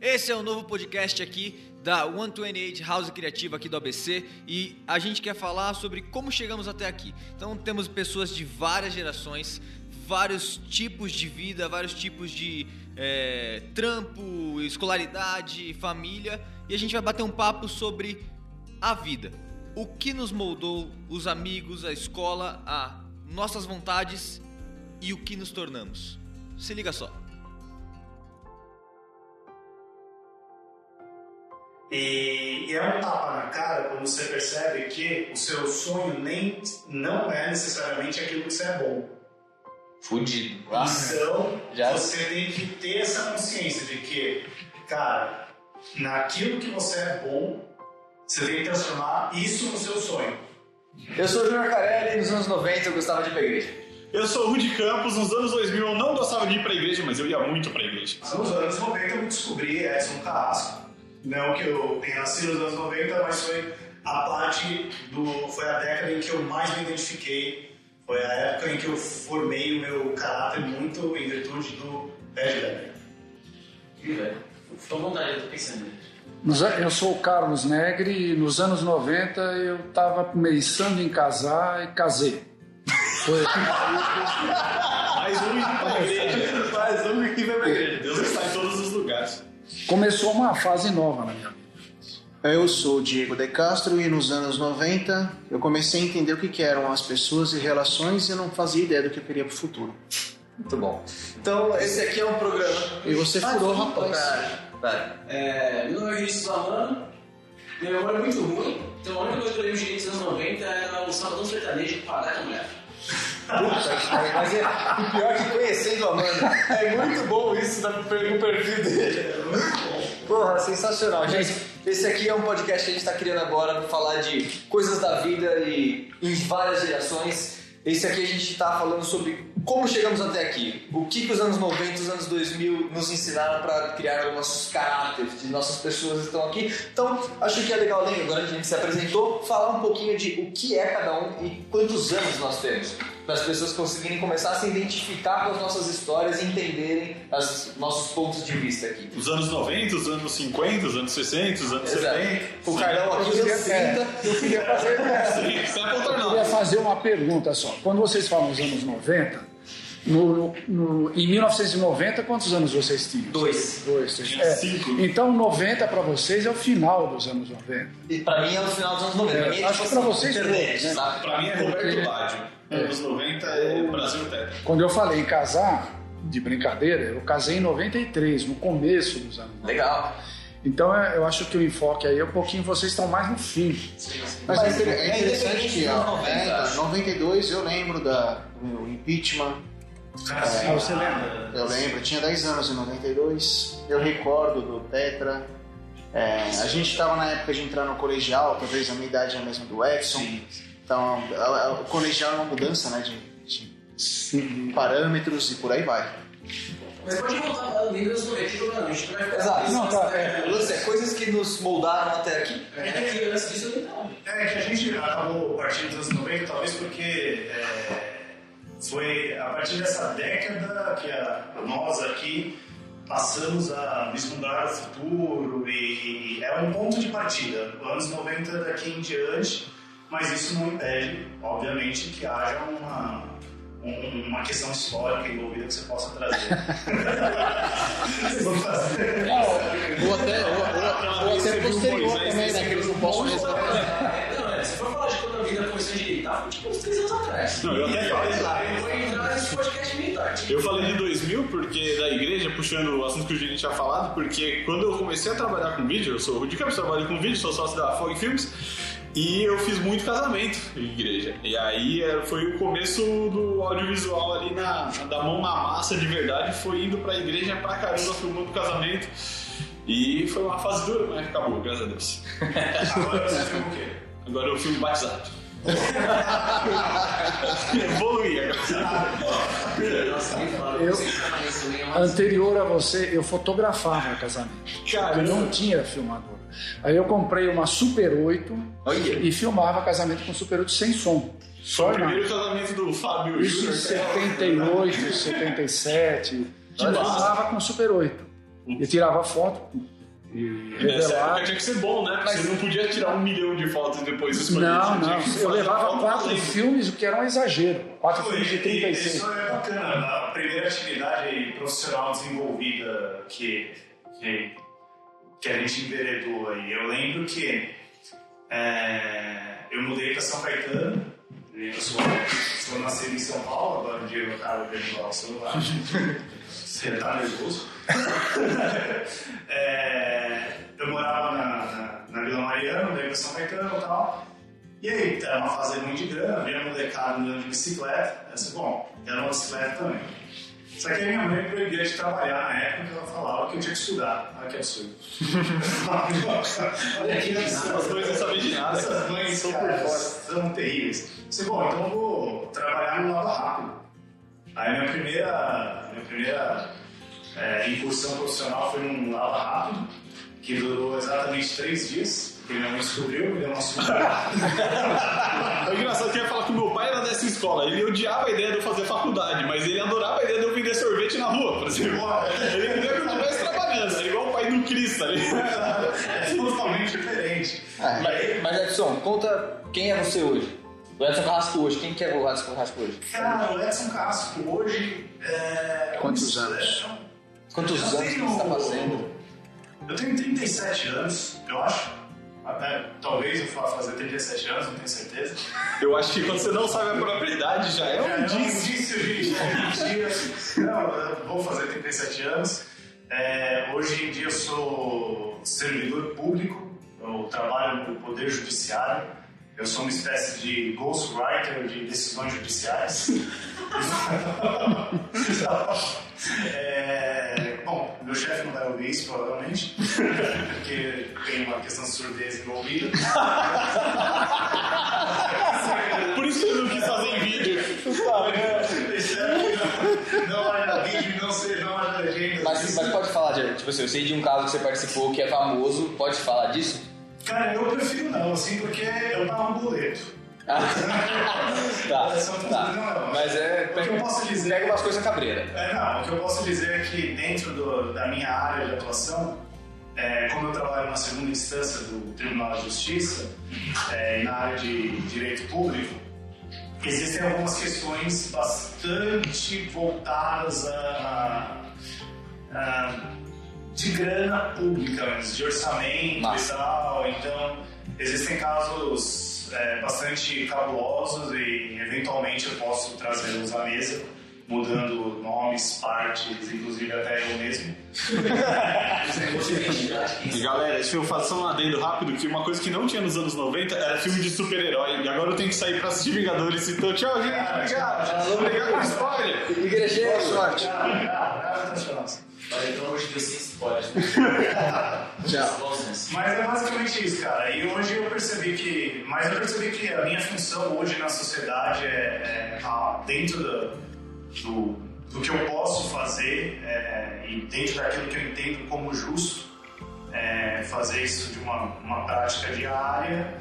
Esse é o novo podcast aqui da 128 House Criativa aqui do ABC e a gente quer falar sobre como chegamos até aqui. Então temos pessoas de várias gerações, vários tipos de vida, vários tipos de é, trampo, escolaridade, família e a gente vai bater um papo sobre a vida. O que nos moldou, os amigos, a escola, a nossas vontades e o que nos tornamos. Se liga só. E, e é um tapa na cara quando você percebe que o seu sonho nem não é necessariamente aquilo que você é bom. Fudido. Então, Já- você tem que ter essa consciência de que, cara, naquilo que você é bom, você tem que transformar isso no seu sonho. Eu sou o Júnior Carelli nos anos 90 eu gostava de ir pra igreja. Eu sou o Rudy Campos, nos anos 2000 eu não gostava de ir pra igreja, mas eu ia muito pra igreja. Nos anos 90 eu descobri Edson Carrasco. Não que eu tenha nascido nos anos 90, mas foi a parte do. foi a década em que eu mais me identifiquei. Foi a época em que eu formei o meu caráter muito em virtude do Ed Lever. Ih, velho. À vontade, eu tô pensando. Nos an- Eu sou o Carlos Negri e nos anos 90 eu estava pensando em casar e casei. Foi. Mais um indo pra igreja. Começou uma fase nova na minha vida. Eu sou o Diego De Castro e nos anos 90 eu comecei a entender o que eram as pessoas e relações e eu não fazia ideia do que eu queria pro futuro. Muito bom. Então, esse aqui é um programa. E você furou, rapaz. Vai. É, meu nome é Vinícius Lamano, minha memória é muito ruim, então a única coisa que eu lembro de início dos anos 90 era o Sabadão Sertanejo com a Gata Mulher. Mas é, o pior é que conhecendo a Amanda, é muito bom isso no perfil dele. Porra, sensacional. Gente, esse aqui é um podcast que a gente está criando agora para falar de coisas da vida e em várias gerações. Esse aqui a gente está falando sobre como chegamos até aqui. O que, que os anos 90 os anos 2000 nos ensinaram para criar os nossos caráteres, de nossas pessoas que estão aqui. Então, acho que é legal, né? agora que a gente se apresentou, falar um pouquinho de o que é cada um e quantos anos nós temos. Para as pessoas conseguirem começar a se identificar com as nossas histórias e entenderem os nossos pontos de vista aqui. Os anos 90, os anos 50, os anos 60, os anos Exato. 70. O Carlão aqui, os anos 30. É, eu queria fazer, apontar eu queria fazer uma pergunta só. Quando vocês falam nos anos 90, no, no- em 1990, quantos anos vocês tinham? Dois. Dois. Tinha É. cinco. Então 90 para vocês é o final dos anos 90. E pra mim é o final dos anos 90. Pra mim é, Acho tipo que pra assim, vocês internet, todos, né? Pra mim é Roberto Baggio. Anos 90 é Brasil Tetra. Quando eu falei em casar, de brincadeira, eu casei em 93, no começo dos anos 90. Legal. Então é, eu acho que o enfoque aí é um pouquinho, vocês estão mais no fim. Mas, Mas é, é é interessante que dos ó, 90, é, acho. 92 eu lembro da, do impeachment, Ah, você lembra? eu lembro, eu tinha 10 anos em 92, eu recordo do Tetra. É, a gente estava na época de entrar no colegial, talvez a minha idade é a mesma do Edson. Então, a- a- o colegial é uma mudança né, de, de parâmetros e por aí vai. Mas pode voltar para o Windows 90 jogando, a gente não vai ficar. Exato. Não, tá, é. O lance é coisas que nos moldaram até aqui. É que antes disso não. É que a gente acabou partindo dos anos 90, talvez porque é, foi a partir dessa década que a- nós aqui passamos a vislumbrar o futuro e é um ponto de partida. Anos 90 daqui em diante, mas isso não impede, obviamente, que haja uma, um- uma questão histórica envolvida que você possa trazer. Vou fazer. Ou até, ou, ou- ou até posterior também, né? Que eles não possam resolver. Não, é, se for falar de quando a vida começou a direitar, foi tipo uns 3 anos atrás. Não, eu até falei. Eu vou entrar nesse podcast militar. Eu falei de 2000 porque da igreja, puxando o assunto que o Gini tinha falado, porque quando eu comecei a trabalhar com vídeo, eu sou o Rudy Campos, trabalho com vídeo, sou sócio da Fog Filmes, e eu fiz muito casamento em igreja. E aí é, foi o começo do audiovisual ali na, da mão na massa de verdade, foi indo pra igreja pra caramba, filmando casamento. E foi uma fase dura, mas acabou, graças a Deus. Agora você filma o quê? Agora eu filmo batizado. Evoluí agora. Nossa, nem fala. Eu- mas- Anterior a você, eu fotografava casamento. Cara, Eu não tinha filmador. Aí eu comprei uma Super 8 Olha. e filmava casamento com Super 8 sem som. Só o primeiro casamento do Fábio Isso em Júnior. 78, 77. Olha Filmava com Super 8. E tirava foto e revelar. tinha que ser bom, né? Porque Você não podia tirar um milhão de fotos depois escolher. Não, não. Eu levava quatro filmes, o que era um exagero. Quatro Pô, filmes de e- e 36. Isso é bacana. A primeira atividade profissional desenvolvida que, que, que a gente enveredou aí. Eu lembro que é, eu mudei para São Caetano. Eu sou, sou nascido em São Paulo, agora o Diego acaba de derrubar o celular. Você tá nervoso? É, eu morava na, na, na Vila Mariana, mudei para São Caetano e tal. E aí, era uma fase muito de grana, via molecada andando de bicicleta. Eu disse, bom, era uma bicicleta também. Só que a minha mãe proibia de trabalhar na época, ela falava que eu tinha que estudar. Olha que absurdo. Olha que absurdo. As duas não sabem de nada. Essas mães, São por fora. são terríveis. Eu disse, bom, então eu vou trabalhar no Lava Rápido. Aí minha primeira, minha primeira é, incursão profissional foi num Lava Rápido, que durou exatamente três dias. Que minha mãe descobriu, me deu uma surra. O engraçado é que eu ia falar que o meu pai era dessa escola. Ele odiava a ideia de eu fazer faculdade, mas ele adorava a ideia de eu vender sorvete na rua, por exemplo. Ele queria que eu estivesse trabalhando, era igual o pai do Cristo ali. É totalmente diferente. Mas, mas Edson, conta quem é você hoje. O Edson Carrasco hoje. Quem que é o Edson Carrasco hoje? Cara, o Edson Carrasco hoje. É... Quantos é um- anos? é Quantos Eu anos que tenho- você está fazendo? Eu tenho 37 anos, eu acho. Até, talvez eu vá fazer 37 anos, não tenho certeza. Eu acho que quando você não sabe a propriedade, já é É um um indício. indício de mentira. Não, eu vou fazer 37 anos. É, hoje em dia eu sou servidor público, eu trabalho no Poder Judiciário. Eu sou uma espécie de ghostwriter de decisões judiciais. É, bom, meu chefe não vai ouvir isso, provavelmente, porque tem uma questão de surdez envolvida. Por isso que eu não quis fazer em vídeo. Não, não haja vídeo e não seja não haja legenda. Mas, mas pode falar, de, tipo assim, eu sei de um caso que você participou que é famoso. Pode falar disso? Cara, eu prefiro não, assim, porque eu pago um boleto. tá, Essa é tá. não, Mas é. O que eu posso dizer- Pega umas coisas cabreira. É, não, o que eu posso dizer é que dentro do- da minha área de atuação, é, como eu trabalho na segunda instância do Tribunal de Justiça, é, na área de direito público, existem algumas questões bastante voltadas a, a- a- de grana pública, mas de orçamento e tal. Então, existem casos é, bastante cabulosos e eventualmente eu posso trazê-los à mesa, mudando nomes, partes, inclusive até eu mesmo. E galera, deixa eu fazer só um adendo rápido, que uma coisa que não tinha nos anos 90 era filme de super-herói. E agora eu tenho que sair pra assistir Vingadores. Então, tchau, gente. Obrigado. Obrigado por spoiler. Igreja, Boa sorte. Ah, ah, ah, transformação. Mas pelo amor de Deus, sem spoiler. Tchau. Mas é basicamente isso, cara. E hoje eu percebi que. Mas eu percebi que a minha função hoje na sociedade é, é, ah, dentro do, do, do que eu posso fazer é, e dentro daquilo que eu entendo como justo, é, fazer isso de uma, uma prática diária,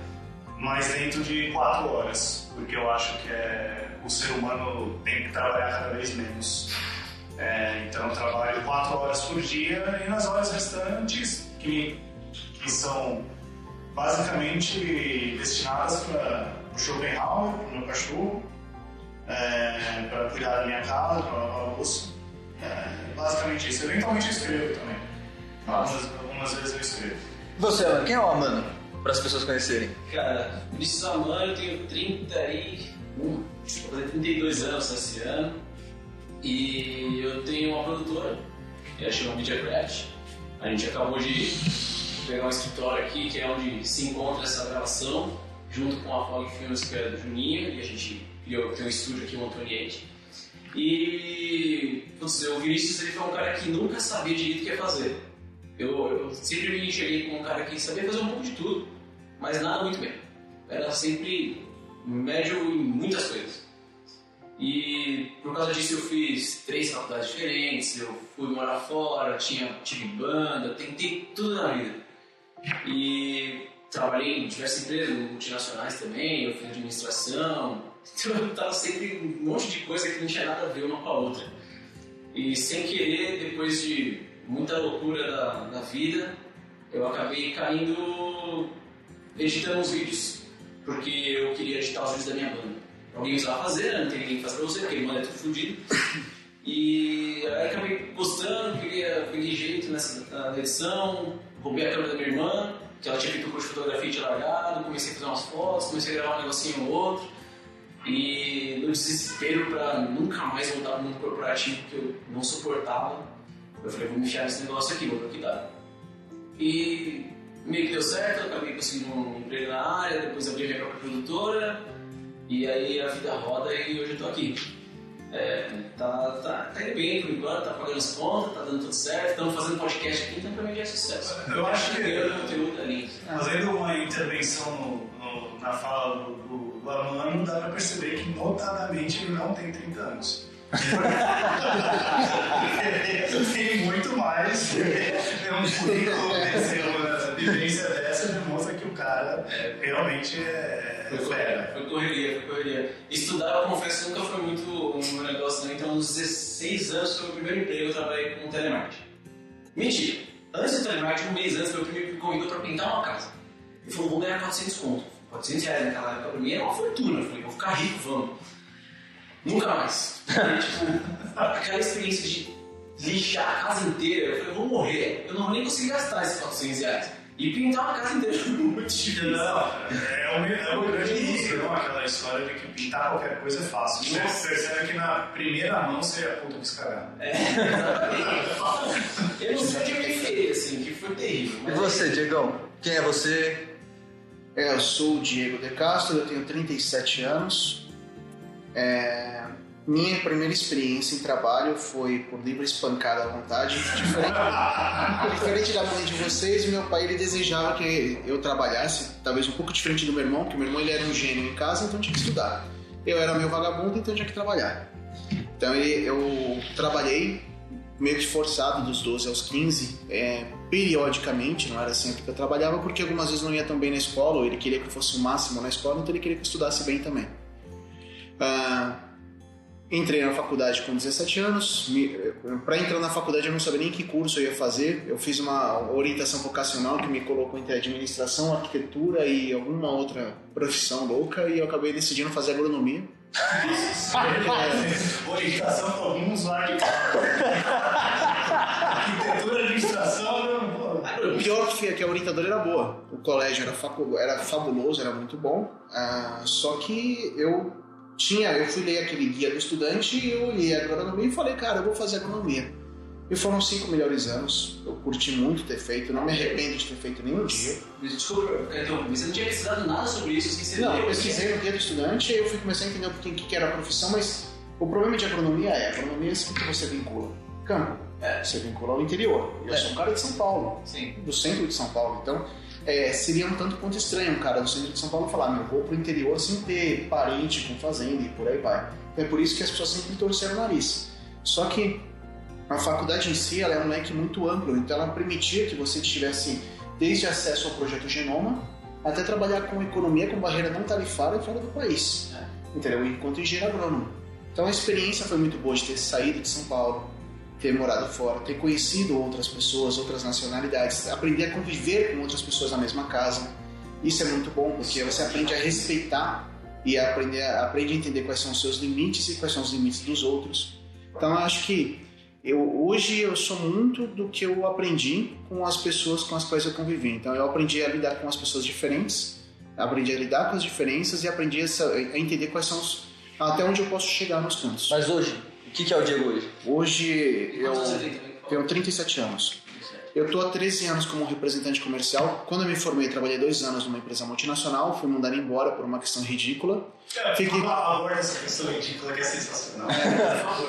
mas dentro de quatro horas. Porque eu acho que é, o ser humano tem que trabalhar cada vez menos. É, então eu trabalho quatro horas por dia e nas horas restantes, que, que são basicamente destinadas para o Schopenhauer, para o meu cachorro, é, para cuidar da minha casa, para lavar o louça. É, basicamente isso. Eventualmente eu escrevo também. Algumas, algumas vezes eu escrevo. Você, Alan, quem é o Amano? Para as pessoas conhecerem. Cara, Vinícius Amano, eu tenho 31, vou fazer 32 anos esse ano. E eu tenho uma produtora, ela chama Media Craft. A gente acabou de pegar um escritório aqui, que é onde se encontra essa gravação, junto com a Fog Films, que é do Juninho, e a gente criou, tem um estúdio aqui, um Antoniete. E putz, o Vinícius ele foi um cara que nunca sabia direito o que ia fazer. Eu, eu sempre me enxerguei como um cara que sabia fazer um pouco de tudo, mas nada muito bem. Era sempre médio em muitas coisas. E por causa disso eu fiz três faculdades diferentes, eu fui morar fora, tinha, tive banda, tentei tudo na vida. E trabalhei em diversas empresas multinacionais também, eu fiz administração, então eu tava sempre um monte de coisa que não tinha nada a ver uma com a outra. E sem querer, depois de muita loucura da, da vida, eu acabei caindo editando os vídeos. Porque eu queria editar os vídeos da minha banda. Alguém precisava fazer, né? não tem ninguém que faça pra você, porque a banda é tudo fudido. E aí acabei gostando, peguei, peguei jeito nessa na edição, roubei a câmera da minha irmã, que ela tinha feito um curso de fotografia e tinha largado, comecei a fazer umas fotos, comecei a gravar um negocinho ou outro. E no desespero pra nunca mais voltar pro mundo corporativo, que eu não suportava, eu falei, vou me enfiar nesse negócio aqui, vou ver o que dá. E meio que deu certo, acabei conseguindo um emprego na área, depois abri minha própria produtora, e aí a vida roda e hoje eu tô aqui. É, tá, tá, tá indo bem por enquanto, tá pagando as contas, tá dando tudo certo, estamos fazendo podcast aqui, então pra mim já é sucesso. Eu acho que- ganhando conteúdo lindo. Fazendo uma intervenção no- no- na fala do, do, do Amano, dá pra perceber que notadamente ele não tem 30 anos. Tem muito mais. É um currículo desse, uma vivência dessa demonstra que o cara realmente é, é Foi, fera. foi correria, foi correria. Estudar, eu confesso, nunca foi muito meu negócio, não. Então, aos 16 anos foi o meu primeiro emprego, eu trabalhei com telemarketing. Mentira! Antes do telemarketing, um mês antes, meu primo me convidou pra pintar uma casa. Ele falou, vou ganhar 400 conto. 400 reais naquela época pra mim era uma fortuna. Eu falei, vou ficar rico, vamos. Nunca mais. E, tipo, aquela experiência de lixar a casa inteira, eu falei, eu vou morrer. Eu não vou nem conseguir gastar esses 400 reais. E pintar uma casa inteira foi muito difícil. Não, é um, é um grande não? Aquela história de que pintar qualquer coisa é fácil. Você percebe que na primeira mão você é a puta dos cagados. É, exatamente. Eu não sei onde eu me enfiei, assim, que foi terrível. E você, Diegão? Quem é você? É, eu sou o Diego De Castro, eu tenho 37 anos. É, minha primeira experiência em trabalho foi por livre espancada à vontade. Diferente, diferente da mãe de vocês, meu pai ele desejava que eu trabalhasse, talvez um pouco diferente do meu irmão, porque meu irmão ele era um gênio em casa, então tinha que estudar. Eu era meio vagabundo, então tinha que trabalhar. Então ele- eu trabalhei meio que forçado dos 12 aos 15, é, periodicamente, não era sempre que eu trabalhava, porque algumas vezes não ia tão bem na escola, ou ele queria que eu fosse o máximo na escola, então ele queria que eu estudasse bem também. Ah, entrei na faculdade com 17 anos, para entrar na faculdade eu não sabia nem que curso eu ia fazer, eu fiz uma orientação vocacional que me colocou entre administração, arquitetura e alguma outra profissão louca, e eu acabei decidindo fazer agronomia. Orientação para alguns lá Arquitetura, administração. O pior que é que a orientadora era boa. O colégio era, facu- era fabuloso, era muito bom. Ah, só que eu tinha, eu fui ler aquele guia do estudante e eu olhei agronomia e falei, cara, eu vou fazer agronomia. E foram cinco melhores anos. Eu curti muito ter feito, não me arrependo de ter feito nenhum dia. Desculpa, então, você não tinha pesquisado nada sobre isso, assim, você Não, eu pesquisei no guia do estudante e eu fui começar a entender o que, que era a profissão, mas o problema de agronomia é, agronomia é o que você vincula. Campo, É. você vincula ao interior. Eu É. sou um cara de São Paulo. Sim. do centro de São Paulo. Então, é, seria um tanto quanto estranho um cara do centro de São Paulo falar, meu, vou pro interior sem ter parente com fazenda e por aí vai. Então, é por isso que as pessoas sempre torceram o nariz. Só que a faculdade em si, ela é um leque muito amplo, então ela permitia que você tivesse desde acesso ao projeto Genoma até trabalhar com economia com barreira não tarifária fora do país. Entendeu? Enquanto engenheiro agrônomo. Então a experiência foi muito boa de ter saído de São Paulo, ter morado fora, ter conhecido outras pessoas, outras nacionalidades, aprender a conviver com outras pessoas na mesma casa. Isso é muito bom, porque você aprende a respeitar e a aprender, aprende a entender quais são os seus limites e quais são os limites dos outros. Então eu acho que eu, hoje eu sou muito do que eu aprendi com as pessoas com as quais eu convivi. Então eu aprendi a lidar com as pessoas diferentes, aprendi a lidar com as diferenças e aprendi a, a entender quais são os até onde eu posso chegar nos cantos. Mas hoje, que, que é o Diego hoje? Hoje eu tenho 37 anos. Eu estou há 13 anos como representante comercial. Quando eu me formei, trabalhei dois anos numa empresa multinacional, fui mandado embora por uma questão ridícula. Fiquei- Aborda essa questão ridícula que é sensacional.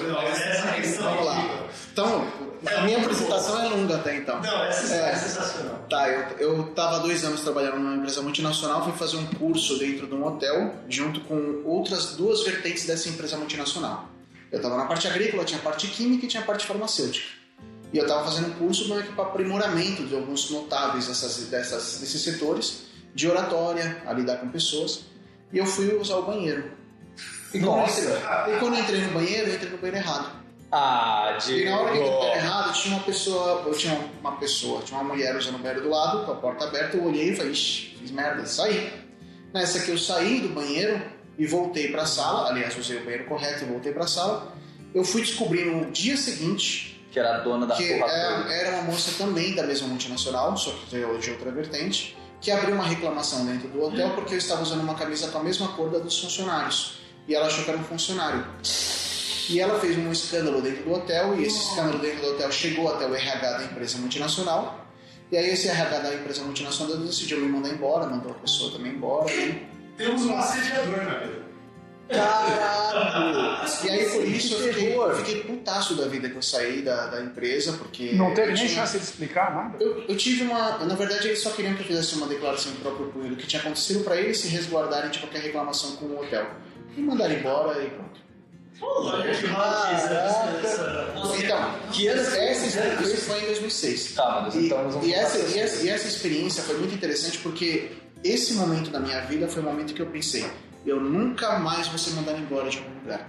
Não, essa questão Vamos lá. ridícula. Então, a minha apresentação é longa até então. Não, essa É. é sensacional. Tá, eu, eu tava há dois anos trabalhando numa empresa multinacional, fui fazer um curso dentro de um hotel, junto com outras duas vertentes dessa empresa multinacional. Eu tava na parte agrícola, tinha parte química e tinha a parte farmacêutica. E eu tava fazendo um curso para aprimoramento de alguns notáveis dessas, dessas, desses setores, de oratória, a lidar com pessoas. E eu fui usar o banheiro. E quando, eu Nossa. entrei, e quando eu entrei no banheiro, eu entrei no banheiro errado. Ah, E Diego. na hora que deu errado, tinha uma pessoa, eu tinha uma pessoa, tinha uma mulher usando o banheiro do lado, com a porta aberta, eu olhei e falei, ixi, fiz merda, saí. Nessa que eu saí do banheiro e voltei pra sala, aliás, usei o banheiro correto e voltei pra sala, eu fui descobrir no dia seguinte Que era a dona da que porra era, toda. era uma moça também da mesma multinacional, só que veio de outra vertente, que abriu uma reclamação dentro do hotel porque eu estava usando uma camisa com a mesma cor da dos funcionários. E ela achou que era um funcionário. E ela fez um escândalo dentro do hotel, e esse escândalo dentro do hotel chegou até o RH da empresa multinacional. E aí esse RH da empresa multinacional decidiu me mandar embora, mandou a pessoa também embora. E... Temos um assediador na vida. Caralho! E aí por isso eu Que fiquei, eu fiquei putaço da vida que eu saí da, da empresa, porque. Não teve nem tinha- chance de explicar nada. Eu, eu tive uma. Na verdade, eles só queriam que eu fizesse uma declaração de próprio punho do que tinha acontecido para eles se resguardarem de qualquer reclamação com o hotel. E mandaram embora e pronto. Então, Que essa, foi essa, isso? isso foi em 2006. Tá, mas E, então nós vamos e, essa, e, essa, e essa experiência foi muito interessante porque esse momento da minha vida foi o momento que eu pensei: eu nunca mais vou ser mandado embora de algum lugar.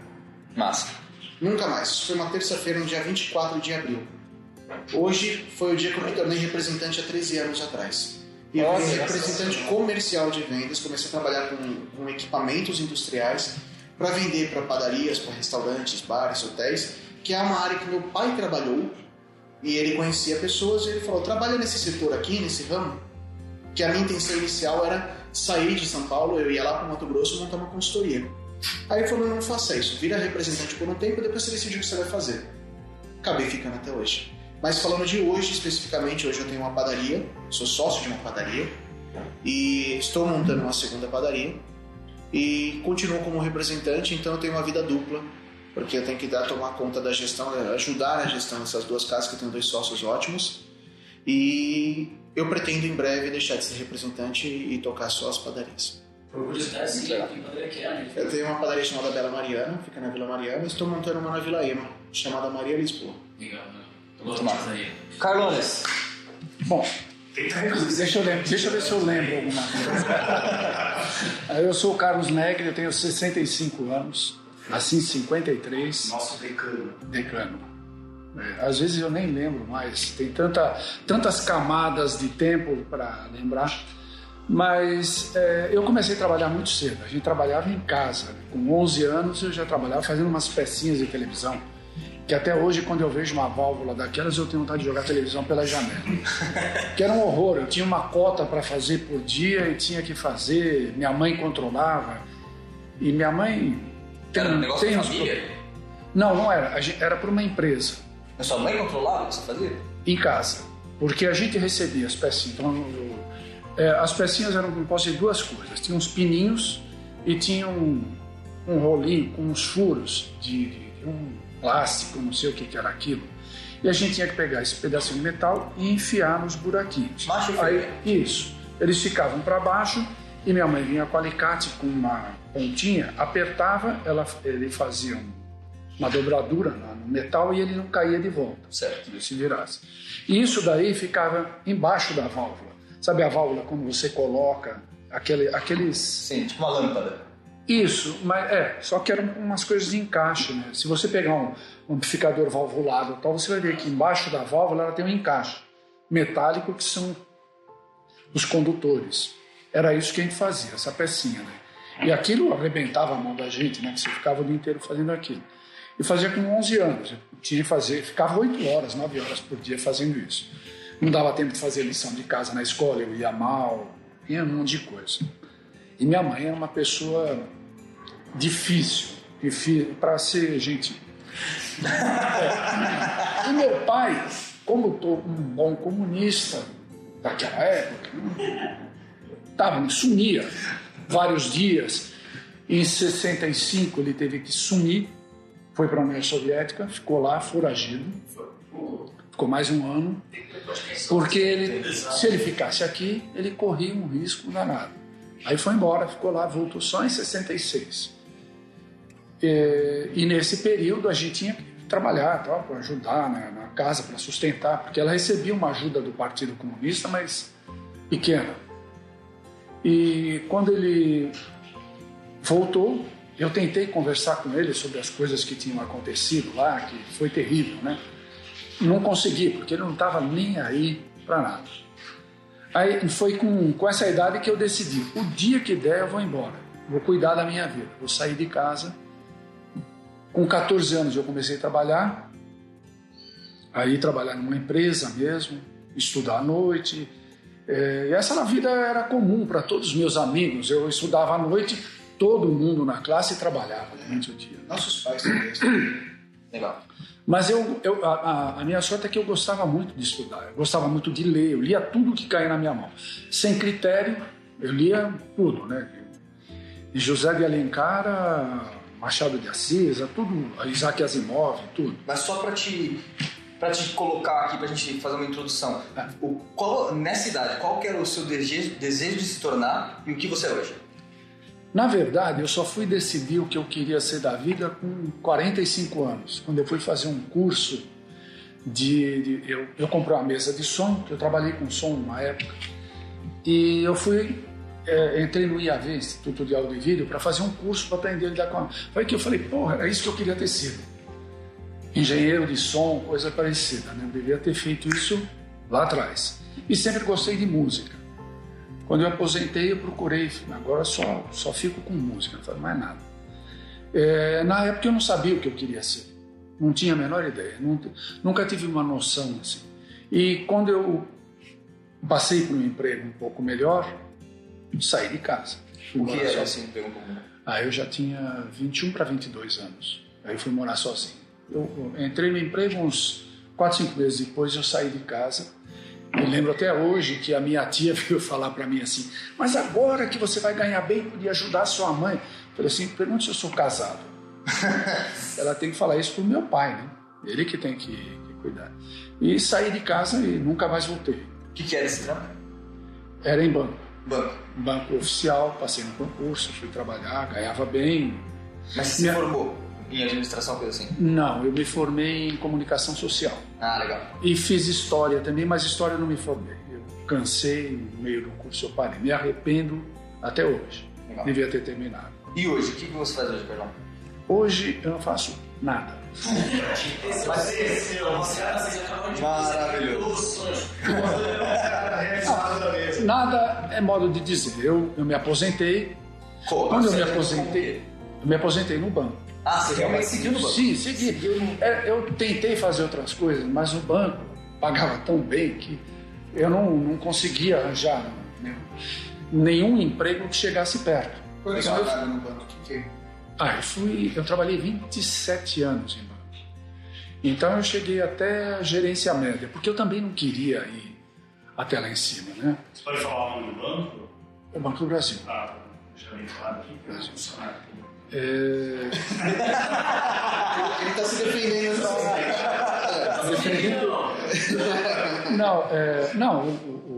Massa. Nunca mais. Foi uma terça-feira, no dia 24 de abril. Hoje foi o dia que eu me tornei representante há 13 anos atrás. E eu fui representante comercial de vendas, comecei a trabalhar com, com equipamentos industriais para vender para padarias, para restaurantes, bares, hotéis, que é uma área que meu pai trabalhou e ele conhecia pessoas e ele falou: trabalha nesse setor aqui, nesse ramo, que a minha intenção inicial era sair de São Paulo, eu ia lá para Mato Grosso montar uma consultoria. Aí ele falou: não faça isso, vira representante por um tempo e depois você decide o que você vai fazer. Acabei ficando até hoje. Mas falando de hoje especificamente, hoje eu tenho uma padaria, sou sócio de uma padaria e estou montando uma segunda padaria e continuo como representante, então eu tenho uma vida dupla, porque eu tenho que dar tomar conta da gestão, ajudar na gestão dessas duas casas que eu tenho dois sócios ótimos e eu pretendo em breve deixar de ser representante e tocar só as padarias. Por curiosidade, sim, que padaria que é, né? Eu tenho uma padaria chamada Bela Mariana, fica na Vila Mariana, e estou montando uma na Vila Ema, chamada Maria Lisboa. Legal, né? Padaria. Carlones. Bom, deixa eu, lem- deixa eu ver se eu lembro alguma coisa. Eu sou o Carlos Negri, eu tenho 65 anos, nasci em 53, Nosso decano. decano. É, às vezes eu nem lembro mais, tem tanta, tantas camadas de tempo para lembrar. Mas é, eu comecei a trabalhar muito cedo. A gente trabalhava em casa. Com 11 anos eu já trabalhava fazendo umas pecinhas de televisão. Que até hoje, quando eu vejo uma válvula daquelas, eu tenho vontade de jogar televisão pela janela. que era um horror. Eu tinha uma cota para fazer por dia e tinha que fazer. Minha mãe controlava. E minha mãe. Era um negócio da uns família? pro- Não, não era. Era para uma empresa A sua mãe controlava o que você fazia? em casa, porque a gente recebia as pecinhas. Então, eu- é, as pecinhas eram compostas de duas coisas: tinha uns pininhos e tinha um, um rolinho com uns furos de, de- de um plástico, não sei o que, que era aquilo. E a gente tinha que pegar esse pedacinho de metal e enfiar nos buraquinhos. Macho Aí, isso. Eles ficavam para baixo e minha mãe vinha com alicate com uma pontinha, apertava, ela, ele fazia um- uma dobradura na- no metal e ele não caía de volta Certo. ele se virasse. E isso daí ficava embaixo da válvula. Sabe a válvula quando você coloca aquele, aqueles. Sim, tipo uma lâmpada. Isso, mas é, só que eram umas coisas de encaixe, né? Se você pegar um, um amplificador valvulado tal, você vai ver que embaixo da válvula ela tem um encaixe metálico que são os condutores. Era isso que a gente fazia, essa pecinha, né? E aquilo arrebentava a mão da gente, né? Que você ficava o dia inteiro fazendo aquilo. E fazia com 11 anos. Eu tinha que fazer, ficava 8 horas, 9 horas por dia fazendo isso. Não dava tempo de fazer lição de casa na escola, eu ia mal, ia um monte de coisa. E minha mãe era uma pessoa difícil, difícil para ser gentil. É. E meu pai, como tô um bom comunista daquela época, tava, sumia vários dias. Em 65 ele teve que sumir, foi para a União Soviética, ficou lá foragido, ficou mais um ano, porque ele, se ele ficasse aqui, ele corria um risco danado. Aí foi embora, ficou lá, voltou só em 66. E, e nesse período a gente tinha que trabalhar para ajudar né, na casa, para sustentar, porque ela recebia uma ajuda do Partido Comunista, mas pequena. E quando ele voltou, Eu tentei conversar com ele sobre as coisas que tinham acontecido lá, que foi terrível, né? Não consegui, porque ele não estava nem aí para nada. Aí foi com, com essa idade que eu decidi: o dia que der, eu vou embora. Vou cuidar da minha vida. Vou sair de casa. Com 14 anos eu comecei a trabalhar. Aí trabalhar numa empresa mesmo, estudar à noite. É, essa vida era comum para todos os meus amigos. Eu estudava à noite, todo mundo na classe trabalhava durante o dia. Nossos pais também. Legal. Mas eu, eu a, a- a minha sorte é que eu gostava muito de estudar, eu gostava muito de ler, eu lia tudo que caía na minha mão. Sem critério, eu lia tudo, né? De José de Alencar a Machado de Assis, a tudo, a Isaac Asimov, tudo. Mas só pra te, pra te colocar aqui, pra gente fazer uma introdução. O, qual, nessa idade, qual que era o seu desejo, desejo de se tornar e o que você é hoje? Na verdade, eu só fui decidir o que eu queria ser da vida com 45 anos, quando eu fui fazer um curso de. de- eu, eu comprei uma mesa de som, que eu trabalhei com som numa época, e eu fui. é, entrei no IAV, Instituto de Áudio e Vídeo, para fazer um curso para aprender a lidar com a. Foi que eu falei, porra, é isso que eu queria ter sido. Engenheiro de som, coisa parecida, né? Eu devia ter feito isso lá atrás. E sempre gostei de música. Quando eu aposentei, eu procurei, agora só, só fico com música, não faço mais nada. É, na época eu não sabia o que eu queria ser, não tinha a menor ideia, nunca, nunca tive uma noção assim. E quando eu passei por um emprego um pouco melhor, saí de casa. O que era assim? Aí eu já tinha 21 para 22 anos. Aí fui morar sozinho. Eu eu entrei no emprego uns 4, 5 meses depois, eu saí de casa. Me lembro até hoje que a minha tia veio falar para mim assim: Mas agora que você vai ganhar bem, podia ajudar sua mãe. Eu falei assim: pergunte se eu sou casado. Ela tem que falar isso pro meu pai, né? Ele que tem que, que cuidar. E saí de casa e nunca mais voltei. O que, que era esse trampo? Era em banco. Banco. Banco oficial, passei no concurso, fui trabalhar, ganhava bem, Mas você Minha- se formou em administração, coisa assim? Não, eu me formei em comunicação social. Ah, legal. E fiz história também, mas história eu não me formei. Eu cansei, no meio do curso eu parei. Me arrependo até hoje. Legal. Devia ter terminado. E hoje, o que, que você faz hoje, perdão? Hoje eu não faço nada. Maravilhoso. Realizado da mesa. Nada é modo de dizer. Eu, eu me aposentei. Como? Quando eu me Você- aposentei, eu me aposentei no banco. Ah, você realmente seguiu no banco? Sim, segui. É, Eu tentei fazer outras coisas, mas o banco pagava tão bem que eu não, não conseguia arranjar né, nenhum emprego que chegasse perto. Quando você eu- trabalha no banco, o que que Ah, eu fui. Eu trabalhei 27 anos em banco. Então eu cheguei até a gerência média, porque eu também não queria ir até lá em cima, né? Você pode falar o nome do banco? O Banco do Brasil. Ah, já bem claro aqui. Funcionário. É, Ele tá se defendendo então. Não, é, não o,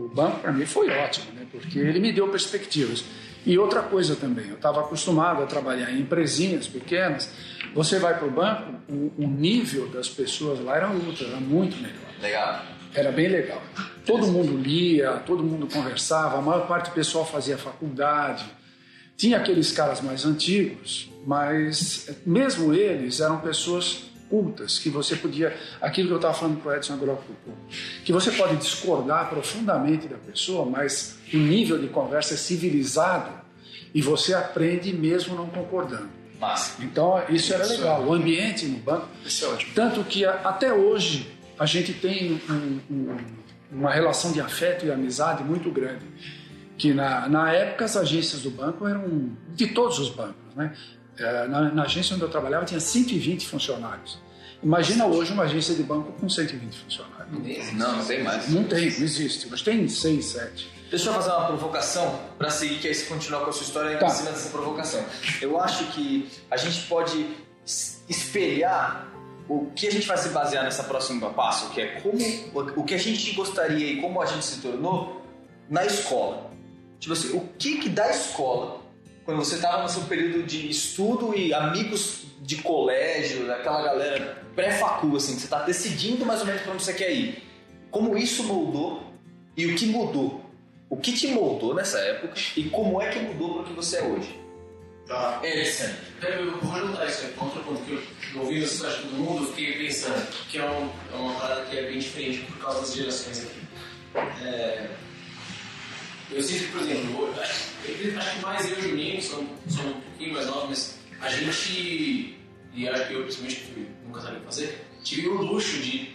o- banco para mim foi ótimo, né? porque ele me deu perspectivas. E outra coisa também, eu estava acostumado a trabalhar em empresinhas pequenas. Você vai para o banco, o, o nível das pessoas lá era outro, era muito melhor. Legal. Era bem legal. Todo mundo lia, todo mundo conversava, a maior parte do pessoal fazia faculdade. Tinha aqueles caras mais antigos, mas mesmo eles eram pessoas cultas, que você podia. Aquilo que eu estava falando para o Edson agora que você pode discordar profundamente da pessoa, mas o nível de conversa é civilizado e você aprende mesmo não concordando. Massa. Então, isso era legal. O ambiente no banco. Isso é ótimo. Tanto que a- até hoje a gente tem um- um- uma relação de afeto e amizade muito grande. Que na, na época as agências do banco eram de todos os bancos. Né? Eh, Na, na agência onde eu trabalhava tinha 120 funcionários. Imagina hoje uma agência de banco com 120 funcionários. Não, não tem mais. Não tem, não existe. Hoje tem 6, 7. Deixa eu fazer uma provocação para seguir, que aí você continuar com a sua história Tá. em cima dessa provocação. Eu acho que a gente pode espelhar o que a gente vai se basear nessa próxima passo, que é como o que a gente gostaria e como a gente se tornou na escola. Tipo assim, o que que da escola, quando você estava no seu período de estudo e amigos de colégio, daquela galera pré-facu, assim, que você está decidindo mais ou menos para onde você quer ir, como isso moldou e o que mudou? O que te moldou nessa época e como é que mudou para o que você é hoje? Tá. Edson. Eu vou juntar isso aí, contra ponto que eu ouvindo essa história de todo mundo, eu fiquei pensando que é, um, é uma parada que é bem diferente por causa das gerações aqui. É, eu sinto que, por exemplo, eu acho, eu acho que mais eu e o Juninho somos, somos um pouquinho mais novos, mas a gente, e acho que eu principalmente que nunca sabia fazer, tive o luxo de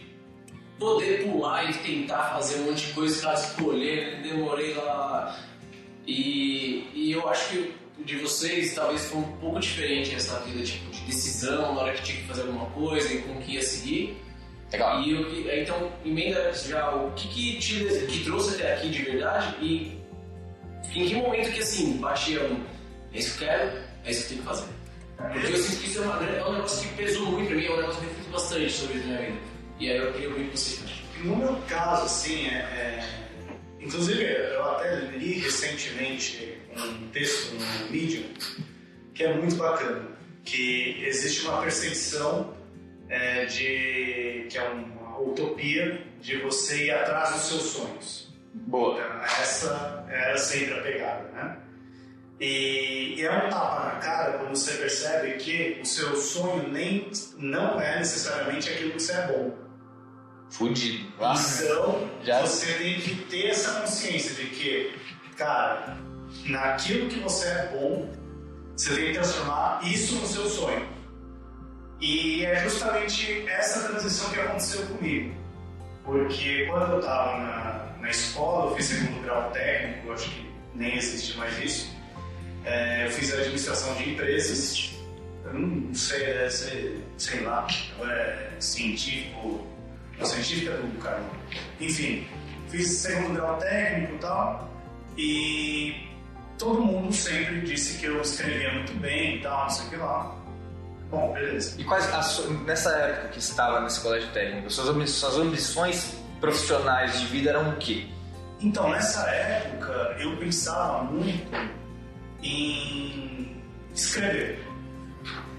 poder pular e tentar fazer um monte de coisa, cara, escolher, demorei lá. E, e eu acho que de vocês talvez foi um pouco diferente essa vida tipo, de decisão na hora que tinha que fazer alguma coisa e com que ia seguir. Legal. E eu, então, emenda já o que, que te que trouxe até aqui de verdade e em que momento que assim, baixei um, é isso que eu quero, é isso que eu tenho que fazer. Porque eu sinto que isso é, uma, é um negócio que pesou muito pra mim, é um negócio que eu reflito bastante sobre isso na minha vida. E aí eu queria ouvir vocês. No meu caso, assim, é, é- inclusive eu até li recentemente um texto no Medium que é muito bacana, que existe uma percepção é, de que é uma utopia de você ir atrás dos seus sonhos. Boa. Então, essa era sempre a pegada, né? E, e é um tapa na cara quando você percebe que o seu sonho nem não é necessariamente aquilo que você é bom. Fudido. Então, Já- você tem que ter essa consciência de que, cara, naquilo que você é bom, você tem que transformar isso no seu sonho. E é justamente essa transição que aconteceu comigo. Porque quando eu estava na, na escola, eu fiz segundo grau técnico, acho que nem existe mais isso. É, eu fiz administração de empresas. Eu não sei, deve ser, sei lá, agora é científico, não, científico é do cara. Enfim, fiz segundo grau técnico e tal. E todo mundo sempre disse que eu escrevia muito bem e tal, não sei o que lá. Bom, beleza. E quais, a nessa época que estava nesse colégio técnico, suas ambições profissionais de vida eram o quê? Então, nessa época, eu pensava muito em escrever.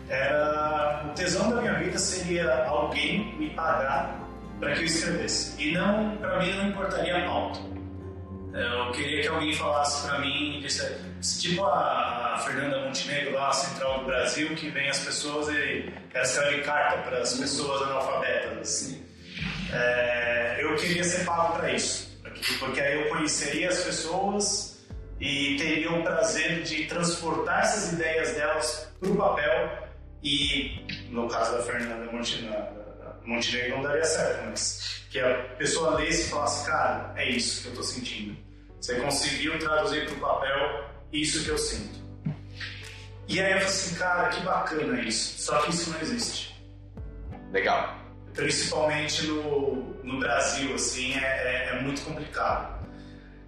Era, o tesão da minha vida seria alguém me pagar para que eu escrevesse. E não, para mim, não importaria a pauta. Eu queria que alguém falasse para mim, tipo a, a Fernanda Montenegro lá, Central do Brasil, que vem as pessoas e ela escreve carta para as pessoas analfabetas. Assim. É, eu queria ser pago para isso, porque- aí eu conheceria as pessoas e teria o prazer de transportar essas ideias delas para o papel e, no caso da Fernanda Montenegro não daria certo, mas que a pessoa lesse e falasse, cara, é isso que eu estou sentindo. Você conseguiu traduzir para o papel isso que eu sinto. E aí eu falei assim, cara, que bacana isso. Só que isso não existe Legal. Principalmente no, no Brasil, assim, é, é- é muito complicado.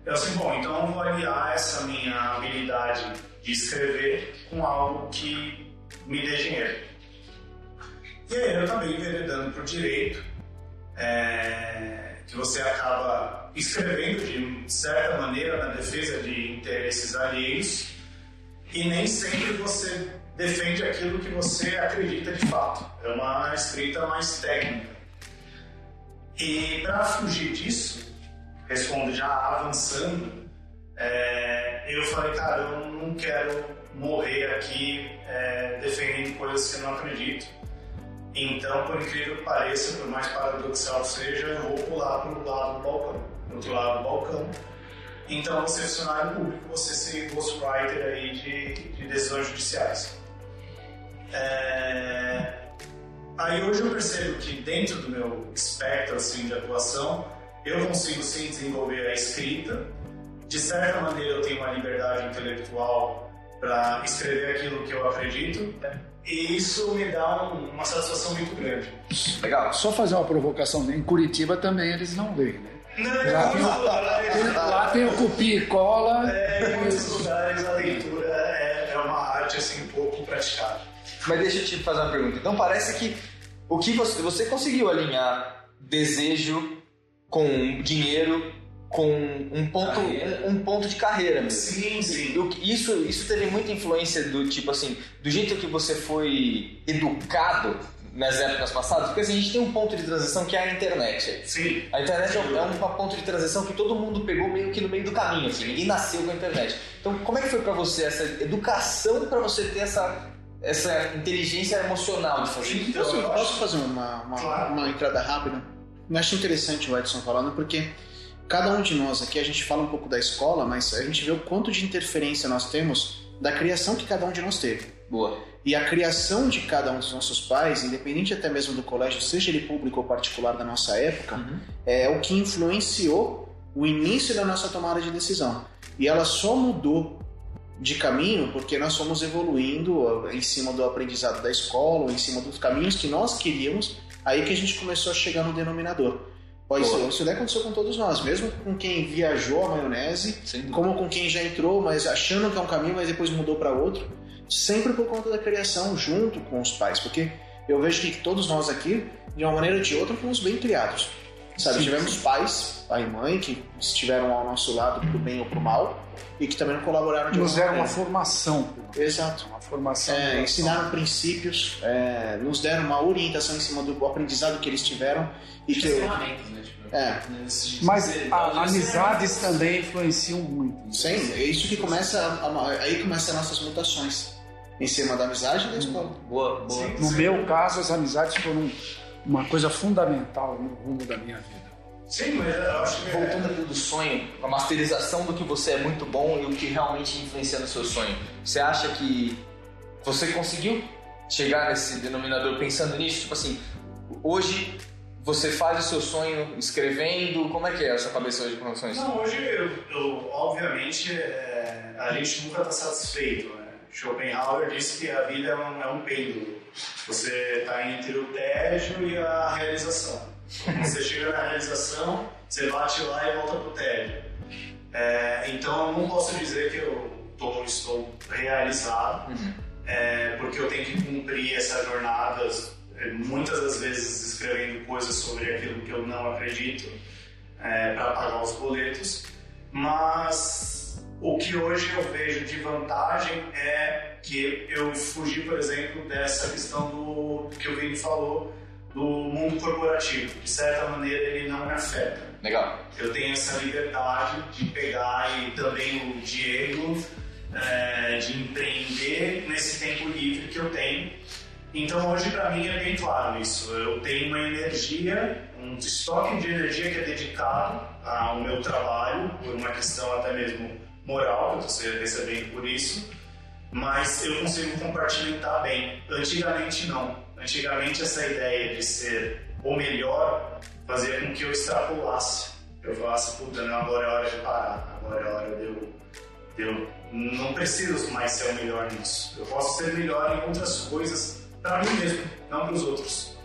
Eu assim, bom, então eu vou aliar essa minha habilidade de escrever com algo que me dê dinheiro. E aí eu também enveredando por direito, é, que você acaba escrevendo de certa maneira na defesa de interesses alheios e nem sempre você defende aquilo que você acredita de fato. É uma escrita mais técnica. E para fugir disso, respondo já avançando, é, eu falei, cara, eu não quero morrer aqui é, defendendo coisas que eu não acredito. Então, por incrível que pareça, por mais paradoxal seja, eu vou pular para o lado do balcão, pro outro lado do balcão. Então, vou ser funcionário público, você ser ghostwriter aí de, de decisões judiciais. É, Aí hoje eu percebo que dentro do meu espectro assim, de atuação, eu consigo sim desenvolver a escrita. De certa maneira eu tenho uma liberdade intelectual para escrever aquilo que eu acredito. E isso me dá um- uma satisfação muito grande. Legal. Só fazer uma provocação, né? em Curitiba também eles não leem, né? Não, Lá tem, não, lá tem o cupim e cola. É, em muitos lugares a leitura é, é uma arte assim pouco praticada. Mas deixa eu te fazer uma pergunta. Então parece que o que você, você conseguiu alinhar desejo com dinheiro, com um ponto, um, um ponto de carreira mesmo. Sim, sim. Isso, isso teve muita influência do tipo assim, do jeito que você foi educado nas épocas passadas? Porque assim, a gente tem um ponto de transição que é a internet. Sim. A internet é um, é um ponto de transição que todo mundo pegou meio que no meio do caminho, assim, ninguém nasceu com a internet. Então, como é que foi pra você essa educação pra você ter essa, essa inteligência emocional de fazer isso? Então, Posso, eu posso fazer uma, uma, Claro. uma entrada rápida? Eu acho interessante o Edson falando, porque cada um de nós aqui, a gente fala um pouco da escola, mas a gente vê o quanto de interferência nós temos da criação que cada um de nós teve. Boa. E a criação de cada um dos nossos pais, independente até mesmo do colégio, seja ele público ou particular da nossa época, é o que influenciou o início da nossa tomada de decisão. E ela só mudou de caminho porque nós fomos evoluindo em cima do aprendizado da escola, em cima dos caminhos que nós queríamos, aí que a gente começou a chegar no denominador. Pois Boa. isso daí aconteceu com todos nós, mesmo com quem viajou a maionese, como com quem já entrou, mas achando que é um caminho, mas depois mudou para outro, sempre por conta da criação junto com os pais, porque eu vejo que todos nós aqui, de uma maneira ou de outra, fomos bem criados. Sabe, Sim. tivemos pais, pai e mãe, que estiveram ao nosso lado pro bem ou pro mal, e que também não colaboraram de Nos deram uma formação. Exato. Uma formação. É, ensinaram princípios, é, nos deram uma orientação em cima do aprendizado que eles tiveram e que ferramentas, né? Tipo, É. Mas a- amizades também influenciam muito. Sim, é isso que começa, a- a- aí começam as nossas mutações em cima da amizade e da escola. Boa, boa. Sim. No meu caso, as amizades foram uma coisa fundamental no rumo da minha vida. Sim, mas eu acho que. Voltando aqui do sonho, a masterização do que você é muito bom e o que realmente influencia no seu sonho. Você acha que você conseguiu chegar nesse denominador pensando nisso? Tipo assim, hoje você faz o seu sonho escrevendo, como é que é a sua cabeça hoje com isso? Não, hoje, eu, eu, obviamente, é, a gente nunca está satisfeito. Né? Schopenhauer disse que a vida é um, é um pêndulo. Você está entre o tédio e a realização. Quando você chega na realização, você bate lá e volta pro tédio. É, então, eu não posso dizer que eu tô, estou realizado, é, porque eu tenho que cumprir essa jornada, é, muitas das vezes escrevendo coisas sobre aquilo que eu não acredito para pagar os boletos, mas o que hoje eu vejo de vantagem é que eu fugi, por exemplo, dessa questão do que o Vini falou do mundo corporativo. De certa maneira, ele não me afeta. Legal. Eu tenho essa liberdade de pegar e também o Diego é, de empreender nesse tempo livre que eu tenho. Então hoje para mim é bem claro isso. Eu tenho uma energia, um estoque de energia que é dedicado ao meu trabalho, por uma questão até mesmo moral, que eu estou recebendo por isso, mas eu consigo compartimentar bem. Antigamente não. Antigamente essa ideia de ser o melhor fazia com que eu extrapolasse. Eu falasse, puta, não, agora é hora de parar, agora é hora de eu, de eu não preciso mais ser o melhor nisso. Eu posso ser melhor em outras coisas para mim mesmo, não para os outros.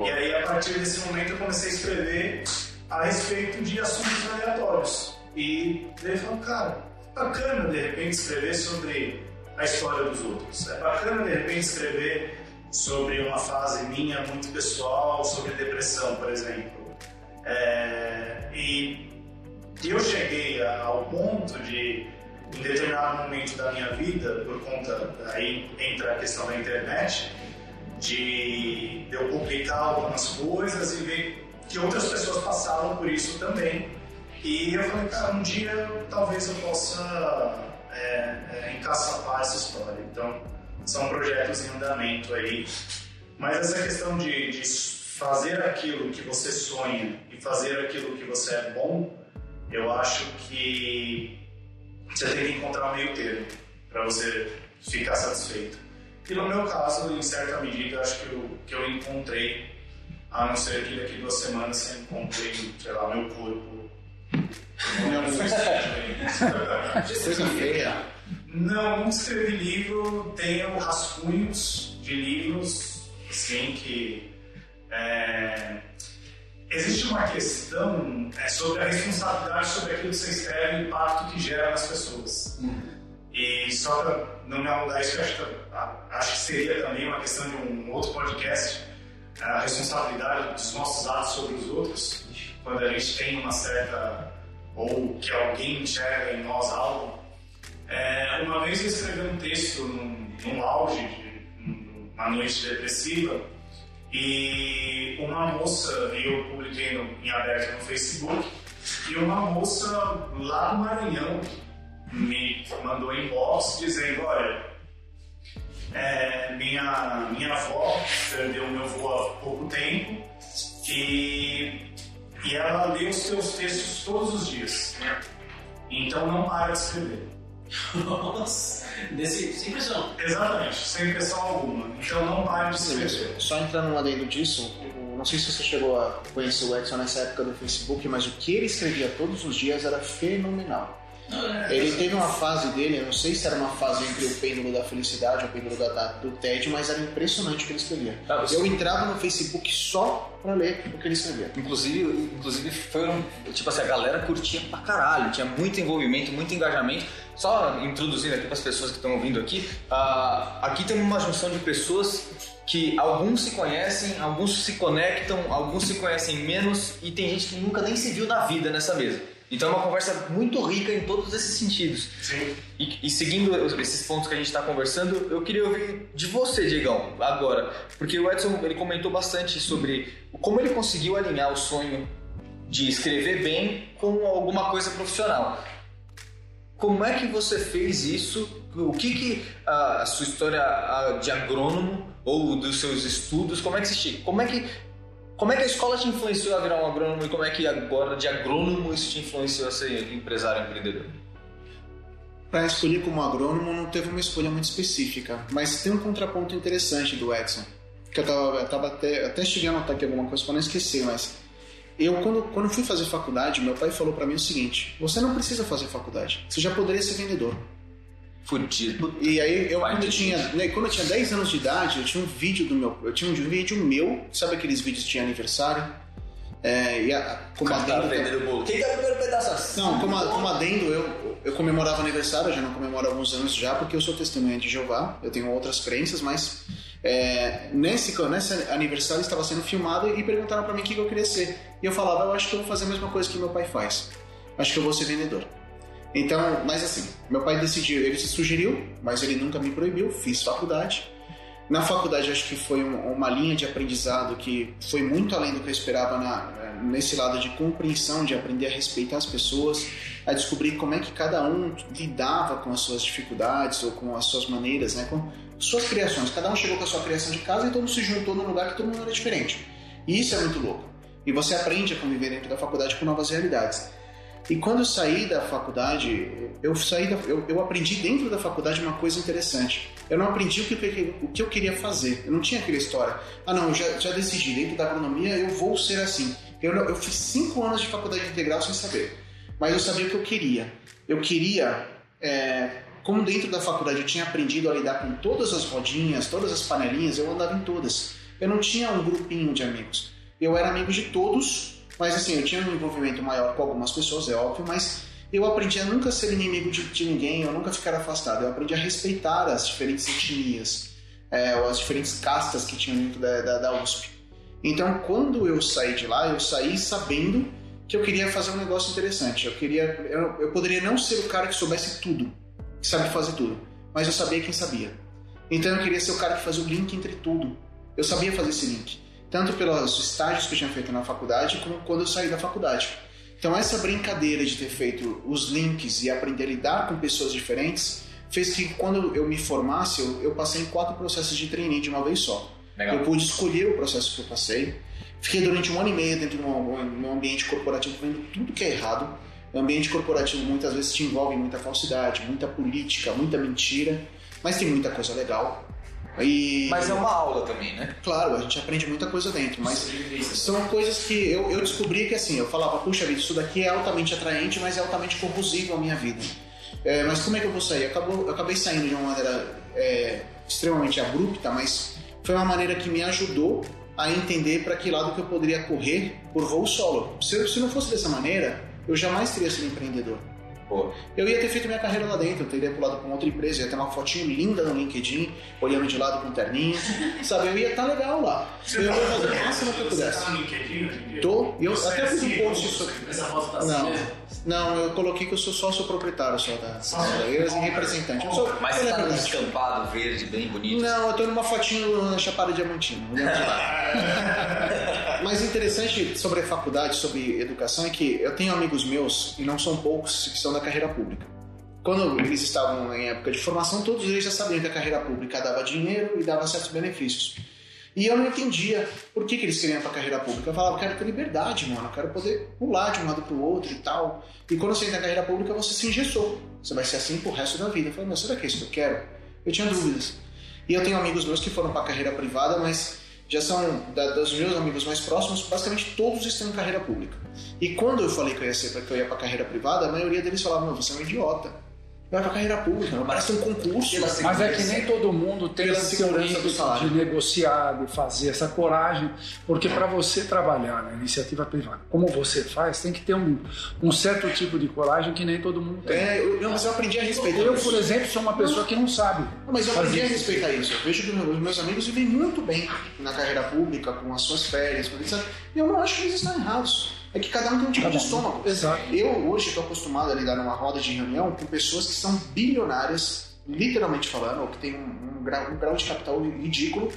E aí, a partir desse momento, eu comecei a escrever a respeito de assuntos aleatórios. E daí eu falo, cara, bacana de repente escrever sobre a história dos outros. É bacana de repente escrever sobre uma fase minha muito pessoal, sobre depressão, por exemplo. É, e eu cheguei ao ponto de, em determinado momento da minha vida, por conta, aí entra a questão da internet, de eu publicar algumas coisas e ver que outras pessoas passavam por isso também. E eu falei, cara, um dia talvez eu possa é, é, encaçapar essa história. Então, são projetos em andamento aí. Mas essa questão de, de fazer aquilo que você sonha e fazer aquilo que você é bom, eu acho que você tem que encontrar meio termo para você ficar satisfeito. E no meu caso, em certa medida, acho que eu, que eu encontrei, a não ser que daqui duas semanas eu encontrei, sei lá, meu corpo. Não, Coisa feia. não, escrevi livro, tenho rascunhos de livros, assim, que. é, Existe uma questão é, sobre a responsabilidade sobre aquilo que você escreve e o impacto que gera nas pessoas. E só para não me alongar isso, acho acho que seria também uma questão de um outro podcast, a responsabilidade dos nossos atos sobre os outros, quando a gente tem uma certa. Ou que alguém enxerga em nós algo. É, uma vez eu escrevi um texto num, num auge, de, numa noite depressiva, e uma moça, eu publiquei no, em aberto no Facebook, e uma moça lá do Maranhão me mandou inbox dizendo, olha, é, minha, minha avó perdeu meu avô há pouco tempo e, e ela lê os teus textos todos os dias. Então não para de escrever. Nossa, desse, sem pressão. Exatamente, sem pressão alguma. Então não pare de escrever. Só entrando no adendo disso, não sei se você chegou a conhecer o Edson nessa época do Facebook, mas o que ele escrevia todos os dias era fenomenal. Ele teve uma fase dele, eu não sei se era uma fase entre o pêndulo da felicidade ou o pêndulo da, do tédio, mas era impressionante o que ele escrevia. Ah, Eu entrava no Facebook só pra ler o que ele escrevia. Inclusive, inclusive foram, tipo assim, a galera curtia pra caralho, tinha muito envolvimento, muito engajamento. Só introduzindo aqui para as pessoas que estão ouvindo aqui, ah, aqui tem uma junção de pessoas que alguns se conhecem, alguns se conectam, alguns se conhecem menos e tem gente que nunca nem se viu na vida nessa mesa. Então é uma conversa muito rica em todos esses sentidos. Sim. E, e seguindo esses pontos que a gente está conversando, eu queria ouvir de você, Diegão, agora. Porque o Edson ele comentou bastante sobre como ele conseguiu alinhar o sonho de escrever bem com alguma coisa profissional. Como é que você fez isso? O que, que a, a sua história a, de agrônomo ou dos seus estudos, como é que como é que como é que a escola te influenciou a virar um agrônomo e como é que agora de agrônomo isso te influenciou a ser empresário empreendedor? Para escolher como agrônomo não teve uma escolha muito específica, mas tem um contraponto interessante do Edson, que eu tava, eu tava até, até cheguei a anotar aqui alguma coisa para não esquecer, mas eu quando, quando fui fazer faculdade, meu pai falou para mim o seguinte: você não precisa fazer faculdade, você já poderia ser vendedor. Fudido. E aí eu quando eu tinha, né, quando eu tinha 10 anos de idade, eu tinha um vídeo do meu, eu tinha um vídeo meu, sabe aqueles vídeos de aniversário? É, e a, como Cara, adendo, vendendo bolo. Quem o primeiro pedaço não, adendo, eu, eu comemorava aniversário, eu já não comemoro há alguns anos já, porque eu sou testemunha de Jeová, eu tenho outras crenças, mas é, nesse, nesse aniversário estava sendo filmado e perguntaram pra mim o que eu queria ser. E eu falava, eu acho que eu vou fazer a mesma coisa que meu pai faz. Acho que eu vou ser vendedor. Então, mas assim, meu pai decidiu, ele se sugeriu, mas ele nunca me proibiu, fiz faculdade. Na faculdade, acho que foi um- uma linha de aprendizado que foi muito além do que eu esperava na- nesse lado de compreensão, de aprender a respeitar as pessoas, a descobrir como é que cada um lidava com as suas dificuldades ou com as suas maneiras, né, com suas criações. Cada um chegou com a sua criação de casa e todo mundo se juntou num lugar que todo mundo era diferente. E isso é muito louco. E você aprende a conviver dentro da faculdade com novas realidades. E quando eu saí da faculdade, eu saí da, eu, eu aprendi dentro da faculdade uma coisa interessante. Eu não aprendi o que, o que eu queria fazer. Eu não tinha aquela história. Ah, não, já, já decidi, dentro da agronomia eu vou ser assim. Eu, eu fiz cinco anos de faculdade integral sem saber. Mas eu sabia o que eu queria. Eu queria, é, como dentro da faculdade eu tinha aprendido a lidar com todas as rodinhas, todas as panelinhas, eu andava em todas. Eu não tinha um grupinho de amigos. Eu era amigo de todos, mas assim, eu tinha um envolvimento maior com algumas pessoas, é óbvio, mas eu aprendi a nunca ser inimigo de, de ninguém, eu nunca ficar afastado. Eu aprendi a respeitar as diferentes etnias, é, ou as diferentes castas que tinham dentro da, da, da USP. Então, quando eu saí de lá, eu saí sabendo que eu queria fazer um negócio interessante. Eu queria, eu, eu poderia não ser o cara que soubesse tudo, que sabe fazer tudo, mas eu sabia quem sabia. Então, eu queria ser o cara que fazia o link entre tudo. Eu sabia fazer esse link, tanto pelos estágios que eu tinha feito na faculdade, como quando eu saí da faculdade. Então, essa brincadeira de ter feito os links e aprender a lidar com pessoas diferentes fez que quando eu me formasse, eu, eu passei em quatro processos de trainee de uma vez só. Legal. Eu pude escolher o processo que eu passei. Fiquei durante um ano e meio dentro de um, um ambiente corporativo vendo tudo que é errado. O ambiente corporativo muitas vezes te envolve muita falsidade, muita política, muita mentira, mas tem muita coisa legal. E, Mas é uma aula também, né? claro, a gente aprende muita coisa dentro, mas são coisas que eu, eu descobri que assim, eu falava, puxa vida, isso daqui é altamente atraente, mas é altamente corrosivo à minha vida. É, mas como é que eu vou sair? Acabou, eu acabei saindo de uma maneira é, extremamente abrupta, mas foi uma maneira que me ajudou a entender para que lado que eu poderia correr por voo solo. Se, se não fosse dessa maneira, eu jamais teria sido empreendedor. Pô, Eu ia ter feito minha carreira lá dentro, eu teria pulado para outra empresa, ia ter uma fotinho linda no LinkedIn, olhando de lado com um terninho, sabe? Eu ia estar legal lá. Eu ia fazer o máximo que eu Você pudesse. tá no LinkedIn hoje em dia? Tô, e eu Você até é fiz um post sobre. Essa foto tá assim Não. mesmo? Não, eu coloquei que eu sou sócio proprietário só da eu e representante. Eu sou, Mas você tá num disso. estampado verde bem bonito. Não, eu tô numa fotinho na Chapada Diamantina. olhando de lá. Mas interessante sobre a faculdade, sobre educação, é que eu tenho amigos meus, e não são poucos, que são da carreira pública. Quando eles estavam em época de formação, todos eles já sabiam que a carreira pública dava dinheiro e dava certos benefícios. E eu não entendia por que, que eles queriam ir pra carreira pública. Eu falava, eu quero ter liberdade, mano, eu quero poder pular de um lado pro outro e tal. E quando você entra na carreira pública, você se engessou. Você vai ser assim pro resto da vida. Eu falei, meu, será que é isso que eu quero? Eu tinha dúvidas. E eu tenho amigos meus que foram pra carreira privada, mas já são da, dos meus amigos mais próximos, basicamente todos estão em carreira pública. E quando eu falei que eu ia ser que eu ia pra carreira privada, a maioria deles falava, meu, você é um idiota. Vai pra carreira pública, não parece um concurso. Mas é que nem todo mundo tem esse segurança de negociar, de fazer essa coragem, porque para você trabalhar na iniciativa privada, como você faz, tem que ter um, um certo tipo de coragem que nem todo mundo tem. É, eu, mas eu aprendi a respeitar Eu, isso. por exemplo, sou uma pessoa que não sabe. Não, Mas eu aprendi a respeitar isso. Eu vejo que os meus amigos vivem muito bem na carreira pública, com as suas férias, com isso. E eu não acho que eles estão errados. É que cada um tem um tipo Cada de um. estômago. Exato. Eu hoje estou acostumado a lidar numa roda de reunião com pessoas que são bilionárias, literalmente falando, ou que têm um, um grau, um grau de capital ridículo,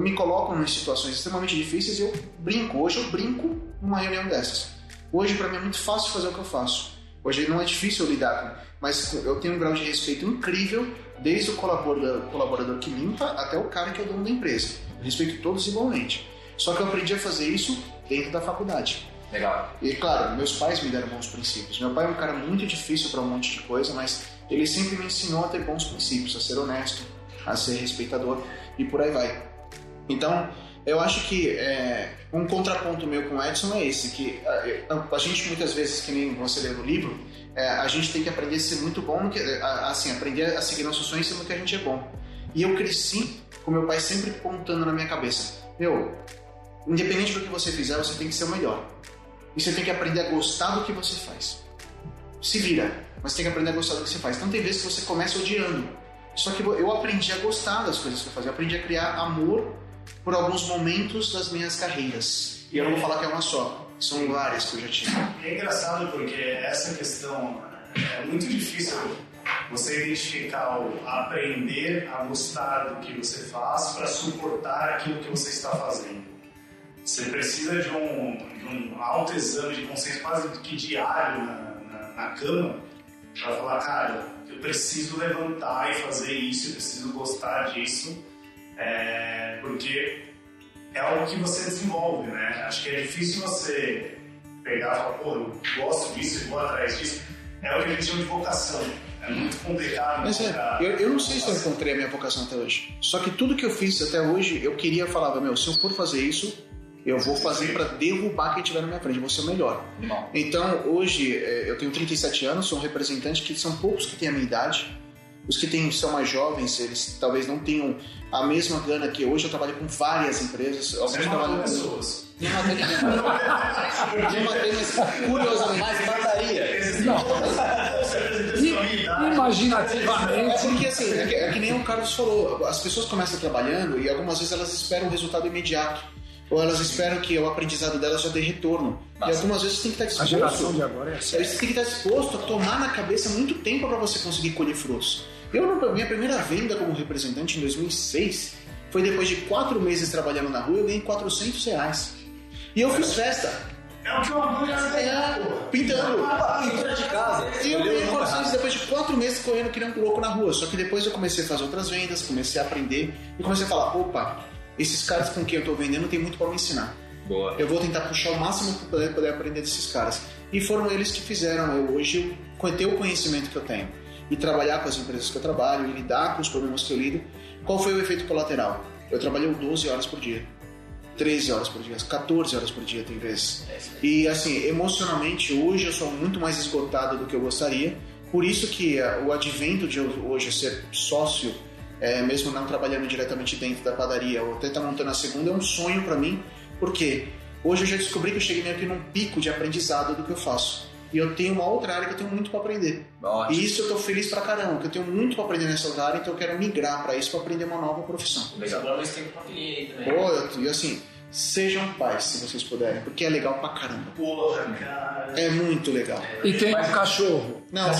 me colocam em situações extremamente difíceis e eu brinco. Hoje eu brinco numa reunião dessas. Hoje para mim é muito fácil fazer o que eu faço. Hoje não é difícil lidar com, mas eu tenho um grau de respeito incrível, desde o colaborador, colaborador que limpa até o cara que é o dono da empresa. Eu respeito todos igualmente. Só que eu aprendi a fazer isso dentro da faculdade. Legal. E claro, meus pais me deram bons princípios. Meu pai é um cara muito difícil para um monte de coisa, mas ele sempre me ensinou a ter bons princípios, a ser honesto, a ser respeitador e por aí vai. Então, eu acho que é, um contraponto meu com o Edson é esse, que a, a gente muitas vezes, que nem você lê no livro, é, a gente tem que aprender a ser muito bom, que, a- assim, aprender a seguir nossos sonhos sendo que a gente é bom. E eu cresci com meu pai sempre pontando na minha cabeça, meu, independente do que você fizer, você tem que ser o melhor. E você tem que aprender a gostar do que você faz. Se vira, mas tem que aprender a gostar do que você faz. Então tem vezes que você começa odiando. Só que eu aprendi a gostar das coisas que eu fazia. Eu aprendi a criar amor por alguns momentos das minhas carreiras. E eu não vou falar que é uma só. São várias que eu já tive. É engraçado porque essa questão é muito difícil você identificar o aprender a gostar do que você faz para suportar aquilo que você está fazendo. Você precisa de um, de um alto exame de consciência quase que diário na, na, na cama para falar, cara, eu preciso levantar e fazer isso, eu preciso gostar disso, é, porque é algo que você desenvolve, né? Acho que é difícil você pegar e falar, pô, eu gosto disso e vou atrás disso. É o que a gente chama de vocação. É muito complicado. Mas é, encontrar eu, eu não sei se eu encontrei a minha vocação até hoje. Só que tudo que eu fiz até hoje, eu queria, falava, meu, se eu for fazer isso, eu vou fazer para derrubar quem estiver na minha frente, vou ser o melhor. Animal. Então, hoje, é, eu tenho 37 anos, sou um representante que são poucos que têm a minha idade. Os que têm, são mais jovens, eles talvez não tenham a mesma gana que hoje. Eu trabalho com várias empresas. Alguns matou trabalham com... pessoas. Não matei. Não matei, mas curiosamente... Mas mataria. Não. Você representa a sua I- idade. É imaginativamente, porque assim, é que, é que nem o Carlos falou, as pessoas começam trabalhando e algumas vezes elas esperam um resultado imediato. Ou elas esperam que o aprendizado delas já dê retorno. E Mas- algumas vezes tem que estar a disposto. geração de agora é assim. Você tem que estar disposto a tomar na cabeça muito tempo para você conseguir colher frutos. Eu, minha primeira venda como representante em 2006 foi depois de quatro meses trabalhando na rua, eu ganhei 400 reais. E eu fiz festa. É o que eu amo de É, pintando. Pintura de casa. E eu ganhei o nome 400 depois de quatro meses correndo que nem um louco na rua. Só que depois eu comecei a fazer outras vendas, comecei a aprender e comecei a falar: opa, esses caras com quem eu tô vendendo tem muito para me ensinar. Boa. Eu vou tentar puxar o máximo para poder, poder aprender desses caras. E foram eles que fizeram eu hoje ter o conhecimento que eu tenho e trabalhar com as empresas que eu trabalho e lidar com os problemas que eu lido. Qual foi o efeito colateral? Eu trabalhei 12 horas por dia. 13 horas por dia, 14 horas por dia tem vezes. E assim, emocionalmente, hoje eu sou muito mais esgotado do que eu gostaria. Por isso que eh, o advento de hoje ser sócio, eh, mesmo não trabalhando diretamente dentro da padaria, ou até estar montando a segunda, é um sonho para mim. Porque hoje eu já descobri que eu cheguei meio que num pico de aprendizado do que eu faço. E eu tenho uma outra área que eu tenho muito para aprender. Ótimo. E isso eu tô feliz pra caramba, que eu tenho muito para aprender nessa outra área, então eu quero migrar para isso para aprender uma nova profissão. Mas agora nós temos uma filhinha aí também. Pô, eu- e assim, sejam pais, se vocês puderem, porque é legal pra caramba. Porra, cara. É muito legal. E tem um cachorro. Não,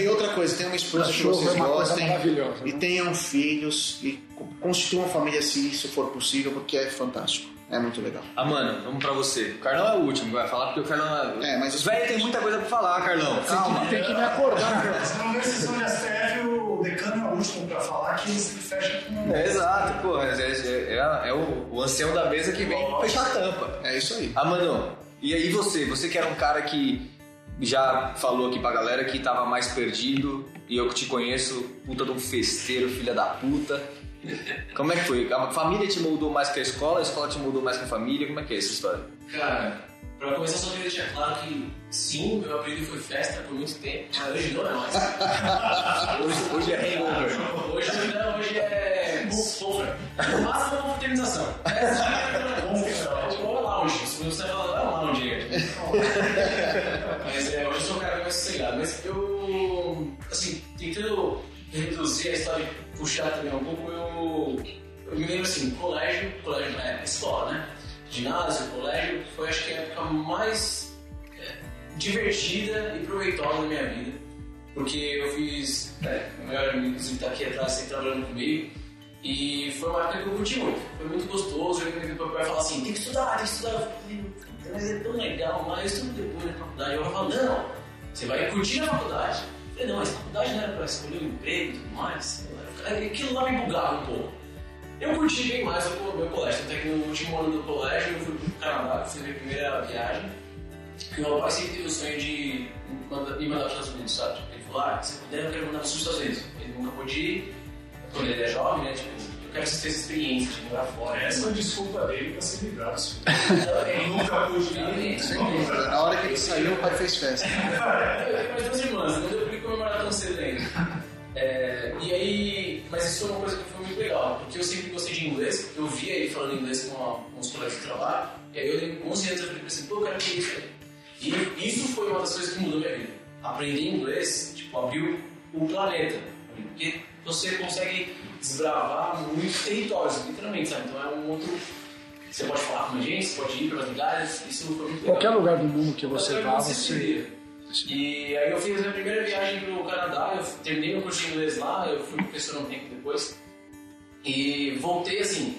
e outra coisa, tenha uma esposa que Cachorro vocês é gostem maravilhosa, e né? tenham filhos e constituam família se isso for possível, porque é fantástico. É muito legal. Ah, mano, vamos pra você. O Carlão é o último que vai falar, porque o Carlão é. É, mas Os os- velhos tem muita coisa pra falar, Carlão. Calma. Tem que me acordar. cara. Se não sessão de STF, o decano é o último pra falar que ele fecha com. É, exato, pô. É, é- é- é o, o ancião da mesa que vem fechar a tampa. É isso aí. Ah, mano, e aí você? Você que era um cara que já falou aqui pra galera que tava mais perdido e eu que te conheço, puta de um festeiro, filha da puta. Como é que foi? A família te moldou mais que a escola, a escola te moldou mais que a família? Como é que é essa história? Cara, pra começar só queria deixar claro que sim, meu apelido foi festa por muito tempo, mas hoje não é mais. Hoje, hoje é hangover. Hoje não, hoje é over. No máximo é uma fraternização. É ou lounge, se você falar, é lounge. Mas é, hoje eu sou um cara mais sossegado. Mas eu, assim, tentando reduzir a história puxar também um pouco, eu, eu me lembro assim, colégio, colégio na época, escola, né? Ginásio, colégio, foi acho que a época mais é, divertida e proveitosa da minha vida. Porque eu fiz, é, o melhor amigo inclusive tá aqui atrás, sempre trabalhando comigo. E foi uma época que eu curti muito. Foi muito gostoso. Eu lembro que o papai falava assim: tem que estudar, tem que estudar. Mas é tão legal, mas eu estudo depois na faculdade. Eu falava: não, você vai curtir a faculdade. Eu falei: não, mas faculdade não era pra escolher um emprego e tudo mais. Aquilo lá me bugava um pouco. Eu curti bem mais o meu colégio, até que no último ano do colégio eu fui pro Canadá, fiz a minha primeira viagem. E meu pai sempre teve o sonho de manda- me mandar para os Estados Unidos, sabe? Ele falou, ah, se puder, eu quero mandar para os Estados Unidos. Ele nunca pôde ir, quando ele é jovem, né? Tipo, eu quero que tenha essa experiência de morar fora. Essa é a desculpa dele pra se livrar dos filhos. Também. Nunca pude ir. Na hora que ele saiu, o pai fez festa. Eu tenho mais duas irmãs, não deu pra ir comemorar tão cedo ainda. É, mas isso foi uma coisa que foi muito legal, porque eu sempre gostei de inglês, eu via ele falando inglês com, os colegas de trabalho, e aí eu lembro com 11 anos eu falei assim, pô, eu quero ver isso aí. E isso foi uma das coisas que mudou minha vida. Aprender inglês, tipo, abriu o planeta, porque você consegue desbravar muitos territórios, literalmente, sabe? Então é um outro. Você pode falar com a gente, você pode ir para outros lugares, isso foi muito legal. Qualquer lugar do mundo que você vá, você. E aí eu fiz a minha primeira viagem pro Canadá, eu terminei meu curso de inglês lá, eu fui professor um tempo depois. E voltei assim,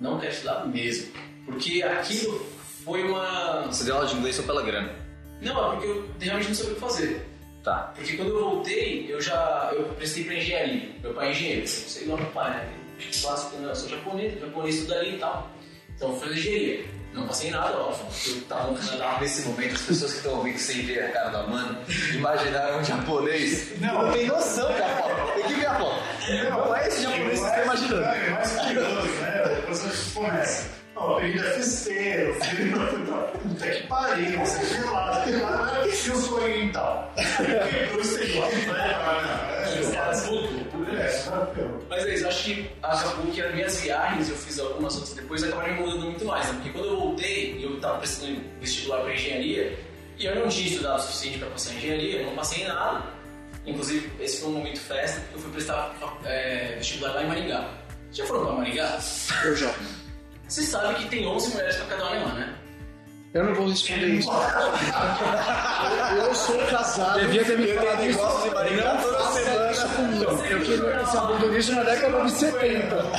não quero estudar mesmo. Porque aquilo foi uma. Você deu aula de inglês só pela grana. Não, é porque eu realmente não sabia o que fazer. Tá. Porque quando eu voltei, eu já eu prestei pra engenharia. Meu pai é engenheiro, eu sei lá meu pai, né? Clássico, não, eu sou japonês, japonês estuda ali e tal. Então eu fui fazer engenharia. Não passei nada, óbvio. Eu tava no Canadá. Nesse momento, as pessoas que estão ouvindo sem ver a cara da mano imaginaram um japonês. Não. tem noção da foto. Tem que ver a foto. Não é esse japonês que você está imaginando. É mais curioso, né? Depois você começa. Não, o apelido é festeiro, filho da puta que pariu, você sei lá, sei lá, eu sou oriental. Quebrou esse negócio, né? Os caras Mas é isso, acho que acabou que as minhas viagens, eu fiz algumas outras depois, acabaram me mudando muito mais, né? Porque quando eu voltei, eu estava prestando vestibular para engenharia, e eu não tinha estudado o suficiente para passar em engenharia, eu não passei em nada. Inclusive, esse foi um momento festa, porque eu fui prestar é, vestibular lá em Maringá. Já foram para Maringá? Eu já. Você sabe que tem 11 mulheres para cada homem lá, né? Eu não vou responder isso. Eu sou casado. Devia ter me falado isso. negócio de Maringá Não toda faça semana. isso comigo. Eu queria esse abandonismo na década de 70. Não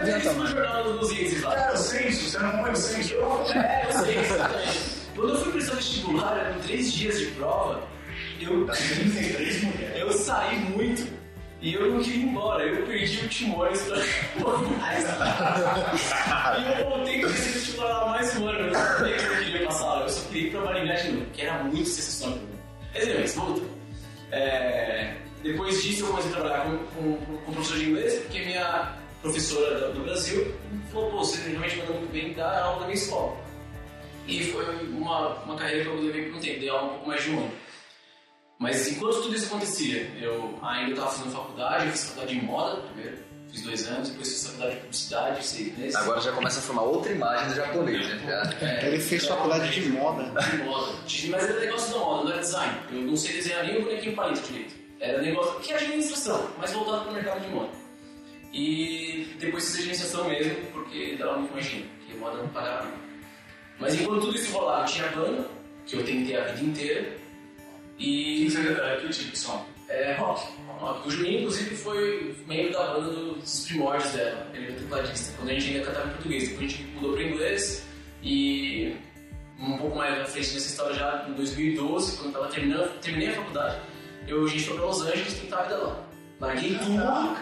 adianta Isso no mais. jornal dos índices lá. Cara, o censo, você não acompanha o censo? É, eu sei, exatamente. Quando eu fui prestar vestibular, eram três dias de prova, eu 33 mulheres. Eu saí muito e eu não queria ir embora. Eu perdi o Timões pra e eu voltei com esse vestibular lá mais um ano. Eu não sabia que eu queria passar. Eu só queria ir pra Maringá de novo, que era muito sensacional pra mim. Mas, anyways, voltando. É, depois disso, eu comecei a trabalhar com, com, com professor de inglês, porque minha professora do, do Brasil falou: pô, você realmente manda muito bem dar aula na minha escola. E foi uma, uma carreira que eu levei por um tempo, dei aula um pouco mais de um ano. Mas enquanto tudo isso acontecia, eu ainda estava fazendo faculdade, eu fiz faculdade de moda primeiro, fiz dois anos, depois fiz faculdade de publicidade, seis meses. Agora já começa a formar outra imagem do japonês, né? Já. É, Ele fez faculdade de moda. de moda. Mas era negócio da moda, não era design. Eu não sei desenhar nem o bonequinho palito direito. Era negócio que é administração, mas voltado para o mercado de moda. E depois fiz agenciação mesmo, porque dava muito mais dinheiro, porque moda não pagava nada. Mas enquanto tudo isso rolava, eu tinha banda, que eu tentei a vida inteira, e... Que tipo de som? É, rock. rock. O Juninho, inclusive, foi membro da banda dos primórdios dela. Ele era tecladista, quando a gente ainda cantava em português. Depois a gente mudou para inglês e um pouco mais na frente nessa história já em 2012, quando eu tava terminando, terminei a faculdade, eu, a gente foi pra Los Angeles tentar a vida lá. Larguei tudo,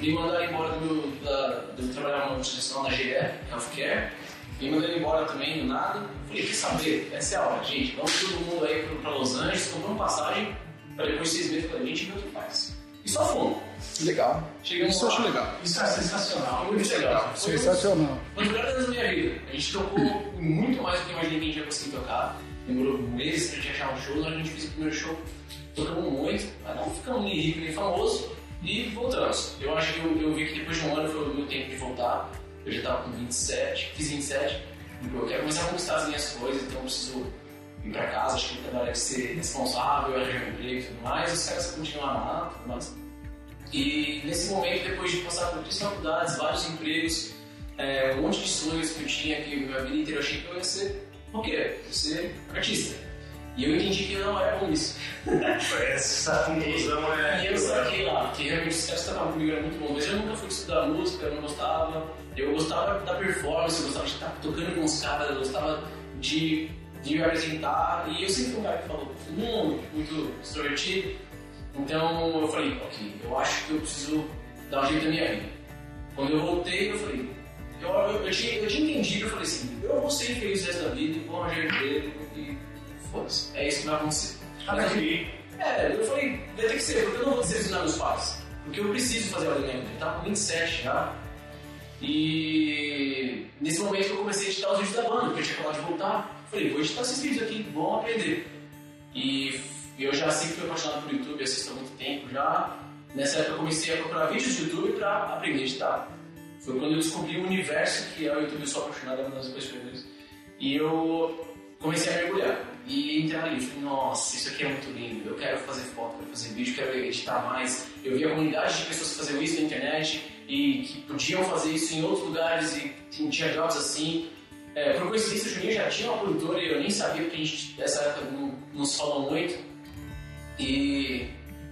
me mandaram embora do meu, da, do trabalhar numa multinacional na GE, Healthcare, me mandaram embora também do nada. Falei, quer saber? Essa é a hora, gente, vamos todo mundo aí pra, pra Los Angeles, compramos passagem, pra depois de seis meses a gente ver o que faz. E só fomos. Legal. Chegamos Isso eu acho legal. Isso é sensacional. Foi muito legal. Sensacional. Foi o melhor da minha vida. A gente tocou muito mais do que eu imaginei que a gente ia conseguir tocar. Demorou meses pra gente achar um show, mas a gente fez o primeiro show, tocamos muito, mas não ficamos nem rico nem famoso e voltamos. Eu acho que eu, eu vi que depois de um ano foi o meu tempo de voltar. Eu já tava com 27, fiz 27. Então eu quero começar a conquistar as minhas coisas, então eu preciso ir pra casa. Acho que o trabalho deve ser responsável, arranjar um emprego e tudo mais. Os caras continuam lá, tudo mais. E nesse momento, depois de passar por três faculdades, vários empregos, é, um monte de sonhos que eu tinha, que minha vida inteira eu achei que eu ia ser roqueiro, eu ia ser artista. E eu entendi que eu não era bom nisso. Essa conclusão é. E eu saquei lá, que realmente os caras estavam comigo eram muito bons, mas eu nunca fui estudar música, eu não gostava. Eu gostava da performance, eu gostava de estar tocando com os caras, eu gostava de, de apresentar. E eu sempre fui um cara que falou muito, muito extrovertido. Então eu falei, ok, eu acho que eu preciso dar um jeito na minha vida. Quando eu voltei, eu falei, eu, eu, eu tinha, eu tinha entendido, eu falei assim, eu vou ser infeliz o resto da vida, vou arranjar emprego e foda-se, é isso que vai acontecer. Até que. É, eu falei, vai ter que ser, porque eu não vou decepcionar meus pais. Porque eu preciso fazer a minha vida. Eu tava com 27 já. E nesse momento eu comecei a editar os vídeos da banda, porque eu tinha acabado de voltar. Falei, vou editar esses vídeos aqui, vão aprender. E eu já sempre fui apaixonado por YouTube, assisto há muito tempo já. Nessa época eu comecei a procurar vídeos do YouTube pra aprender a editar. Foi quando eu descobri o universo que é o YouTube, eu sou apaixonado, é uma das coisas. E eu comecei a mergulhar. E entrei ali, falei, nossa, isso aqui é muito lindo, eu quero fazer foto, quero fazer vídeo, quero editar mais. Eu vi a comunidade de pessoas que faziam isso na internet e que podiam fazer isso em outros lugares e tinha jobs assim. É, por coincidência, o Juninho já tinha uma produtora e eu nem sabia porque a gente, nessa época, não, não se falou muito. E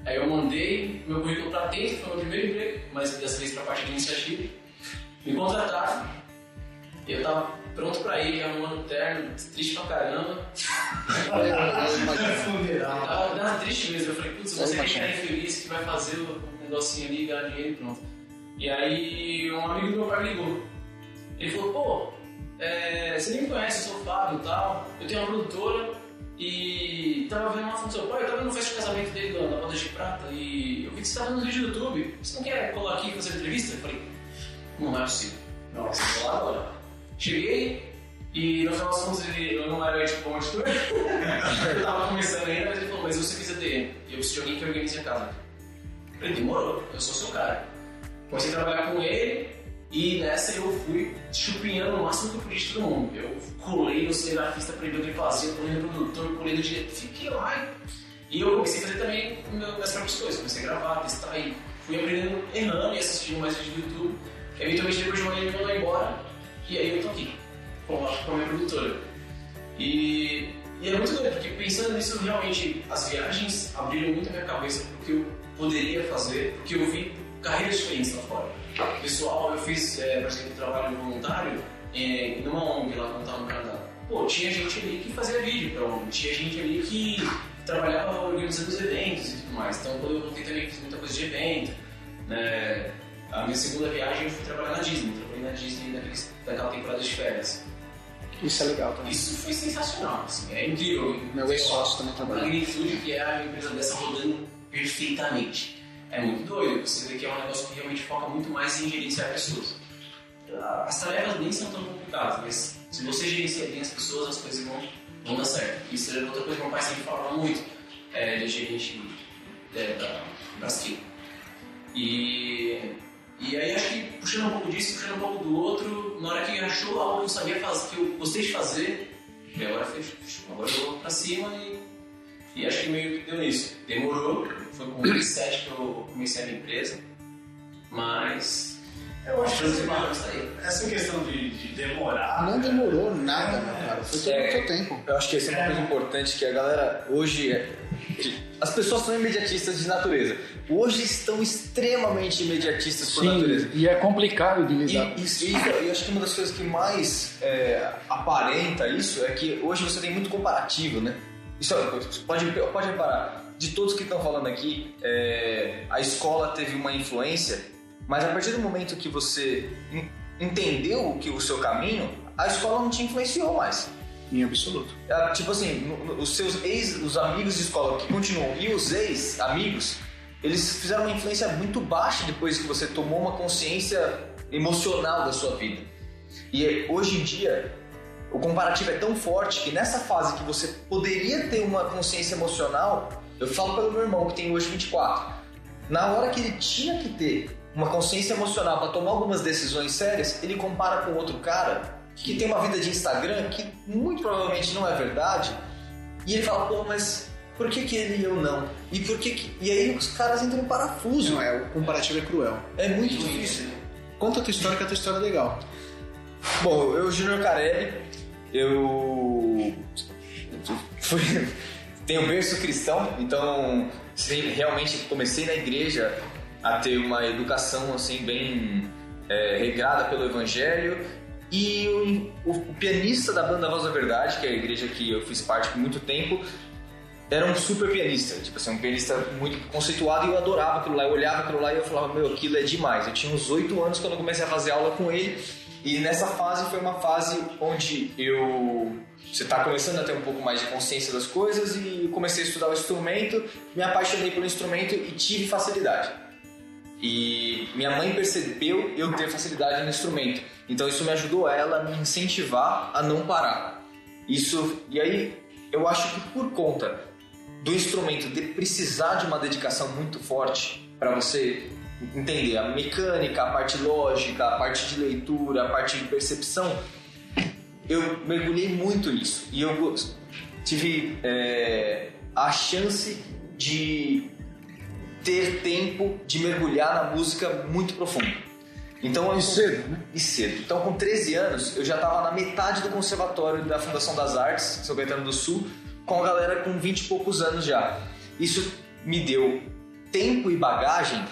aí eu mandei meu currículo pra dentro, foi o meu primeiro emprego, mas dessa vez pra parte de iniciativa. Me contrataram, eu tava pronto pra ir, já no ano terno, triste pra caramba. Tava tava triste mesmo, eu falei, putz, você que é infeliz, que vai fazer o negocinho ali, ganhar dinheiro e pronto. E aí um amigo do meu pai ligou. Ele falou, pô, é, você nem me conhece, eu sou Fábio e tal, eu tenho uma produtora e tava vendo uma seu pai, eu tava no festa de casamento dele na Boda de Prata e eu vi que você tava no vídeo do YouTube, você não quer colar aqui e fazer entrevista? Eu falei, não é possível. Nossa, vou lá agora. Cheguei e no final das contas ele, eu não era tipo bom editor, eu tava começando ainda, mas ele falou, mas você fez a DM, eu preciso de alguém que organize a casa. Eu falei, demorou, eu sou seu cara. Comecei a trabalhar com ele e nessa eu fui chupinhando o máximo que eu podia de todo mundo. Eu colei no cinegrafista pra ele o fazia, colei no produtor, colei no diretor, fiquei lá. E eu comecei a fazer também minhas próprias coisas, comecei a gravar, testar e fui aprendendo errando e assistindo mais vídeos do YouTube. Eventualmente depois de um ano ele me mandou embora e aí eu tô aqui, com a, com a minha produtora. E, e é muito doido, porque pensando nisso, realmente as viagens abriram muito a minha cabeça pro que eu poderia fazer, porque eu vi carreiras diferentes lá fora. Pessoal, eu fiz, é, por exemplo, trabalho voluntário é, numa ONG lá quando eu tava no Canadá. Pô, tinha gente ali que fazia vídeo pra ONG, tinha gente ali que trabalhava organizando os eventos e tudo mais. Então, quando eu voltei também, fiz muita coisa de evento. Né? A minha segunda viagem eu fui trabalhar na Disney, trabalhei na Disney naqueles, naquela temporada de férias. Isso é legal também. Isso foi sensacional, assim, é incrível. Meu ex-sócio também A trabalha. magnitude que é a empresa dessa rodando perfeitamente. É muito doido, você vê que é um negócio que realmente foca muito mais em gerenciar pessoas. As tarefas nem são tão complicadas, mas se você gerenciar bem as pessoas, as coisas vão, vão dar certo. Isso é outra coisa que meu pai sempre falava muito, é, de gerente é, da Braskem. E, e aí acho que puxando um pouco disso, puxando um pouco do outro, na hora que achou algo que eu sabia fazer, que eu gostei de fazer, e agora fez, agora eu vou pra cima e, e acho que meio que deu nisso. Demorou, foi com 27 que eu comecei a minha empresa, mas Eu acho que isso aí. essa questão de, de demorar. Não demorou nada, meu cara. Foi todo É. o seu tempo. Eu acho que essa é uma coisa importante que a galera hoje é. As pessoas são imediatistas de natureza. Hoje estão extremamente imediatistas por natureza. Sim, e é complicado de E, lidar com isso, e eu acho que uma das coisas que mais é, aparenta isso é que hoje você tem muito comparativo, né? Isso é- pode, pode reparar, de todos que estão falando aqui, é, a escola teve uma influência, mas a partir do momento que você en- entendeu o que o seu caminho, a escola não te influenciou mais. Em absoluto. Ah, Tipo assim, os seus ex, os amigos de escola que continuam e os ex-amigos, eles fizeram uma influência muito baixa depois que você tomou uma consciência emocional da sua vida. E é, hoje em dia, o comparativo é tão forte que nessa fase que você poderia ter uma consciência emocional, eu falo pelo meu irmão que tem hoje 24, na hora que ele tinha que ter uma consciência emocional para tomar algumas decisões sérias, ele compara com outro cara que tem uma vida de Instagram que muito provavelmente não é verdade, e ele fala, pô, mas por que, que ele e eu não? E por que, que... E aí os caras entram em parafuso. Não é, o comparativo é cruel. É muito difícil. Conta a tua história, que a tua história é legal. Bom, eu, Júnior Carelli, eu fui, tenho berço cristão, então realmente comecei na igreja a ter uma educação assim bem é, regrada pelo evangelho e o, o- o pianista da banda Voz da Verdade, que é a igreja que eu fiz parte por muito tempo, era um super pianista, tipo assim, um pianista muito conceituado e eu adorava aquilo lá. Eu olhava aquilo lá e eu falava, meu, aquilo é demais. Eu tinha uns oito anos quando eu comecei a fazer aula com ele e nessa fase foi uma fase onde eu. Você está começando a ter um pouco mais de consciência das coisas e comecei a estudar o instrumento, me apaixonei pelo instrumento e tive facilidade. E minha mãe percebeu eu ter facilidade no instrumento. Então isso me ajudou ela a me incentivar a não parar. Isso e aí eu acho que por conta do instrumento de precisar de uma dedicação muito forte para você entender a mecânica, a parte lógica, a parte de leitura, a parte de percepção, eu mergulhei muito nisso e eu tive é, a chance de ter tempo de mergulhar na música muito profundo. Então E cedo, né? e cedo. Então, com 13 anos, eu já estava na metade do conservatório da Fundação das Artes, São Caetano do Sul, com a galera com 20 e poucos anos já. Isso me deu tempo e bagagem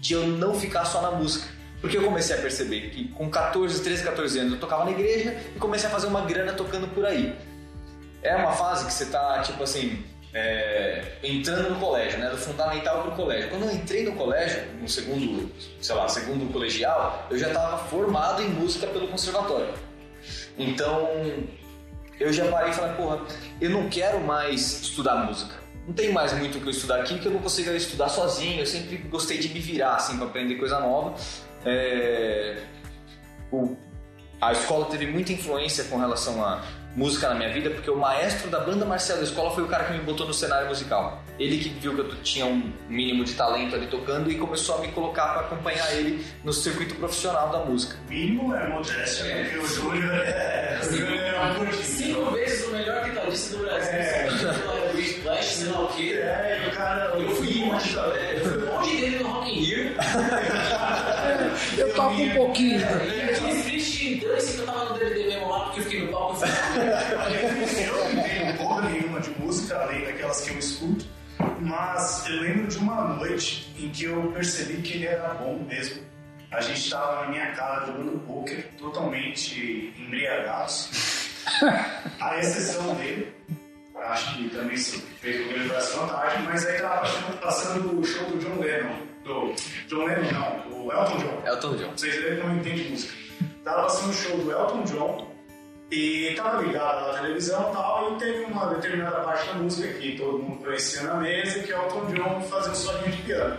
de eu não ficar só na música. Porque eu comecei a perceber que com 14, 13, 14 anos eu tocava na igreja e comecei a fazer uma grana tocando por aí. É uma fase que você tá, tipo assim, é, entrando no colégio, né? Do fundamental pro colégio. Quando eu entrei no colégio, no segundo, sei lá, segundo colegial, eu já estava formado em música pelo conservatório. Então, eu já parei e falei, porra, eu não quero mais estudar música. Não tem mais muito o que eu estudar aqui, que eu não consigo estudar sozinho. Eu sempre gostei de me virar, assim, para aprender coisa nova. É, o- a escola teve muita influência com relação à música na minha vida, porque o maestro da banda marcial da escola foi o cara que me botou no cenário musical. Ele que viu que eu tinha um mínimo de talento ali tocando e começou a me colocar para acompanhar ele no circuito profissional da música. Mínimo é modéstia, porque o Júnior é. O Júnior é um curtinho. Cinco vezes o melhor guitarrista do Brasil. É. Flash, sei lá o quê. É, e o cara. Eu fui monte, eu fui monte dele no Rock in Rio. Eu toco um pouquinho. E aquele Christian Dance que eu tava no DVD mesmo lá, porque eu fiquei no palco e fui Eu não tenho porra nenhuma de música, além daquelas que eu escuto, mas eu lembro de uma noite em que eu percebi que ele era bom mesmo. A gente estava na minha casa jogando poker, totalmente embriagados, a exceção dele. Acho que também fez o grande à tarde, mas aí tava passando, o show do John Lennon. Do John Lennon, não, do Elton John. Elton John. Vocês verem que não entendo música. Tava passando o show do Elton John e tava ligado na televisão e tal, e teve uma determinada parte da música que todo mundo conhecia na mesa, que é o Elton John fazendo solinho de piano.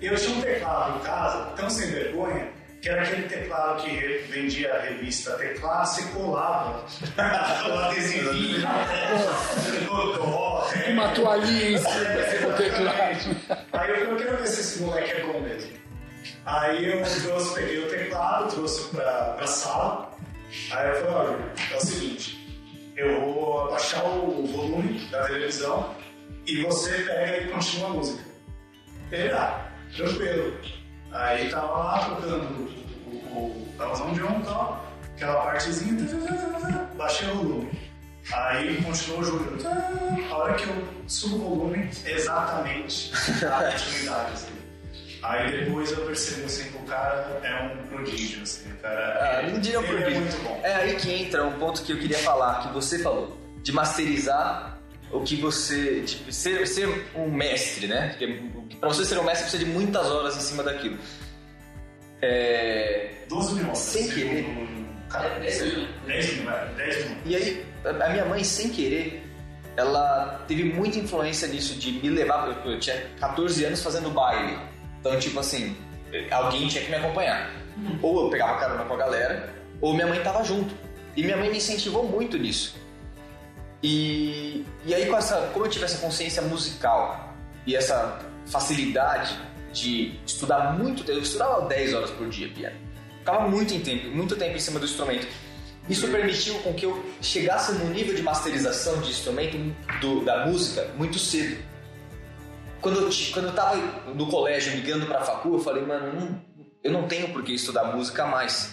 Eu tinha um teclado em casa, tão sem vergonha, que era aquele teclado que vendia a revista Teclado, você colava o adesivinho é. Uma toalhinha em cima do teclado. Aí eu falei, eu quero ver se esse moleque é bom mesmo. Aí eu trouxe, peguei o teclado, trouxe pra, pra sala. Aí eu falei, olha, é o seguinte, eu vou abaixar o volume da televisão e você pega e continua a música. Ele, ah, tranquilo. Aí tava lá tocando o o, o Elton John e tal, aquela partezinha, baixei o volume. Aí continuou o Júnior. A hora que eu subo o volume, exatamente a continuidade. Assim. Aí depois eu percebi assim, que o cara é um prodígio. Assim, o cara Ah, não diria um ele prodígio. é muito bom. É aí que entra um ponto que eu queria falar, que você falou, de masterizar o que você. Tipo, ser, ser um mestre, né? Porque pra você ser um mestre precisa de muitas horas em cima daquilo. É. 12 mil horas. Sem querer. Cara, É, é isso aí, né? 10 mil, vai, 10 mil. E aí, a a minha mãe, sem querer, ela teve muita influência nisso de me levar. Eu, eu tinha 14 anos fazendo baile. Então, tipo assim, alguém tinha que me acompanhar. Ou eu pegava carona com a galera, ou minha mãe tava junto. E minha mãe me incentivou muito nisso. E, e aí, com essa, como eu tive essa consciência musical e essa facilidade de estudar muito tempo, eu estudava 10 horas por dia piano. Ficava muito em tempo, muito tempo em cima do instrumento. Isso permitiu com que eu chegasse no nível de masterização de instrumento do- da música muito cedo. Quando eu, quando eu tava no colégio migrando pra facu, eu falei, mano, não, eu não tenho por que estudar música mais.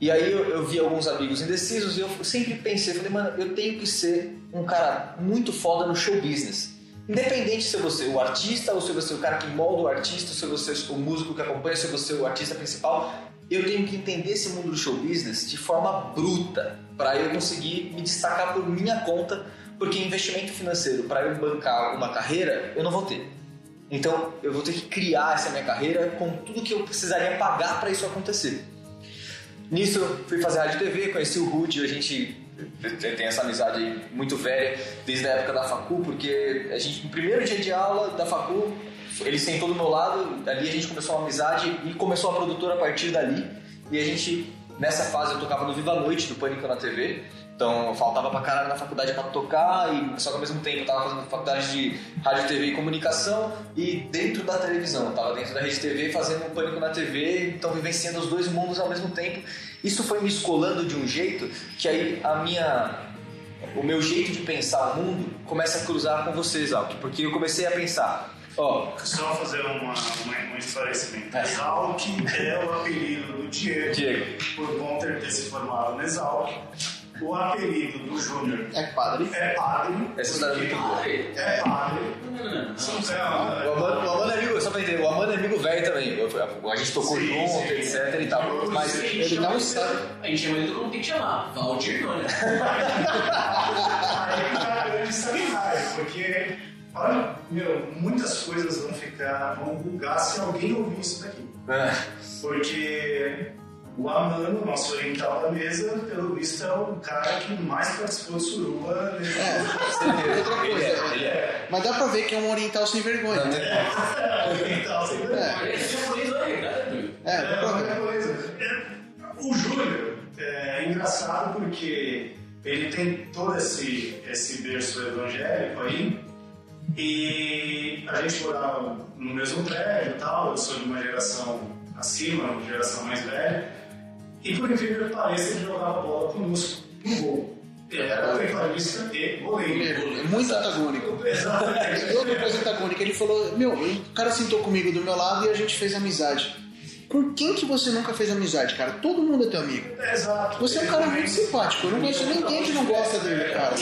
E aí eu, eu vi alguns amigos indecisos e eu sempre pensei, falei, mano, eu tenho que ser um cara muito foda no show business. Independente se vou ser o artista, ou se vou ser o cara que molda o artista, se vou ser o músico que acompanha, se vou ser o artista principal, eu tenho que entender esse mundo do show business de forma bruta, para eu conseguir me destacar por minha conta, porque investimento financeiro para eu bancar uma carreira, eu não vou ter. Então, eu vou ter que criar essa minha carreira com tudo que eu precisaria pagar para isso acontecer. Nisso, fui fazer rádio TV, conheci o Rude, a gente tem essa amizade muito velha, desde a época da facu, porque a gente, no primeiro dia de aula da facu, ele sentou do meu lado, ali a gente começou uma amizade e começou a produtora a partir dali. E a gente, nessa fase, eu tocava no Viva a Noite, do Pânico na TV, então eu faltava pra caralho na faculdade pra tocar, e só que ao mesmo tempo eu tava fazendo faculdade de rádio, TV e comunicação e dentro da televisão. Eu tava dentro da rede TV fazendo um pânico na TV, então vivenciando os dois mundos ao mesmo tempo. Isso foi me escolando de um jeito que aí a minha. O meu jeito de pensar o mundo começa a cruzar com vocês, Alck, porque eu comecei a pensar, ó, Só fazer uma, uma, um esclarecimento. É. Exalc é o apelido do Diego, Diego. por Gunter ter se formado no Exalc. O apelido do Júnior É padre. é padre. Essa é muito boa. É padre. Não, não, não. São O Zé, Amano, o Amano é amigo, só pra entender, o Amano é amigo velho também. A gente tocou Sim, junto, sim. etc e tal. Mas A gente ele não sabe. A gente chama ele como tem que chamar. Valdir Nunes. Aí tá grande sacanagem, porque, olha, meu, muitas coisas vão ficar, vão bugar se alguém ouvir isso daqui. é, Porque o Amano, nosso oriental da mesa, pelo visto é o cara que mais participou de suruba nesse Outra ele coisa. é, ele é. Mas dá pra ver que é um oriental sem vergonha. oriental, sem vergonha. É japonês, Pedro. É, dá É, pra ver. É, O Júnior é engraçado porque ele tem todo esse, esse berço evangélico aí e a gente morava no mesmo prédio e tal, eu sou de uma geração acima, uma geração mais velha e por incrível que pareça ele jogava bola conosco no gol. Ele era tecladista e goleiro. É muito antagônico. Exatamente. Outra coisa antagônica, ele falou, meu, o cara sentou comigo do meu lado e a gente fez amizade. Com quem que você nunca fez amizade, cara? Todo mundo é teu amigo. Exato. Você é um cara muito simpático. Eu não conheço ninguém que não gosta dele, cara.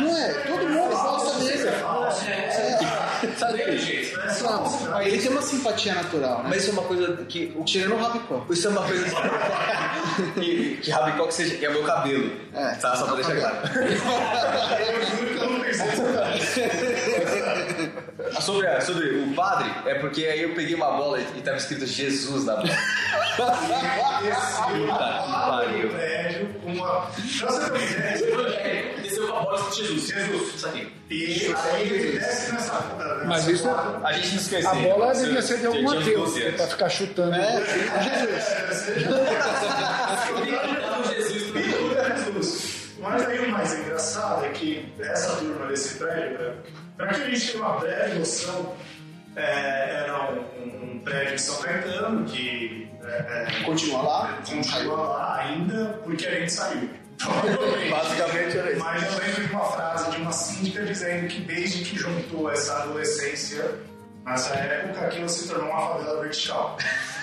Não é? Todo mundo gosta dele. Sabe Tem jeito. Não, ele tem uma simpatia natural, né? Mas isso é uma coisa que. O, Tirando o Rabicó. isso é uma coisa que, que Rabicó seja, que é o meu cabelo. É, tá, só pra deixar claro. Eu juro que eu não pensei Sobre, a- sobre o padre, é porque aí eu peguei uma bola e, tava escrito Jesus na bola. Puta que pariu. com uma. Pra você ter uma ideia, Desceu com a bola de Jesus. Jesus, isso aqui. e aí ele desce nessa. nessa Mas isso é- A gente não esqueceu. A bola devia ser de algum tinha uns ateu, 12 anos. pra ficar chutando. É, Jesus. que essa turma desse prédio, para que a gente tenha uma breve noção, é, era um, um prédio de São Caetano que é, é, Continua lá. continua lá ainda porque a gente saiu. Provavelmente. Basicamente era isso. Mas eu lembro de uma frase de uma síndica dizendo que desde que juntou essa adolescência Nessa época, aquilo se tornou uma favela vertical.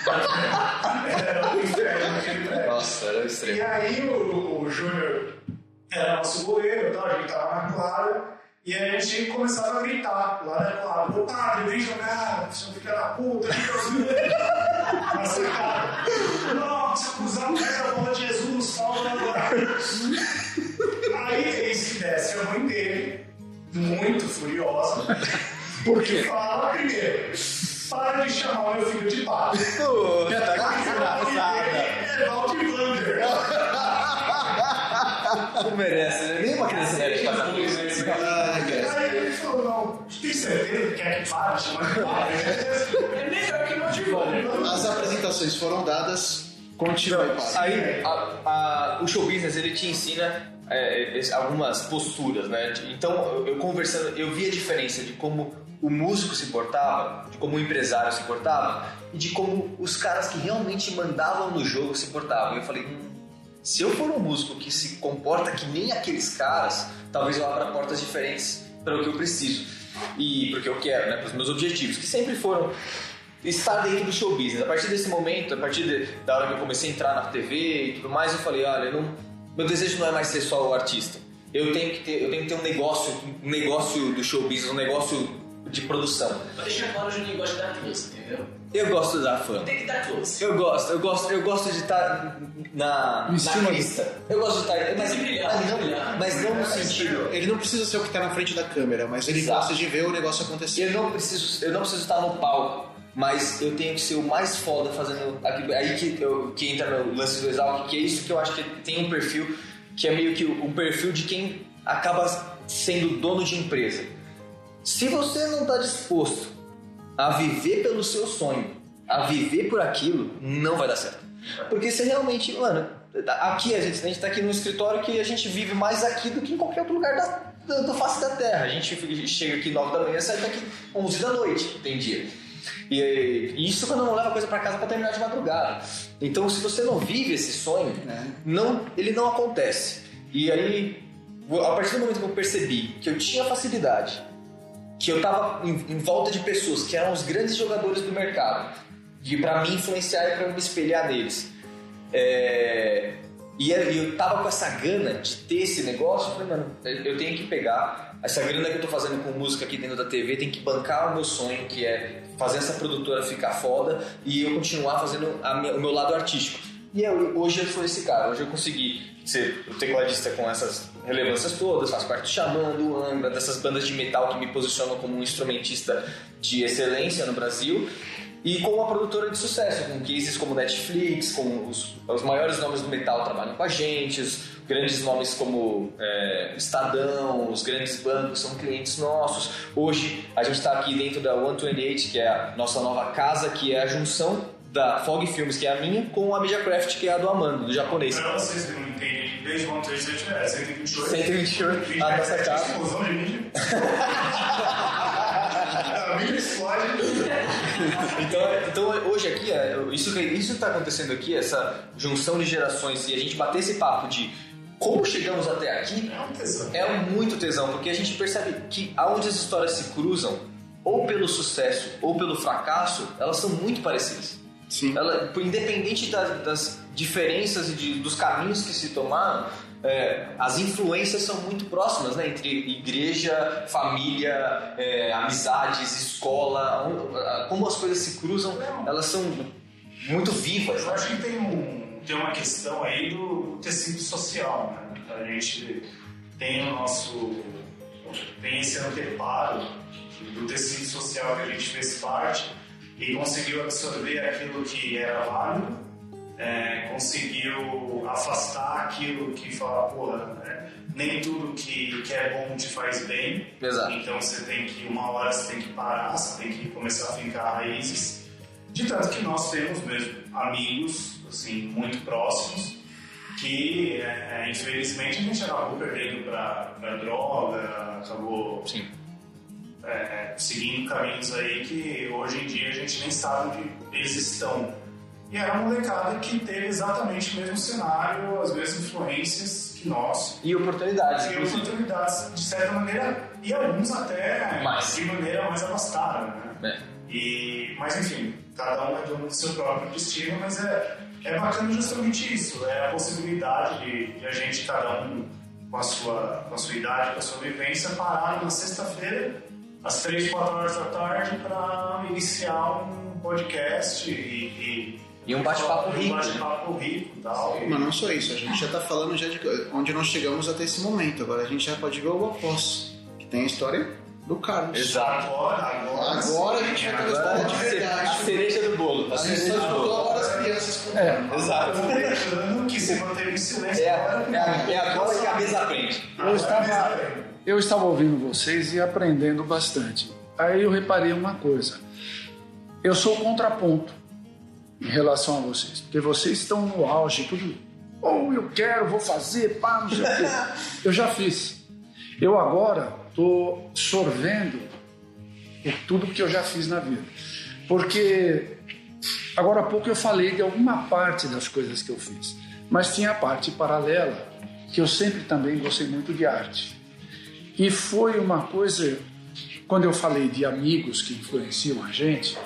era o inferno naquele prédio. Nossa, era E extremo. aí o, o Júnior era nosso goleiro, e tal, a gente tava na quadra, e a gente começava a gritar lá da quadra, ô padre, vem jogar, seu filho da puta, vem jogar. Na sacada. Não, se acusar pega a bola de Jesus, salva agora. Aí esse desce a mãe dele, muito furiosa, Por quê? fala primeiro, para de chamar meu filho de padre. Puta, que Não merece, né? Nenhuma criança merece passar por isso. Aí ele falou, não, tem certeza que quer que de padre? É melhor que motivando. As apresentações foram dadas. Continue, padre. Aí, a- a- o show business, ele te ensina é, algumas posturas, né? Então, eu, eu conversando, eu vi a diferença de como o músico se portava, de como o empresário se portava e de como os caras que realmente mandavam no jogo se portavam. E eu falei, hum, se eu for um músico que se comporta que nem aqueles caras, talvez eu abra portas diferentes para o que eu preciso e para o que eu quero, né? Para os meus objetivos, que sempre foram estar dentro do show business. A partir desse momento, a partir de- da hora que eu comecei a entrar na TV e tudo mais, eu falei, olha, eu não, meu desejo não é mais ser só o artista. Eu tenho que ter, eu tenho que ter um negócio, um negócio do show business, um negócio de produção. Deixa claro, de dar close, entendeu? Eu gosto da fama. Tem que dar close. Eu gosto, eu gosto, eu gosto de estar na, Em na cima crista. Eu gosto de estar, mas, brilhar, mas que não, brilhar. mas não no sentido. Ele não precisa ser o que tá na frente da câmera, mas ele Exato. gosta de ver o negócio acontecer. Eu não preciso, eu não preciso estar no palco, mas eu tenho que ser o mais foda fazendo aquilo. Aí que, eu, que entra no lance do Exalc, que é isso que eu acho que tem um perfil que é meio que um perfil de quem acaba sendo dono de empresa. Se você não está disposto a viver pelo seu sonho, a viver por aquilo, não vai dar certo. Porque você realmente, mano, aqui a gente, a gente tá aqui num escritório que a gente vive mais aqui do que em qualquer outro lugar da, da, da face da terra. A gente chega aqui 9 da manhã, sai daqui 11 da noite, tem dia. E, e isso quando não leva coisa para casa para terminar de madrugada. Então, se você não vive esse sonho, não, ele não acontece. E aí, a partir do momento que eu percebi que eu tinha facilidade, que eu tava em, em volta de pessoas que eram os grandes jogadores do mercado, e para me influenciar e para me espelhar neles. É, e eu- e eu tava com essa gana de ter esse negócio, eu falei, mano, eu tenho que pegar essa grana que eu tô fazendo com música aqui dentro da TV, tem que bancar o meu sonho, que é fazer essa produtora ficar foda e eu continuar fazendo minha- o meu lado artístico. E eu, hoje eu sou esse cara, hoje eu consegui ser o tecladista com essas relevâncias todas, faço parte do Xamã, do Angra, dessas bandas de metal que me posicionam como um instrumentista de excelência no Brasil. E com uma produtora de sucesso, com cases como Netflix, com os, os maiores nomes do metal trabalham com a gente, os grandes nomes como é, Estadão, os grandes bancos são clientes nossos. Hoje a gente está aqui dentro da 128, que é a nossa nova casa, que é a junção da Fog Films, que é a minha, com a Mediacraft, que é a do Amando, do japonês. Pra vocês que não entendem inglês, vão ter que é 128. 128, a nossa casa. Explosão de mídia. Então, então hoje aqui, é, isso que isso está acontecendo aqui, essa junção de gerações e a gente bater esse papo de como chegamos até aqui, É um tesão. é muito tesão, porque a gente percebe que aonde as histórias se cruzam, ou pelo sucesso ou pelo fracasso, elas são muito parecidas. Sim. Ela, por- independente das, das diferenças e de- dos caminhos que se tomaram, é, as influências são muito próximas, né? Entre igreja, família, é, amizades, escola, onde- como as coisas se cruzam, elas são muito vivas. Eu acho que tem, um, tem uma questão aí do tecido social, né? A gente tem o nosso. tem esse anteparo do tecido social que a gente fez parte e conseguiu absorver aquilo que era válido, é, conseguiu afastar aquilo que fala, porra, é, nem tudo que, que é bom te faz bem. Exato. Então você tem que, uma hora você tem que parar, você tem que começar a fincar raízes. De tanto que nós temos mesmo amigos, assim, muito próximos, que é, infelizmente a gente acabou perdendo para droga, acabou Sim. É, seguindo caminhos aí que hoje em dia a gente nem sabe onde eles estão. E era uma molecada que teve exatamente o mesmo cenário, as mesmas influências que nós, E oportunidades, e inclusive. oportunidades de certa maneira, e alguns até Mais. de maneira mais abastada, né? É. E, mas enfim, cada um é dono do seu próprio destino, mas é, é bacana justamente isso, é a possibilidade de, de a gente, cada um com a, sua, com a sua idade, com a sua vivência, parar na sexta-feira, às três, quatro horas da tarde, para iniciar um podcast e, e E um bate-papo um rico, né? bate-papo rico e tal. Mas não só isso, a gente já tá falando já de onde nós chegamos até esse momento. Agora a gente já pode ver o após, que tem a história do Carlos. Exato. Agora, agora, Agora a gente vai ter Agora, história de a verdade. cereja do bolo. A A cereja do bolo. Crianças com É, Exato. aproveitando que se manteve em silêncio. É, agora, é, é agora que a mesa aprende. eu estava, eu estava ouvindo vocês e aprendendo bastante. Aí eu reparei uma coisa. Eu sou o contraponto em relação a vocês. Porque vocês estão no auge, tudo. Ou eu quero, vou fazer, pá, não sei o quê. Eu já fiz. Eu agora estou sorvendo por tudo que eu já fiz na vida. Porque agora há pouco eu falei de alguma parte das coisas que eu fiz. Mas tinha a parte paralela, que eu sempre também gostei muito de arte. E foi uma coisa, quando eu falei de amigos que influenciam a gente,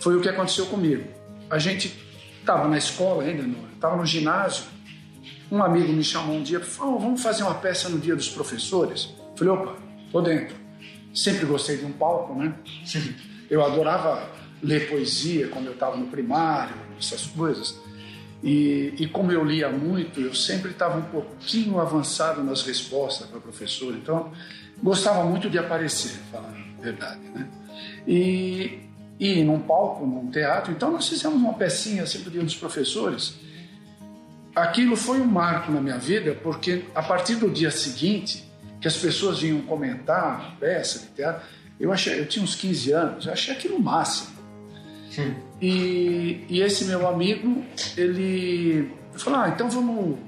foi o que aconteceu comigo. A gente estava na escola ainda, estava no ginásio. Um amigo me chamou um dia e falou: "Oh, Vamos fazer uma peça no dia dos professores? Eu falei: opa, tô dentro. Sempre gostei de um palco, né? Eu adorava ler poesia quando eu estava no primário, essas coisas. E, e como eu lia muito, eu sempre estava um pouquinho avançado nas respostas para o professor. Então, gostava muito de aparecer, falando a verdade, né? E, e num palco, num teatro. Então, nós fizemos uma pecinha sempre dia dos professores. Aquilo foi um marco na minha vida, porque a partir do dia seguinte, que as pessoas vinham comentar a peça de teatro, eu, achei, eu tinha uns 15 anos, eu achei aquilo o máximo. E, e esse meu amigo, ele falou: ah, então vamos,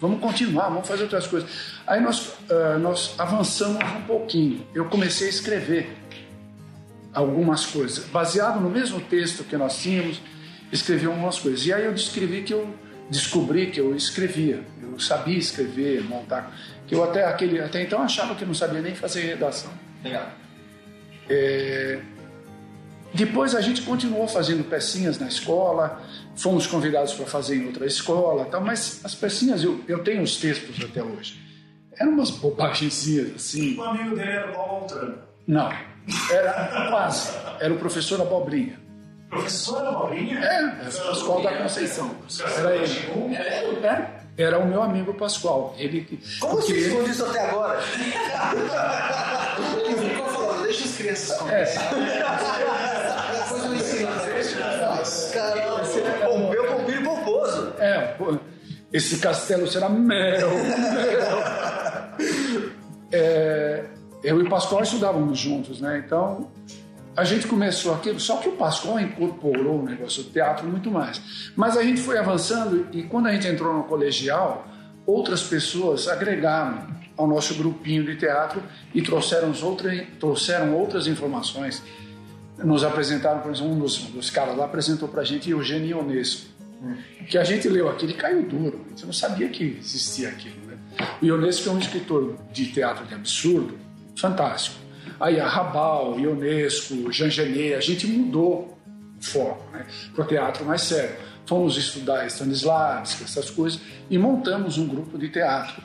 vamos continuar, vamos fazer outras coisas. Aí nós, ah, nós avançamos um pouquinho. Eu comecei a escrever algumas coisas, baseado no mesmo texto que nós tínhamos, escrevi algumas coisas. E aí eu descrevi que eu descobri que eu escrevia, eu sabia escrever, montar, que eu até aquele até então achava que não sabia nem fazer redação. Legal. Depois a gente continuou fazendo pecinhas na escola, fomos convidados para fazer em outra escola, tal, mas as pecinhas, eu, eu tenho os textos até hoje. Eram umas bobagenzinhas assim. O amigo dele era o Paulo Montrano. Não, era quase. Era o professor Abobrinha. Professor Abobrinha? É, era o Pascoal da Conceição. Era ele. É, era o meu amigo Pascoal. Ele que. Como você ele- esconde isso até agora? Ele ficou falando, deixa as crianças conversar. Depois Caramba, pompeu, pompilho e pomposo. É, esse castelo será mel. É, eu e o Pascoal estudávamos juntos, né? Então a gente começou aquilo, só que o Pascoal incorporou o negócio do teatro muito mais. Mas a gente foi avançando e quando a gente entrou no colegial, outras pessoas agregaram ao nosso grupinho de teatro e trouxeram, outra, trouxeram outras informações. Nos apresentaram, por exemplo, um dos, dos caras lá apresentou pra gente Eugênio Ionesco que a gente leu aquilo e caiu duro. A gente não sabia que existia aquilo. Né? O Ionesco é um escritor de teatro de absurdo, fantástico. Aí a Rabal, Ionesco, Jean Genet, a gente mudou o foco né? para o teatro mais sério. Fomos estudar Stanislavski, essas coisas, e montamos um grupo de teatro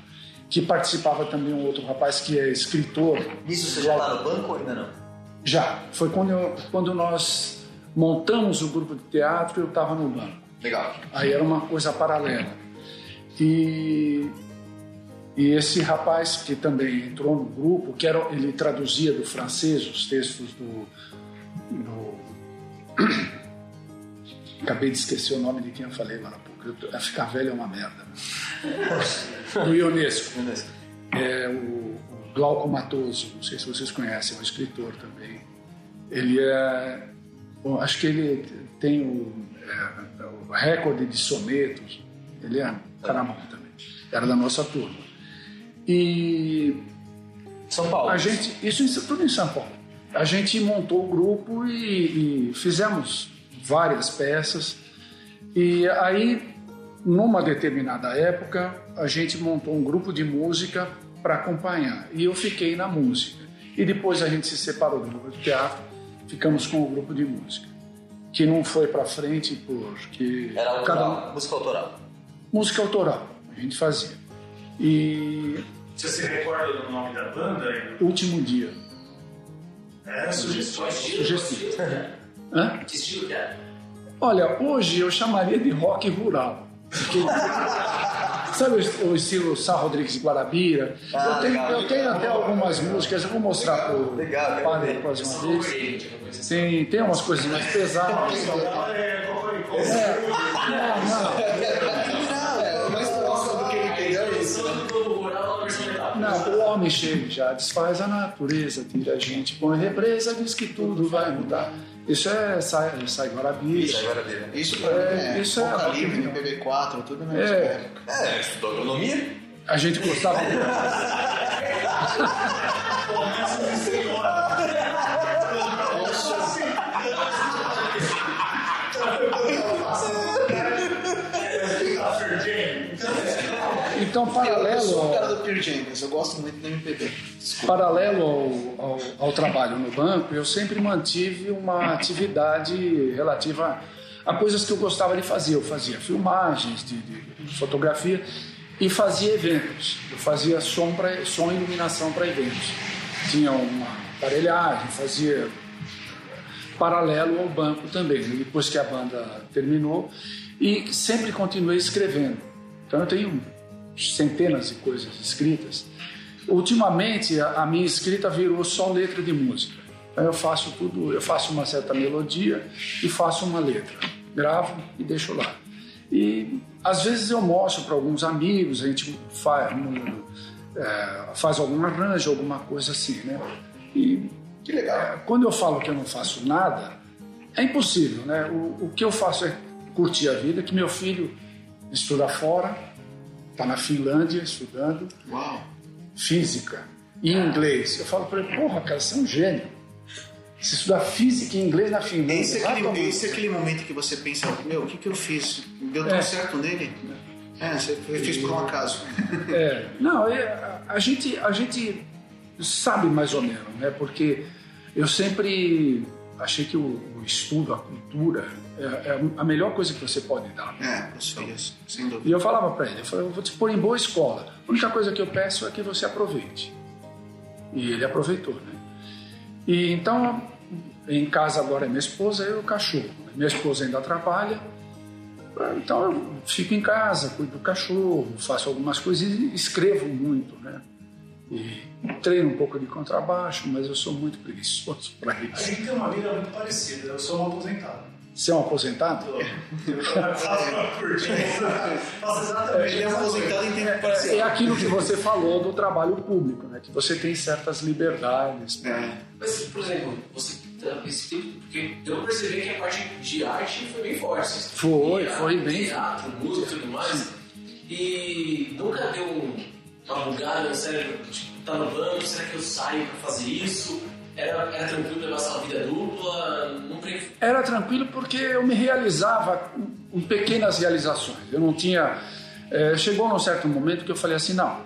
que participava também um outro rapaz que é escritor. Nisso você já tá no banco ou ainda não? Já, foi quando, eu- quando nós montamos o grupo de teatro, eu estava no banco. Legal. Aí era uma coisa paralela. E, e esse rapaz que também entrou no grupo, que era, ele traduzia do francês os textos do, do- Acabei de esquecer o nome de quem eu falei agora há pouco. Ficar velho é uma merda. Do Ionesco. É o, o Glauco Matoso, não sei se vocês conhecem, é um escritor também. Ele é. bom, acho que ele tem o, é, o recorde de sonetos. Ele é um cara bom também. Era da nossa turma. E São Paulo. a gente, isso tudo em São Paulo. A gente montou o grupo e, e fizemos várias peças. E aí, numa determinada época, a gente montou um grupo de música para acompanhar. E eu fiquei na música. E depois a gente se separou do grupo de teatro, ficamos com o grupo de música, que não foi para frente porque Era cada autoral, música autoral. música autoral a gente fazia. E Você se recorda do nome da banda? último dia. Qual estilo? hã? Que estilo que era? Olha, hoje eu chamaria de rock rural. Sabe o, estilo Sá Rodrigues de Guarabira? Ah, eu tenho, legal, eu tenho legal. até algumas músicas, eu vou mostrar para o Legal, padre próxima Só vez. Tem, tem umas coisas mais pesadas. É, É, não, Não, mais próximo do que ele entendeu é isso. Não, não, o homem chega, já desfaz a natureza, tira a gente, põe represa, diz que tudo vai mudar. Isso é Sai, sai Guarabira. Isso. Isso pra mim É, é, isso é Boca rock Livre, and roll. PB4, tudo na mesma É. época. É, estudou agronomia? A gente gostava. Então, Eu paralelo sou o cara do Pearl Jenkins, eu gosto muito do MPB. paralelo ao, ao, ao trabalho no banco, eu sempre mantive uma atividade relativa a coisas que eu gostava de fazer. Eu fazia filmagens de, de fotografia e fazia eventos. Eu fazia som, pra, som e iluminação para eventos. Tinha uma aparelhagem, fazia paralelo ao banco também, depois que a banda terminou, e sempre continuei escrevendo. Então eu tenho centenas de coisas escritas. Ultimamente a, minha escrita virou só letra de música. Eu faço tudo, eu faço uma certa melodia e faço uma letra, gravo e deixo lá. E às vezes eu mostro para alguns amigos, a gente faz, um, é, faz algum arranjo, alguma coisa assim, né? E Que legal. quando eu falo que eu não faço nada, é impossível, né? O, o que eu faço é curtir a vida, que meu filho estuda fora, está na Finlândia estudando Uau. física e inglês. Eu falo para ele, porra, cara, você é um gênio. Você estudar física e inglês na Finlândia. Esse é, aquele, esse é aquele momento que você pensa, meu, o que, que eu fiz? Deu tão É. certo nele? É, você fez por um acaso. É, não, é, a, a gente, a gente sabe mais ou menos, né? Porque eu sempre achei que o, o estudo, a cultura, é, é a melhor coisa que você pode dar. É, os filhos, sem E dúvida. eu falava para ele, eu, falei, eu vou te pôr em boa escola. A única coisa que eu peço é que você aproveite. E ele aproveitou, né? E então, em casa agora é minha esposa e o cachorro. Minha esposa ainda trabalha, então eu fico em casa, cuido do cachorro, faço algumas coisas e escrevo muito, né? E treino um pouco de contrabaixo, mas eu sou muito preguiçoso para A isso. gente tem uma vida muito parecida. Eu sou um aposentado. Você é um aposentado? Ele é aposentado em tempo É parcial. aquilo que você falou do trabalho público, né? Que você tem certas liberdades. É. Mas, por exemplo, você tá esse tempo, porque eu percebi que a parte de arte foi bem forte. Foi, ia, foi bem Teatro, música e tudo mais. E nunca deu um- uma bugada no cérebro, tipo, tá no banco, será que eu saio pra fazer isso? Era, era tranquilo levar essa vida dupla? Não. Era tranquilo porque eu me realizava em pequenas realizações. Eu não tinha. eh, chegou num certo momento que eu falei assim: não,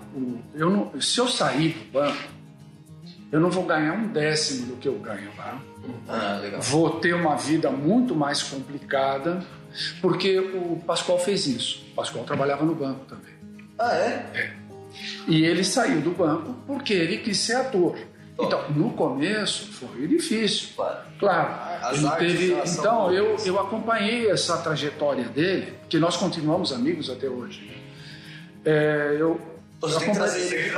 eu não se eu sair do banco, eu não vou ganhar um décimo do que eu ganho lá. Ah, legal. Vou ter uma vida muito mais complicada, porque o Pascoal fez isso. O Pascoal trabalhava no banco também. Ah, é? E ele saiu do banco porque ele quis ser ator. Então, no começo foi difícil. Claro. As ele teve, então eu, eu acompanhei essa trajetória dele, que nós continuamos amigos até hoje. É, eu, Você tem que trazer acompanhei- ele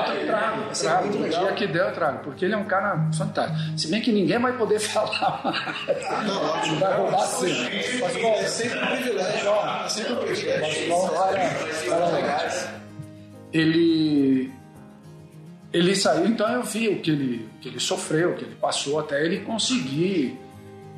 aqui pra trago, ser trago. O dia que der eu trago, porque ele é um cara fantástico. Se bem que ninguém vai poder falar mais. Não, ótimo. Vai roubar sempre. Pascoal, É sempre um privilégio. É sempre um privilégio. Cara legais. Ele ele saiu, então eu vi o que ele, o que ele sofreu, o que ele passou até ele conseguir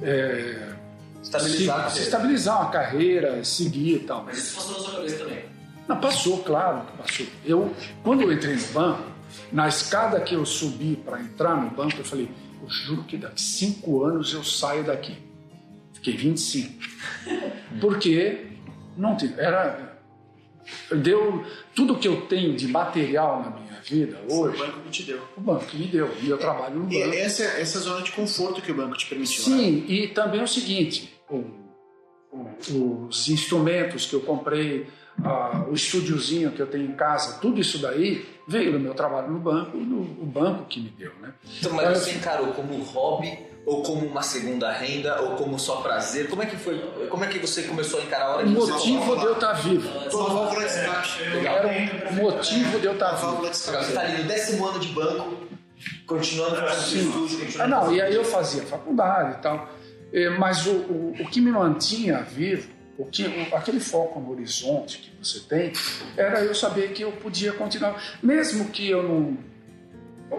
é, Estabilizar. se, se estabilizar uma carreira, seguir e tal. Mas isso passou na sua cabeça também. Não, passou, claro que passou. Eu, quando eu entrei no banco, na escada que eu subi para entrar no banco, eu falei, eu juro que daqui cinco anos eu saio daqui. Fiquei 25. Porque não tem, era deu tudo que eu tenho de material na minha vida Foi hoje, o banco que te deu. o banco que me deu. E eu trabalho no E banco. essa, essa zona de conforto que o banco te permitiu. né? Sim, e também o seguinte: o- o- os instrumentos que eu comprei, ah, o estúdiozinho que eu tenho em casa, tudo isso daí veio do meu trabalho no banco, no, o banco que me deu, né? Então, mas você encarou como hobby, ou como uma segunda renda, ou como só prazer? Como é que foi? Como é que você começou a encarar a hora O que você motivo de eu estar vivo. Tua válvula de escape. Era o motivo de eu estar A vivo. Você está ali no décimo ano de banco, continuando fazendo Sim. estúdio, Ah, continuando não, e aí eu fazia faculdade e tal. Eh, Mas o, o, o que me mantinha vivo, o que, o- aquele foco no horizonte que você tem, era eu saber que eu podia continuar. Mesmo que eu não.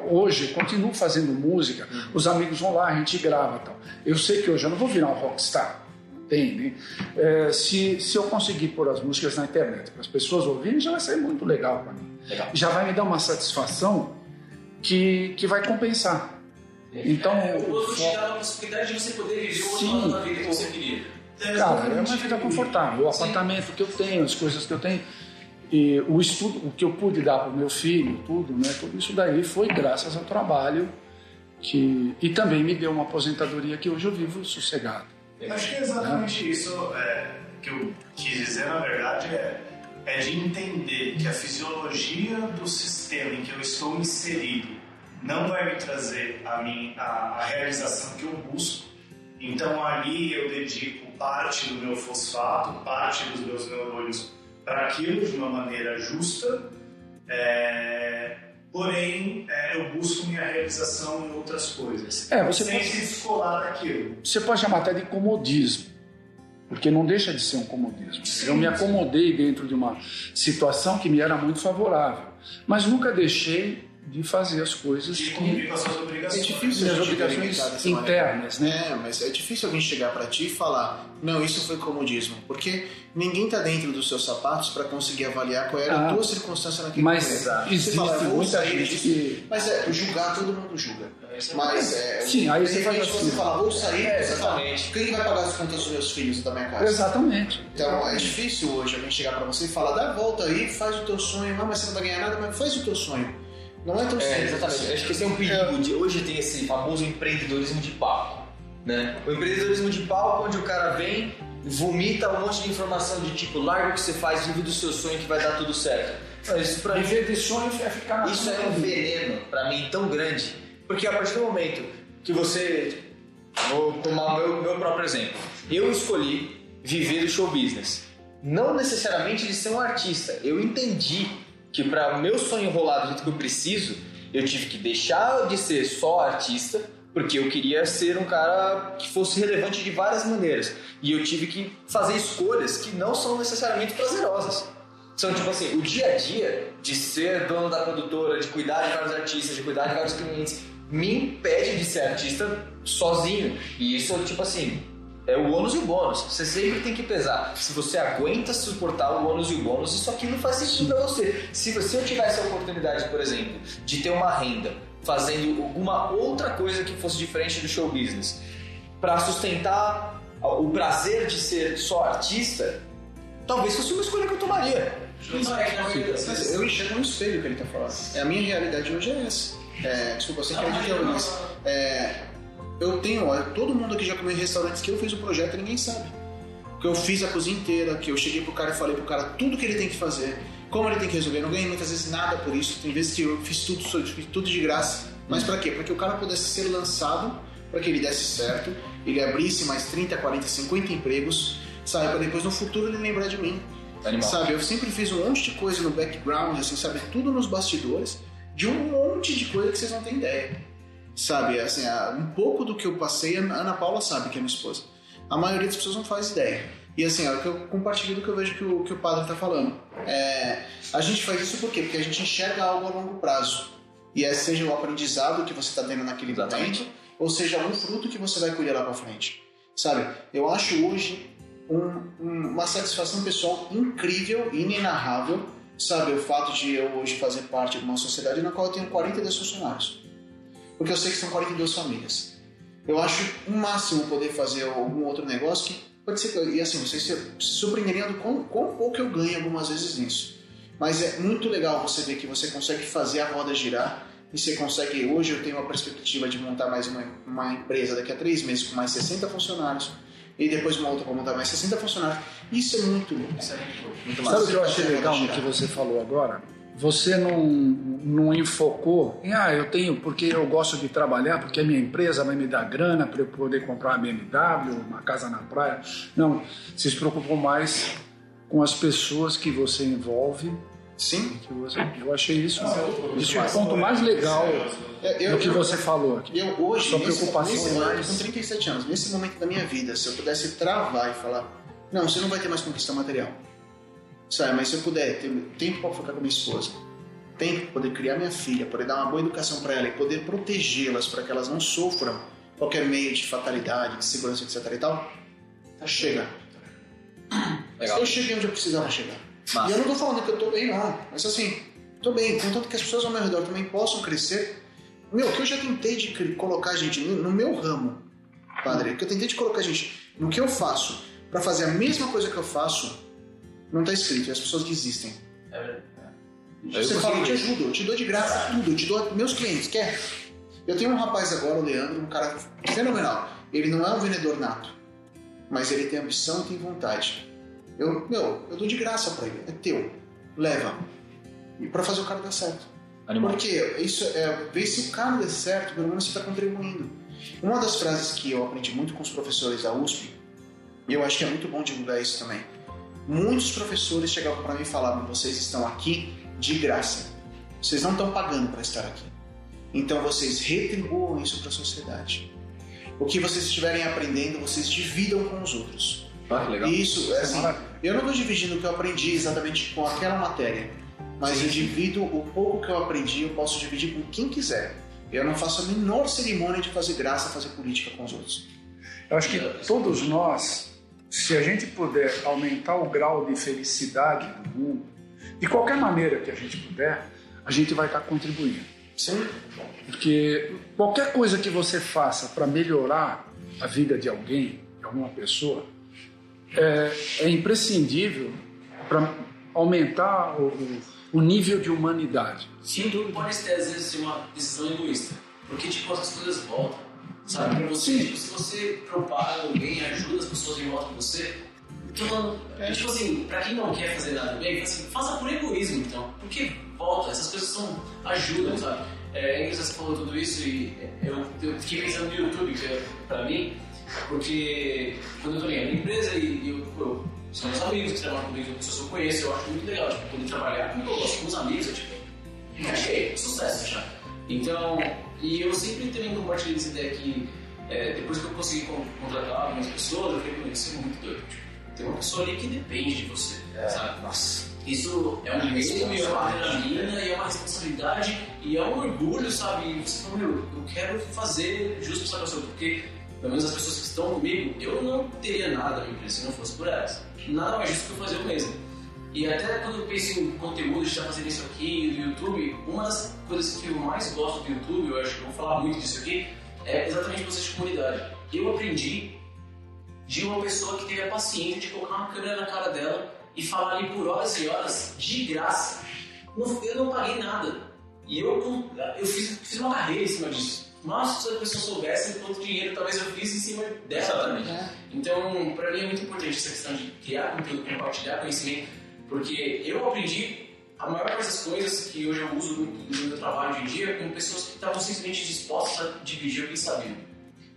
Hoje, eu continuo fazendo música, os amigos vão lá, a gente grava e tal. Eu sei que hoje eu não vou virar um rockstar. Entende? Eh, se, se eu conseguir pôr as músicas na internet para as pessoas ouvirem, já vai ser muito legal para mim. Legal. Já vai me dar uma satisfação que, que vai compensar. Então, É, o outro te dá a possibilidade de você poder viver o Sim. outro lado da vida que você queria. Cara, é uma vida confortável. O apartamento que eu tenho, as coisas que eu tenho, e o estudo, o que eu pude dar para o meu filho, tudo, né? Tudo isso daí foi graças ao trabalho que e também me deu uma aposentadoria que hoje eu vivo sossegado. Acho que é exatamente isso é, que eu quis dizer, na verdade, é, é de entender que a fisiologia do sistema em que eu estou inserido não vai me trazer a, mim, a, a realização que eu busco. Então ali eu dedico parte do meu fosfato, parte dos meus neurônios para aquilo de uma maneira justa, é, porém é, eu busco minha realização em outras coisas. É, você sem pode- se descolar daquilo. Você pode chamar até de comodismo, porque não deixa de ser um comodismo. Eu me acomodei dentro de uma situação que me era muito favorável, mas nunca deixei de fazer as coisas de que cumprir com as suas É obrigações. difícil minhas a gente obrigações dessa maneira. internas, né? É, mas é difícil alguém chegar pra ti e falar, não, isso foi comodismo, porque ninguém tá dentro dos seus sapatos pra conseguir avaliar qual era a Ah. tua circunstância naquele Mas momento. Você existe fala, "Eu vou muita gente disso." que- Mas é, julgar todo mundo julga. Mas é. Sim, aí você faz repente assim. você fala, vou sair, É, você fala, exatamente. quem vai pagar as contas dos meus filhos e da minha casa? Exatamente. Então é difícil hoje alguém chegar pra você e falar, dá a volta aí, faz o teu sonho, não, mas você não vai ganhar nada, mas faz o teu sonho. Não é tão É, simples. exatamente. Acho que esse é um perigo. De, hoje tem esse famoso empreendedorismo de palco. Né? O empreendedorismo de palco, onde o cara vem, vomita um monte de informação de tipo, larga o que você faz, vive do seu sonho que vai dar tudo certo. Mas isso pra mim Viver de sonho é ficar na Isso é um veneno pra mim tão grande. Porque a partir do momento que você. Vou tomar o meu, meu próprio exemplo. Eu escolhi viver do show business. Não necessariamente de ser um artista. Eu entendi que para o meu sonho rolar do jeito que eu preciso, eu tive que deixar de ser só artista, porque eu queria ser um cara que fosse relevante de várias maneiras. E eu tive que fazer escolhas que não são necessariamente prazerosas. São tipo assim, o dia a dia de ser dono da produtora, de cuidar de vários artistas, de cuidar de vários clientes, me impede de ser artista sozinho. E isso tipo assim, é o ônus e o bônus. Você sempre tem que pesar. Se você aguenta suportar o ônus e o bônus, isso aqui não faz sentido pra você. Se você tivesse a oportunidade, por exemplo, de ter uma renda fazendo alguma outra coisa que fosse diferente do show business, para sustentar o prazer de ser só artista, talvez fosse uma escolha que eu tomaria. Não é que eu enxergo no espelho o que ele tá falando. É, a minha realidade hoje é essa. É, desculpa, você quer dizer, mas é, eu tenho, olha, todo mundo aqui já comeu em restaurantes que eu fiz o projeto e ninguém sabe. Que eu fiz a cozinha inteira, que eu cheguei pro cara e falei pro cara tudo que ele tem que fazer, como ele tem que resolver. Eu não ganhei muitas vezes nada por isso. Tem vezes que eu fiz tudo, tudo de graça. Mas pra quê? Para que o cara pudesse ser lançado, para que ele desse certo, ele abrisse mais 30, 40, 50 empregos, sabe? Pra depois no futuro ele lembrar de mim. Animal. Sabe, eu sempre fiz um monte de coisa no background, assim, sabe? Tudo nos bastidores, de um monte de coisa que vocês não têm ideia. Sabe, assim, um pouco do que eu passei, a Ana Paula sabe que é minha esposa. A maioria das pessoas não faz ideia. E assim, é o que eu compartilho do que eu vejo que o, que o padre está falando. É, a gente faz isso por quê? Porque a gente enxerga algo a longo prazo. E é, seja o aprendizado que você está tendo naquele Exatamente. momento, ou seja um fruto que você vai colher lá para frente. Sabe, eu acho hoje um- um- uma satisfação pessoal incrível, inenarrável, sabe, o fato de eu hoje fazer parte de uma sociedade na qual eu tenho 42 funcionários. Porque eu sei que são 42 famílias. Eu acho o máximo poder fazer algum outro negócio que pode ser que, e assim, vocês se surpreenderiam do quão, pouco eu ganho algumas vezes nisso. Mas é muito legal você ver que você consegue fazer a roda girar e você consegue. Hoje eu tenho uma perspectiva de montar mais uma, uma empresa daqui a três meses com mais 60 funcionários e depois uma outra para montar mais 60 funcionários. Isso é muito louco. Muito Sabe o que eu achei legal no que você falou agora? Você não, não enfocou em, ah, eu tenho porque eu gosto de trabalhar, porque a minha empresa vai me dar grana para eu poder comprar uma BMW, uma casa na praia. Não, você se preocupou mais com as pessoas que você envolve. Sim. Que você, eu achei isso, isso é o ponto mais legal eu- do que você falou aqui. Eu hoje, Sua nesse, preocupação nesse é momento, mais- com 37 anos, nesse momento da minha vida, se eu pudesse travar e falar, não, você não vai ter mais conquista material. Sabe, mas se eu puder ter tempo para focar com minha esposa, tempo para poder criar minha filha, poder dar uma boa educação para ela e poder protegê-las para que elas não sofram qualquer meio de fatalidade, de segurança, etc e tal, tá chega. Legal. Eu cheguei onde eu precisava chegar. Massa. E eu não tô falando que eu tô bem, não. Mas assim, tô bem. Contanto que as pessoas ao meu redor também possam crescer. Meu, que eu já tentei de colocar gente no, meu ramo, padre, que eu tentei de colocar gente no que eu faço pra fazer a mesma coisa que eu faço, não tá escrito. E as pessoas desistem. É verdade. Eu Você fala, eu te ajudo, eu te dou de graça tudo, eu te dou meus clientes, quer? Eu tenho um rapaz agora, o Leandro, um cara fenomenal. Ele não é um vendedor nato, mas ele tem ambição e tem vontade. Eu, meu, eu dou de graça pra ele, é teu, leva. E pra fazer o cara dar certo. Animal. Porque isso é, ver se o cara der certo, pelo menos você está contribuindo. Uma das frases que eu aprendi muito com os professores da USP, e eu acho que é muito bom divulgar isso também. Muitos professores chegavam para mim e falavam: vocês estão aqui de graça. Vocês não estão pagando para estar aqui. Então vocês retribuam isso para a sociedade. O que vocês estiverem aprendendo, vocês dividam com os outros. Ah, que legal. E isso, é assim, eu não estou dividindo o que eu aprendi exatamente com aquela matéria, mas eu divido o pouco que eu aprendi, eu posso dividir com quem quiser. Eu não faço a menor cerimônia de fazer graça, fazer política com os outros. Eu acho que todos nós, se a gente puder aumentar o grau de felicidade do mundo, de qualquer maneira que a gente puder, a gente vai estar contribuindo. Sim. Porque qualquer coisa que você faça para melhorar a vida de alguém, de alguma pessoa, é, é imprescindível para aumentar o, o- o nível de humanidade. Sim, pode ter às vezes ser uma decisão egoísta. Porque, tipo, as coisas voltam. Sabe? Pra você, tipo, se você propaga alguém, ajuda as pessoas em volta de você. Então, é, tipo assim, pra quem não quer fazer nada bem, assim, faça por egoísmo, então. Porque volta, essas coisas são. ajudam, sabe? É, é engraçado você falou tudo isso e eu, eu fiquei pensando no YouTube, que é pra mim, porque quando eu tô ligado na empresa e eu, eu são meus amigos que trabalham comigo, pessoas que eu conheço, eu acho muito legal, tipo, poder trabalhar com eu com os amigos, eu, tipo, achei sucesso já. Então, e eu sempre também compartilhei essa ideia que é, depois que eu consegui con- contratar algumas pessoas, eu falei, "Meu, isso é muito doido. Tipo, tem uma pessoa ali que depende de você, sabe? Nossa. Isso é um medo e é uma adrenalina e é uma responsabilidade e é um orgulho, sabe? E você fala, meu, eu quero fazer justo pra essa pessoa, porque pelo menos as pessoas que estão comigo, eu não teria nada na minha empresa se não fosse por elas. Nada mais justo que eu fazer eu mesmo. E até quando eu penso em conteúdo, de fazendo isso aqui do YouTube, uma das coisas que eu mais gosto do YouTube, eu acho que eu vou falar muito disso aqui, é exatamente você de comunidade. Eu aprendi de uma pessoa que teve a paciência de colocar uma câmera na cara dela e falar ali por horas e horas de graça. Eu não paguei nada. E eu, eu fiz, fiz uma carreira em cima disso. Mas se a pessoa soubesse quanto dinheiro talvez eu fiz em cima dela também. Então, pra mim é muito importante essa questão de criar conteúdo, compartilhar conhecimento, porque eu aprendi a maior parte das coisas que hoje eu uso no, meu trabalho hoje em dia com pessoas que estavam simplesmente dispostas a dividir o que sabiam.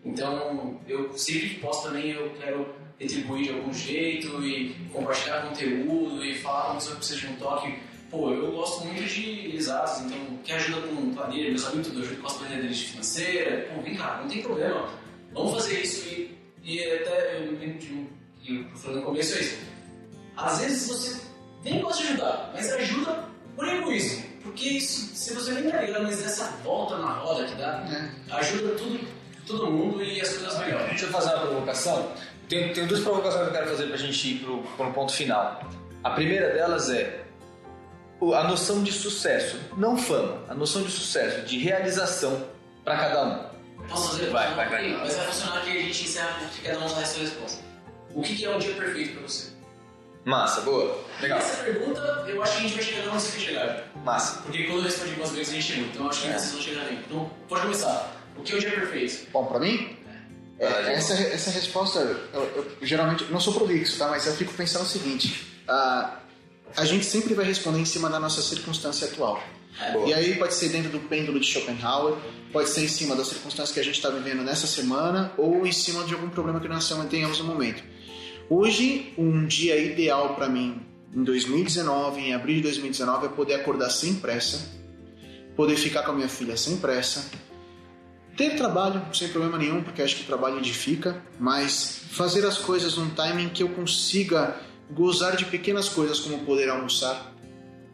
Então, eu sempre que posso também eu quero retribuir de algum jeito e compartilhar conteúdo e falar com a pessoa que precisa de um toque. Pô, eu gosto muito de exatos, então quer ajuda com planilha, meus amigos tudo, eu ajudo com as planilhas de financeira, pô, vem cá, não tem problema, vamos fazer isso e, e até eu lembro de um que eu falei no começo é isso. Às vezes você nem gosta de ajudar, mas ajuda por egoísmo. Porque isso, se você nem tá ligado, mas essa volta na roda que dá, ajuda tudo, todo mundo e as coisas melhoram. Deixa eu fazer uma provocação. Tem, tem duas provocações que eu quero fazer pra gente ir pro, pro ponto final. A primeira delas é a noção de sucesso, não fama, a noção de sucesso, de realização pra cada um. Posso fazer? Vai, vai, vai. Mas vai funcionar que a gente encerra que cada um dá a sua resposta. O que que é um dia perfeito pra você? Massa, boa. Legal. Essa pergunta, eu acho que a gente vai chegar onde você quer chegar. Massa. Porque quando eu respondi algumas vezes, a gente chegou. Então eu acho que vocês vão chegar bem. Então, pode começar. O que é o dia perfeito? Bom, pra mim, é, essa, essa resposta, eu, eu geralmente não sou prolixo, tá? Mas eu fico pensando o seguinte: a, a gente sempre vai responder em cima da nossa circunstância atual. Boa. E aí pode ser dentro do pêndulo de Schopenhauer, pode ser em cima das circunstâncias que a gente está vivendo nessa semana ou em cima de algum problema que nós tenhamos no momento. Hoje, um dia ideal para mim, em 2019, em abril de 2019, é poder acordar sem pressa, poder ficar com a minha filha sem pressa, ter trabalho sem problema nenhum, porque acho que o trabalho edifica, mas fazer as coisas num timing que eu consiga gozar de pequenas coisas como poder almoçar,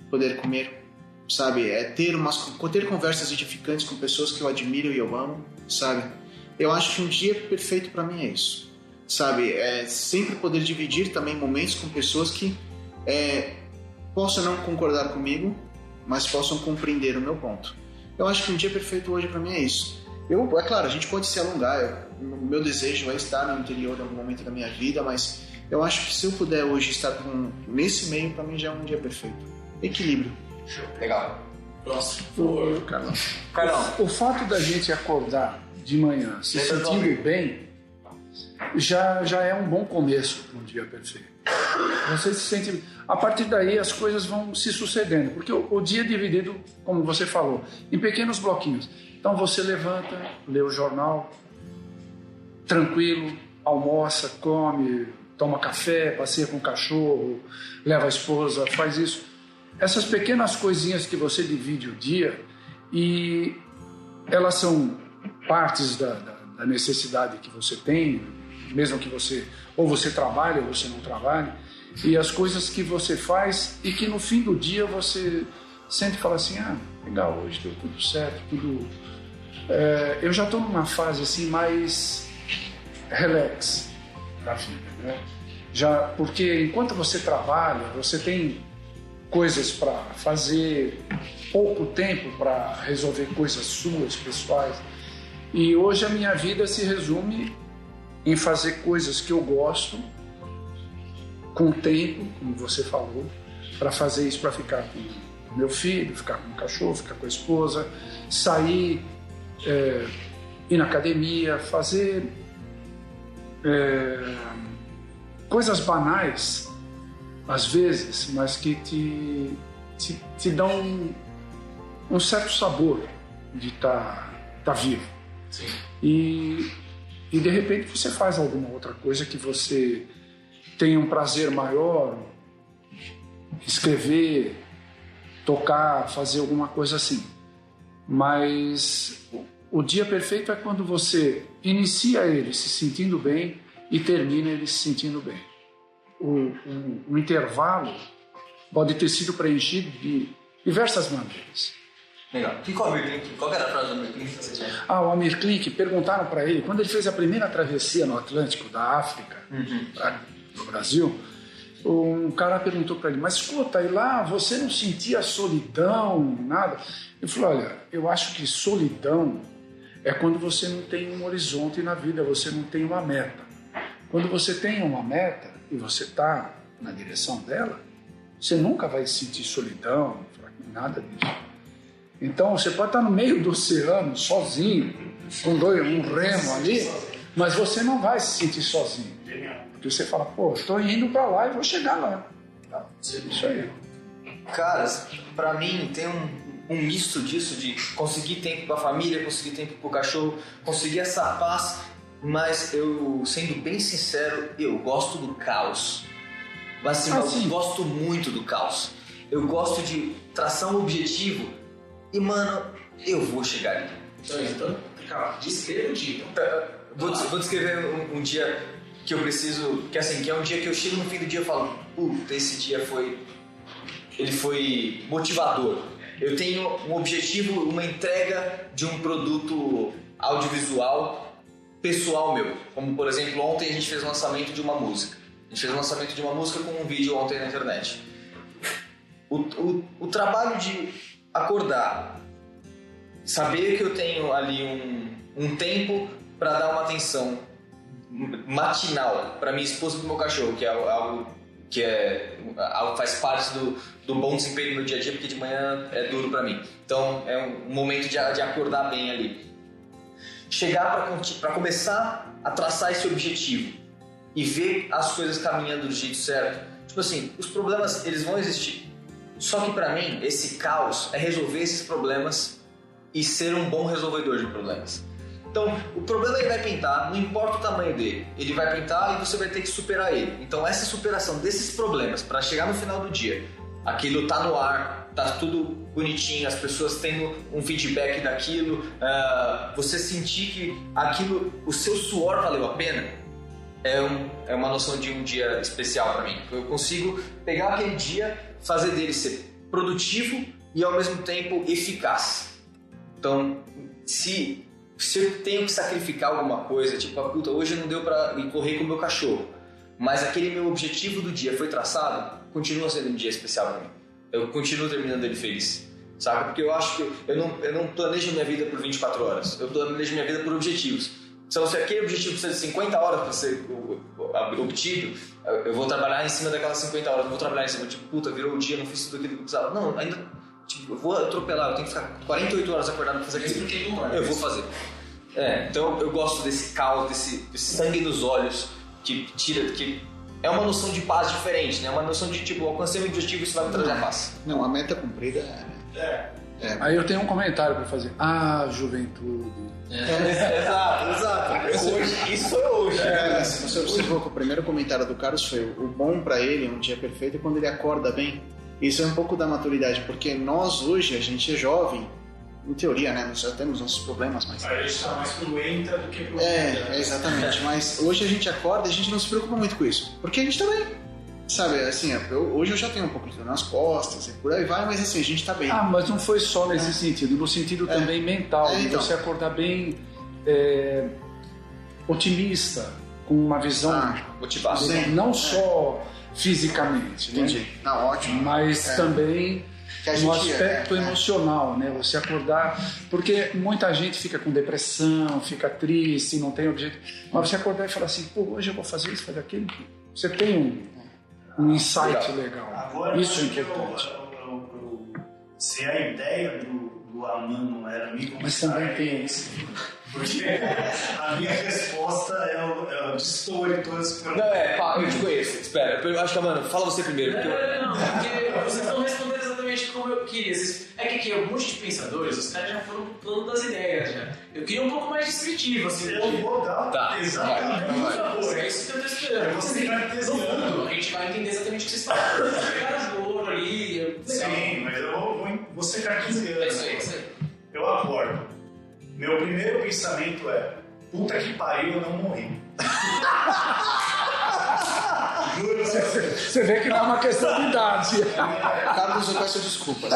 poder comer, sabe? É ter umas ter conversas edificantes com pessoas que eu admiro e eu amo, sabe? Eu acho que um dia perfeito para mim é isso, sabe? É sempre poder dividir também momentos com pessoas que é, possam não concordar comigo, mas possam compreender o meu ponto. Eu acho que um dia perfeito hoje para mim é isso. Eu, é claro, a gente pode se alongar. eu- O meu desejo é estar no interior em algum momento da minha vida, mas eu acho que se eu puder hoje estar com, nesse meio, para mim já é um dia perfeito. Equilíbrio. Legal. Próximo. O, Carlão, Carlão, o fato da gente acordar de manhã se sentindo bem já, já é um bom começo para um dia perfeito. Você se sente. A partir daí as coisas vão se sucedendo, porque o, o dia é dividido, como você falou, em pequenos bloquinhos. Então você levanta, lê o jornal, tranquilo, almoça, come, toma café, passeia com o cachorro, leva a esposa, faz isso. Essas pequenas coisinhas que você divide o dia e elas são partes da, da- da necessidade que você tem, mesmo que você ou você trabalhe ou você não trabalhe, e as coisas que você faz e que no fim do dia você sempre fala assim, ah, legal, hoje deu tudo certo, tudo. É, eu já estou numa fase assim mais relax da vida, né? Já porque enquanto você trabalha, você tem coisas para fazer, pouco tempo para resolver coisas suas, pessoais. E hoje a minha vida se resume em fazer coisas que eu gosto, com tempo, como você falou, para fazer isso, para ficar com o meu filho, ficar com o cachorro, ficar com a esposa, sair, é, ir na academia, fazer é, coisas banais, às vezes, mas que te, te, te dão um, um certo sabor de estar tá, vivo. Sim. E, e de repente você faz alguma outra coisa que você tem um prazer maior, escrever, tocar, fazer alguma coisa assim. Mas o- dia perfeito é quando você inicia ele se sentindo bem e termina ele se sentindo bem. O intervalo pode ter sido preenchido de diversas maneiras. Legal. Qual, Amir Klink? Qual que era a frase do Amir Klink que você tinha? Ah, o Amir Klink, perguntaram para ele, quando ele fez a primeira travessia no Atlântico da África para o Brasil, um cara perguntou para ele, mas escuta, e lá você não sentia solidão, nada? Ele falou, olha, eu acho que solidão é quando você não tem um horizonte na vida, você não tem uma meta. Quando você tem uma meta e você está na direção dela, você nunca vai sentir solidão, nada disso. Então você pode estar no meio do oceano, sozinho, com dois, um remo ali, mas você não vai se sentir sozinho. Porque você fala, pô, estou indo para lá e vou chegar lá. Tá? Isso aí. Caras, pra mim tem um, um misto disso de conseguir tempo pra família, conseguir tempo pro cachorro, conseguir essa paz, mas eu, sendo bem sincero, eu gosto do caos. Mas assim, Ah, eu gosto muito do caos. Eu gosto de traçar um objetivo e, mano, eu vou chegar ali. Então, então calma, descreva o dia. então. Tá, Vou, des- vou descrever um, um dia que eu preciso, que assim, que é um dia que eu chego no fim do dia e falo, puta, esse dia foi, ele foi motivador. Eu tenho um objetivo, uma entrega de um produto audiovisual pessoal meu. Como, por exemplo, ontem a gente fez o lançamento de uma música. A gente fez o lançamento de uma música com um vídeo ontem na internet. O, o, o trabalho de acordar, saber que eu tenho ali um, um tempo para dar uma atenção matinal para minha esposa e pro meu cachorro, que é algo que é algo faz parte do, do bom desempenho do meu dia a dia, porque de manhã é duro para mim. Então é um momento de, de acordar bem ali. Chegar para começar a traçar esse objetivo e ver as coisas caminhando do jeito certo. Tipo assim, os problemas eles vão existir. Só que para mim esse caos é resolver esses problemas e ser um bom resolvedor de problemas. Então, o problema ele vai pintar, não importa o tamanho dele, ele vai pintar e você vai ter que superar ele. Então, essa superação desses problemas para chegar no final do dia, aquilo tá no ar, tá tudo bonitinho, as pessoas tendo um feedback daquilo, uh, você sentir que aquilo, o seu suor valeu a pena, é, um, é uma noção de um dia especial para mim. Eu consigo pegar aquele dia, fazer dele ser produtivo e ao mesmo tempo eficaz. Então, se se eu tenho que sacrificar alguma coisa, tipo, a puta, hoje não deu para correr com o meu cachorro, mas aquele meu objetivo do dia foi traçado, continua sendo um dia especial para mim. Eu continuo terminando ele feliz, saca? Porque eu acho que eu não, eu não planejo minha vida por 24 horas, eu planejo minha vida por objetivos. Então, se aquele objetivo precisa de 50 horas para ser obtido, eu vou trabalhar em cima daquelas 50 horas, eu vou trabalhar em cima, tipo, puta, virou o dia, não fiz tudo aquilo que eu precisava. Não, ainda Tipo, eu vou atropelar, eu tenho que ficar 48 horas acordado pra fazer aquilo. Eu vou fazer. É, então eu gosto desse caos, desse, desse sangue nos olhos que tira, que é uma noção de paz diferente, né? É uma noção de tipo, alcancei o objetivo, isso vai me trazer a paz. Não, a meta cumprida é. é. é. Aí eu tenho um comentário para fazer. Ah, juventude. É. exato, exato. Hoje, isso foi hoje. É, se você observou que o primeiro comentário do Carlos foi o bom para ele, um dia perfeito, é quando ele acorda bem. Isso é um pouco da maturidade, porque nós hoje, a gente é jovem, em teoria, né? Nós já temos nossos problemas, mas. A gente está mais pro entra do que pro É, né? exatamente. mas hoje a gente acorda e a gente não se preocupa muito com isso. Porque a gente tá bem. Sabe, assim, eu, hoje eu já tenho um pouco de dor nas costas e por aí vai, mas assim, a gente tá bem. Ah, mas não foi só nesse é. sentido, no sentido é. também mental, é, então. de você acordar bem é, otimista, com uma visão ah, motivada. Não só fisicamente. Né? Entendi. Né? Não, ótimo. Mas é. também no aspecto é, emocional, né? Você acordar, porque muita gente fica com depressão, fica triste, não tem objetivo. Mas você acordar e falar assim, pô, hoje eu vou fazer isso, fazer aquilo. Você tem um, um insight legal. Agora, isso é importante. Se a ideia do, do Aman era me Mas também tem isso. Porque a minha resposta é o, é distor todas Não, é, pá, eu te conheço. Espera, eu acho que, mano, fala você primeiro. Porque... Não, não, porque vocês estão respondendo exatamente como eu queria. É que aqui, um monte de pensadores, os caras já foram pro plano das ideias já. Eu queria um pouco mais descritivo, assim. Eu vou dar. Tá, exatamente. Por favor, é isso que eu tô esperando. Você vai no fundo, a gente vai entender exatamente o que vocês falam. Pegar as ouro ali. Sim, mas eu vou, vou, vou secar 15 anos. É isso aí, é isso aí. Eu acordo meu primeiro pensamento é: puta que pariu, eu não morri. Juro você, vê que não é uma questão de idade. Carlos, eu peço desculpas.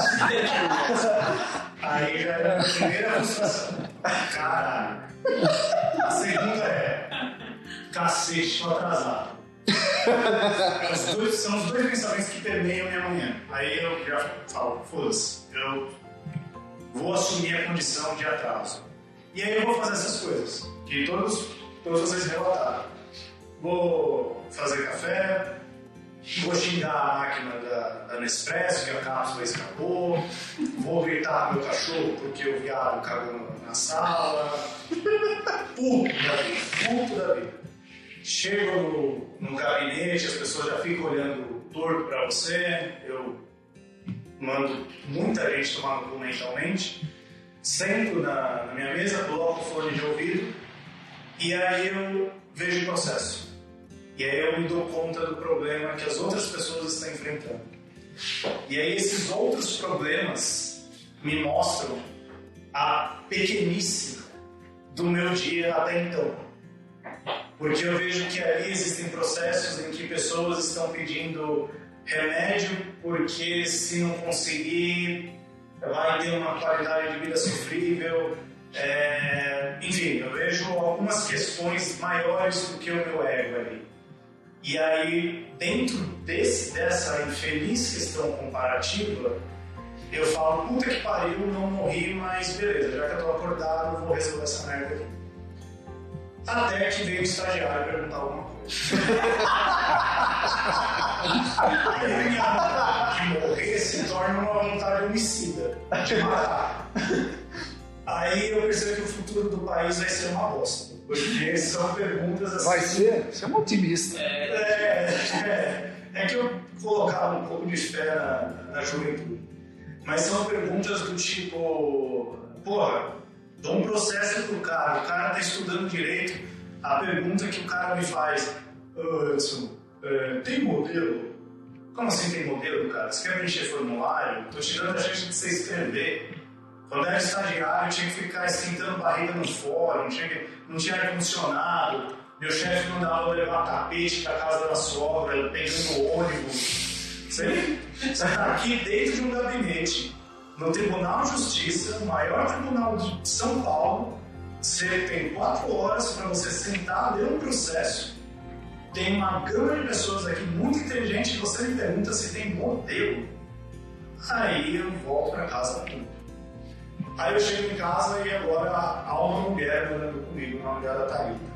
Aí já é a primeira frustração. Caralho. A segunda é: cacete, tô atrasado. Os dois, são os dois pensamentos que permeiam minha manhã. Aí eu já falo: foda-se, eu vou assumir a condição de atraso. E aí eu vou fazer essas coisas, que todos, todos vocês relataram. Vou fazer café, vou xingar a máquina da, da Nespresso, que a cápsula escapou, vou gritar meu cachorro porque o viado cagou na sala. Puto da vida, puto da vida. Chego no, no gabinete, as pessoas já ficam olhando torto para você, eu mando muita gente tomar no cu mentalmente sento na, na minha mesa, coloco o fone de ouvido e aí eu vejo o processo. E aí eu me dou conta do problema que as outras pessoas estão enfrentando. E aí esses outros problemas me mostram a pequenice do meu dia até então. Porque eu vejo que ali existem processos em que pessoas estão pedindo remédio porque se não conseguir vai ter uma qualidade de vida sofrível. É, enfim, eu vejo algumas questões maiores do que o meu ego ali. E aí, dentro desse, dessa infeliz questão comparativa, eu falo, puta que pariu, não morri, mas beleza, já que eu tô acordado, vou resolver essa merda aqui. Até que veio o estagiário perguntar alguma vontade de morrer se torna uma vontade homicida, de matar. Aí eu percebo que o futuro do país vai ser uma bosta. Porque são perguntas assim. Vai ser? Você é um otimista. É, é, é que eu colocava um pouco de fé na, na juventude. Mas são perguntas do tipo, porra, dou um processo pro cara, o cara tá estudando direito, a pergunta que o cara me faz, "Ô, Edson, é, tem modelo? Como assim tem modelo, cara? Você quer preencher formulário? Tô tirando a gente de você escrever. Quando era estagiário, eu tinha que ficar esquentando barriga no fórum, tinha que- não tinha ar-condicionado. Meu chefe mandava levar tapete pra casa da sogra, pegando ônibus. Você você tá aqui dentro de um gabinete, no Tribunal de Justiça, o maior tribunal de São Paulo. Você tem quatro horas para você sentar, ler um processo. Tem uma gama de pessoas aqui muito inteligente e você me pergunta se tem modelo. Aí eu volto para casa puto. Aí eu chego em casa e agora há uma mulher morando comigo, uma mulher da Thalita.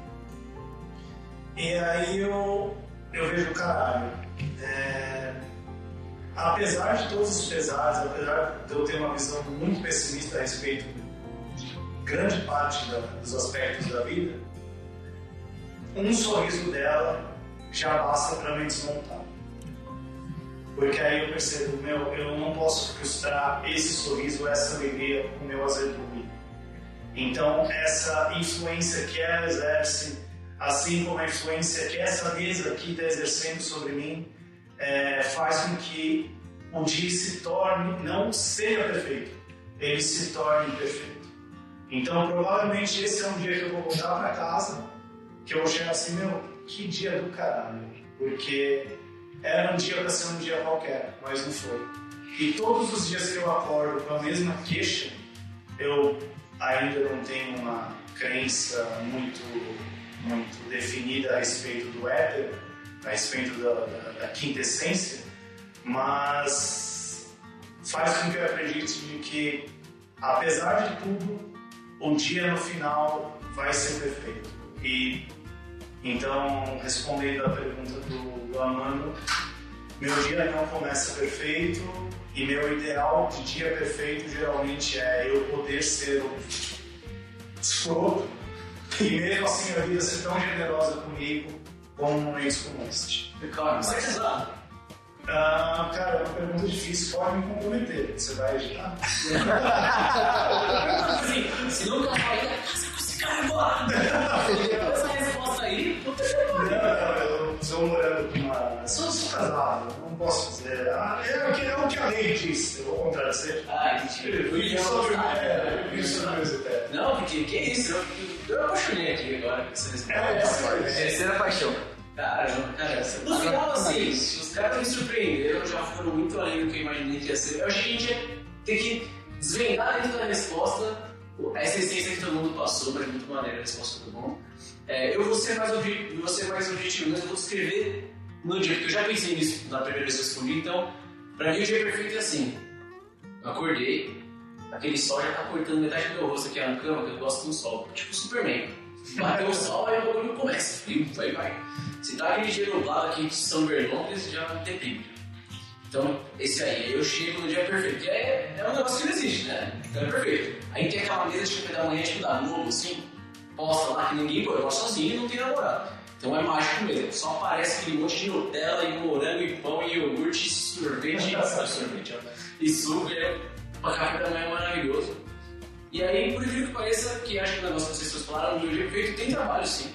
E aí eu, eu vejo, caralho, é, apesar de todos os pesares, apesar de eu ter uma visão muito pessimista a respeito grande parte da- dos aspectos da vida, um sorriso dela já basta para me desmontar. Porque aí eu percebo, meu, eu não posso frustrar esse sorriso, essa alegria com meu azedume. Então, essa influência que ela exerce, assim como a influência que essa mesa aqui está exercendo sobre mim, é, faz com que o dia se torne, não seja perfeito, ele se torne perfeito. Então, provavelmente esse é um dia que eu vou voltar para casa, que eu vou chegar assim, meu, que dia do caralho, porque era um dia para ser um dia qualquer, mas não foi. E todos os dias que eu acordo com a mesma queixa, eu ainda não tenho uma crença muito, muito definida a respeito do éter, a respeito da, da, da quinta essência, mas faz com que eu acredite de que, apesar de tudo, o dia no final vai ser perfeito. E então, respondendo à pergunta do, do Amando, meu dia não começa perfeito e meu ideal de dia perfeito geralmente é eu poder ser um escroto e mesmo assim a vida ser tão generosa comigo como. Calma, você é casado? Ah, cara, é uma pergunta difícil, pode me comprometer. Você vai editar? Assim, se não com esse cara agora! Depois essa resposta aí, puta que Não, pariu. não, eu estou morando com uma. Sou, sou casado, não posso dizer. Ah, é, o que, é o que a lei diz, eu vou contradizer. Ah, entendi. Eu vi sobre é, eternos. Não, porque que isso? Eu, eu, apaixonei aqui agora essa. É, essa é. Terceira paixão. Caramba, cara, no final, assim, os caras me surpreenderam, já foram muito além do que eu imaginei que ia ser. Eu achei que a gente ia ter que desvendar dentro da resposta essa essência que todo mundo passou, mas muito maneira a resposta do bom. É, eu vou ser mais objetivo, vou ser mais objetivo, mas eu vou descrever no dia, porque eu já pensei nisso na primeira vez que eu respondi, então, pra mim o dia perfeito é assim. Eu acordei, aquele sol já tá cortando metade do meu rosto aqui na cama, que eu gosto do sol, tipo Superman. Bateu o sol, aí o bagulho começa, frio, vai, vai. Se tá aquele dia nublado aqui de São Bernardes, já deprime. Então, esse aí, eu chego no dia perfeito. É, é um negócio que não existe, né? Então é perfeito. Aí tem aquela mesa de café da manhã, tipo da Globo, assim, posta lá que ninguém põe, eu sozinho e não tem namorado. Então é mágico mesmo. Só aparece aquele monte de Nutella e morango e pão e iogurte e sorvete. sorvete, ó. E suco, e é um café da manhã maravilhoso. E aí, por incrível que pareça, que acho que o negócio que vocês falaram, no dia perfeito tem trabalho sim.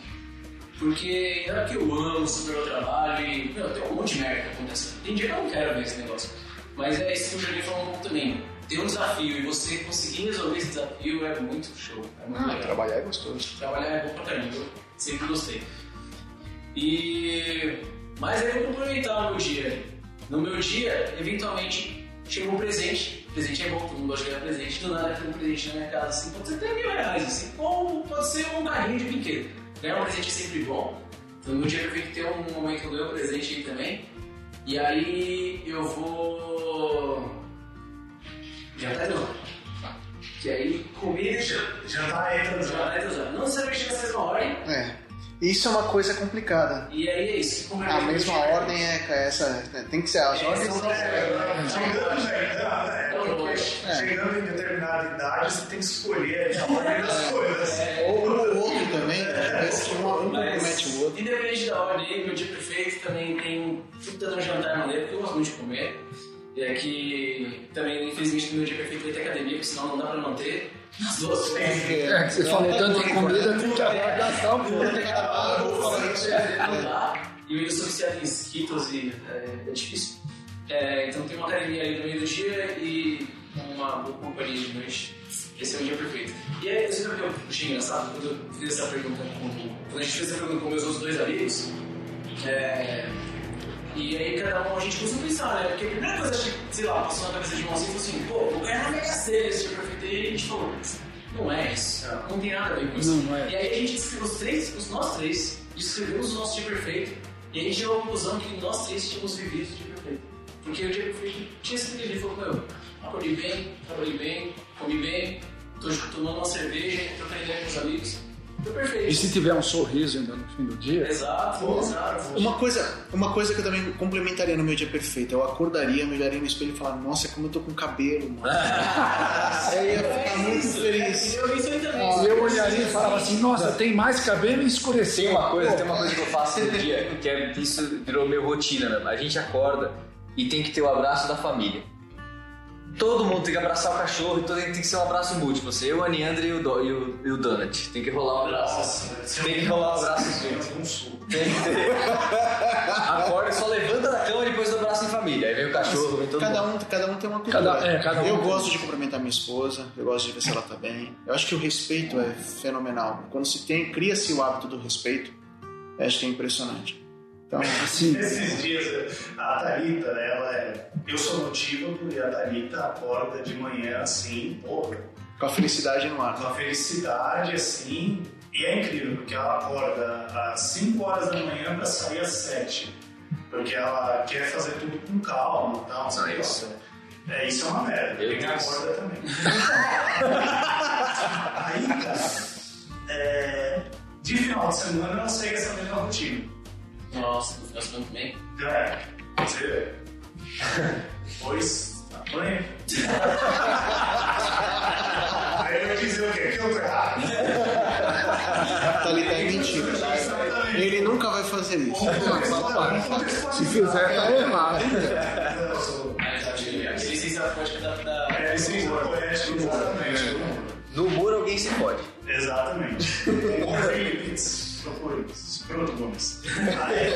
Porque é que eu amo super meu trabalho e meu, tem um monte de merda que acontece. Tem dia que eu não quero ver esse negócio. Mas é isso que o Julinho falou um pouco também. Tem um desafio e você conseguir resolver esse desafio é muito show. É muito Ah, legal. trabalhar é gostoso. Trabalhar é bom pra caramba, eu sempre gostei. E. Mas aí eu vou complementar o meu dia. No meu dia, eventualmente, chegou um presente. Presente é bom, todo mundo gosta de ganhar presente. Do nada tem um presente na minha casa, assim, pode ser até mil reais, assim, ou pode ser um carrinho de brinquedo. Ganhar um presente é sempre bom. Então no dia perfeito tem um momento que eu ganho um presente aí também. E aí eu vou. Já tá de novo. Que aí comida Jantar e transar. jantar e transar. Não necessariamente nessa mesma ordem. É. Isso é uma coisa complicada. E aí é isso. Como é A mesma ordem é essa. Tem que ser as É, ordens. É, Chegando, é, chegando em determinada idade, você tem que escolher a ordem das coisas. Ou um ou outro também. né? Um, um compromete o outro. Independente da ordem, meu dia perfeito também tem fruta no jantar maneiro, porque eu gosto muito de comer. E é que também, infelizmente, no meu dia perfeito vai ter academia, porque senão não dá pra manter. É, você falou tanto em comida, tem que gastar um pouco. E eu ainda sou viciado em Skittles e é, é difícil. É, então tem uma academia ali no meio do dia e uma boa companhia de noite. Esse é o dia perfeito. E aí, você sabe o que eu achei engraçado? Quando eu fiz essa pergunta com, quando a gente fez essa pergunta com meus outros dois amigos, é, e aí cada um a gente começou a pensar, né? Porque a primeira coisa que, sei lá, passou na cabeça de um assim, foi assim, pô, vou ganhar na Mega Sena esse dia perfeito. E a gente falou, não é isso, não tem nada a ver com isso. Não, não é. E aí a gente descreveu os três, os nós três, descrevemos o nosso dia perfeito, e a gente chegou à conclusão que nós três tínhamos vivido o dia perfeito. Porque o dia perfeito tinha sido dia, falou, meu, acordei bem, trabalhei bem, comi bem, tô tomando uma cerveja, trocando ideia com os amigos. E se tiver um sorriso ainda no fim do dia, Exato, exato. Uma coisa, uma coisa que eu também complementaria no meu dia perfeito, eu acordaria, me olharia no espelho e falar, nossa, como eu tô com cabelo, mano. eu ia ficar muito feliz. Eu vi isso aí também. eu olharia e falava assim, nossa, tem mais cabelo e escureceu. Tem uma coisa, Pô, tem uma coisa que eu faço no dia, que é, isso virou meio rotina mesmo. A gente acorda e tem que ter o abraço da família. Todo mundo tem que abraçar o cachorro e todo tem que ser um abraço múltiplo. Assim, eu, a Neandra e o, Do- e o, e o Donut. Tem que rolar um abraço. Nossa, Tem que rolar um abraço junto. Tem que ter. Acorda, só levanta da cama e depois do abraço em família. Aí vem o cachorro, vem todo Cada mundo. um, cada um tem uma cultura. Cada- é, cada um eu tem. gosto de cumprimentar minha esposa, eu gosto de ver se ela tá bem. Eu acho que o respeito é fenomenal. Quando se tem, cria-se o hábito do respeito, eu acho que é impressionante. Então, assim, Esses dias, a Thalita, ela é. Eu sou notívago e a Thalita acorda de manhã assim, porra, com a felicidade no ar. com uma felicidade assim. E é incrível, porque ela acorda às 5 horas da manhã pra sair às 7. Porque ela quer fazer tudo com calma e tal. não que. isso. É, isso é uma merda. Meu Quem acorda também. Aí, cara, é, de final de semana eu não segue essa mesma rotina. Nossa, no final de semana também. É, você vê. Depois, apanha. Aí eu vou dizer o quê? Que eu tô errado. Tá tá mentira. Exatamente. Ele nunca vai fazer isso. se fizer, tá errado. A licença poética da. da... É, licença poética, exatamente. No humor alguém se pode. Exatamente. Procure isso. Pronto, Gomes. Aí,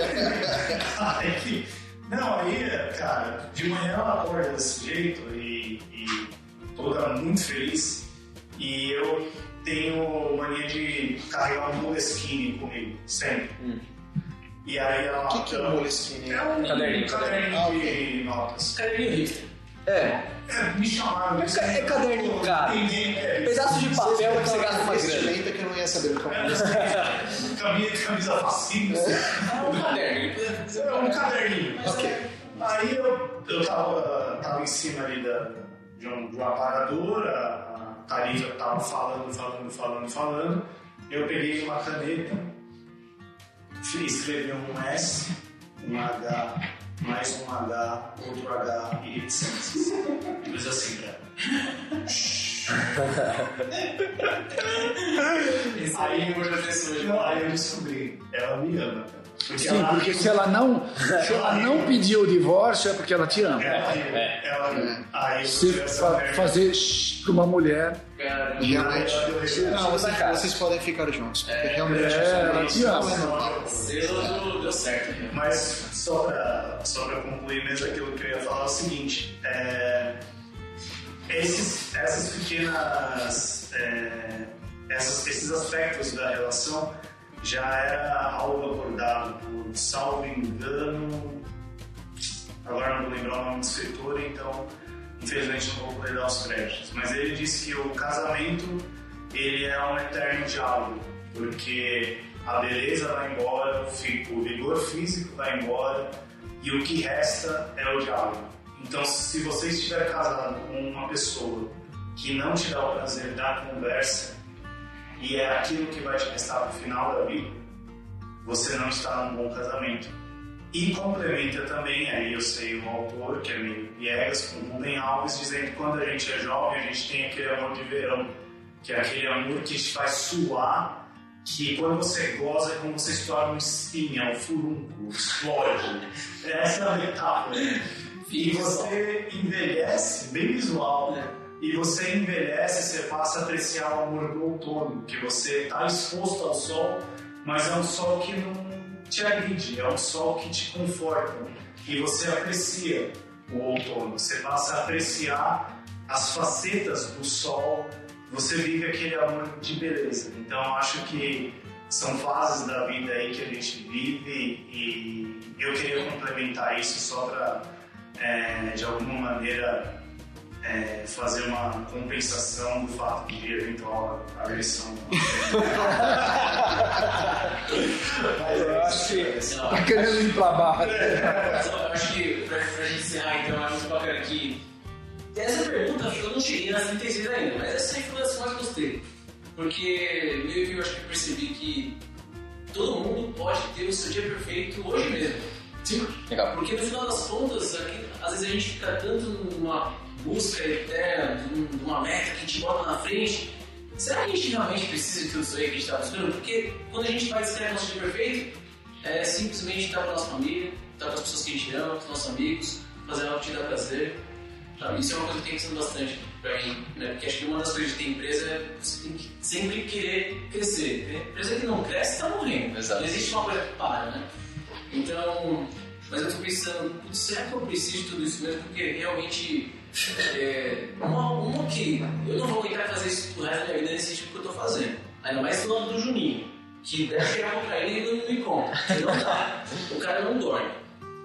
aí, não, aí, cara, de manhã ela acorda desse jeito e, e toda muito feliz. E eu tenho mania de carregar um Moleskine comigo, sempre. E aí ela. O que, que é o Moleskine? É um Caderninho, caderninho Ah, de notas. Caderninho hipster. É, É, me chamaram. É é caderninho, cara. Isso. pedaço de papel que você gasta uma grana. que eu não ia saber o que eu Camisa, camisa facinho. Ah, um caderno. É um caderninho. Aí eu, eu tava, tava em cima ali da, de, um, de um aparador, a, a Thalita tava falando, falando, falando, falando. Eu peguei uma caneta, escrevi um S, um H, mais um H, outro H e reticências. Fiz assim, cara. Aí é. Não, aí eu descobri, ela me ama, cara. Porque Sim, ela- porque se ela não, se ela não pediu o divórcio é porque ela te ama. Ela, ela, aí eu Se fa fazer pra uma mulher, Cara, Realmente. Não, Não, vocês, vocês podem ficar juntos. Porque realmente. é, ela te ama. selo deu certo. né? Mas só pra, só pra concluir mesmo aquilo que eu ia falar é o seguinte, é, esses, essas pequenas, é, essas- esses aspectos da relação já era algo acordado por, salvo engano, agora não vou lembrar o nome do escritor, então infelizmente não vou poder dar os créditos, mas ele disse que o casamento ele é um eterno diálogo, porque a beleza vai embora, o vigor físico vai embora e o que resta é o diálogo. Então, se você estiver casado com uma pessoa que não te dá o prazer da conversa e é aquilo que vai te restar no final da vida, você não está num bom casamento. E complementa também, aí eu sei um autor, que é meio Viegas, com Rubem Alves, dizendo que quando a gente é jovem, a gente tem aquele amor de verão, que é aquele amor que te faz suar, que quando você goza é como você estoura um espinha, um furúnculo, explode. Essa é a metáfora. E você envelhece, bem visual, né? E você envelhece, você passa a apreciar o amor do outono, que você está exposto ao sol, mas é um sol que não te agride, é um sol que te conforta. E você aprecia o outono, você passa a apreciar as facetas do sol, você vive aquele amor de beleza. Então acho que são fases da vida aí que a gente vive e eu queria complementar isso só para, é, de alguma maneira, é, fazer uma compensação do fato de eventual agressão. Mas eu acho que tá querendo limpar a barra. Eu acho que, pra, pra gente encerrar, então, eu acho bacana que essa pergunta eu não cheguei nessa intensidade ainda, mas essa foi a que mais gostei. Porque meio que eu acho que eu percebi que todo mundo pode ter o seu dia perfeito hoje mesmo. Sim. Legal. Porque no final das contas, aqui, às vezes a gente fica tanto numa busca eterna, de de uma meta que te bota na frente. Será que a gente realmente precisa de tudo isso aí que a gente está buscando? Porque quando a gente vai descrever nosso dia perfeito, é simplesmente estar com a nossa família, estar com as pessoas que a gente ama, com os nossos amigos, fazer algo que te dá prazer. Sabe? Isso é uma coisa que tem pensando bastante pra mim, né? Porque acho que uma das coisas de ter empresa é você tem que sempre querer crescer. Né? Empresa que não cresce está morrendo. Exato. Não existe uma coisa que para, né? Então, mas eu tô pensando, será que eu preciso de tudo isso mesmo? Porque realmente, é, uma, uma que eu não vou aguentar fazer isso pro resto da minha vida nesse tipo que eu tô fazendo. Ainda mais do lado do Juninho, que deve pra ele e não me conta. Não dá. O cara não dorme.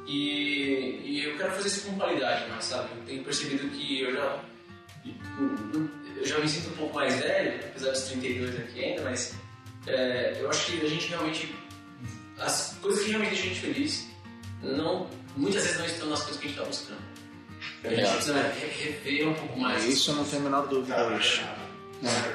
E, e eu quero fazer isso com qualidade, mas sabe? Eu tenho percebido que eu já. Eu já me sinto um pouco mais velho, apesar dos 32 aqui ainda, mas é, eu acho que a gente realmente. As coisas que realmente deixam a gente feliz, não, muitas vezes não estão nas coisas que a gente está buscando. A gente precisa re- rever um pouco mais. Isso eu não tenho a menor dúvida hoje.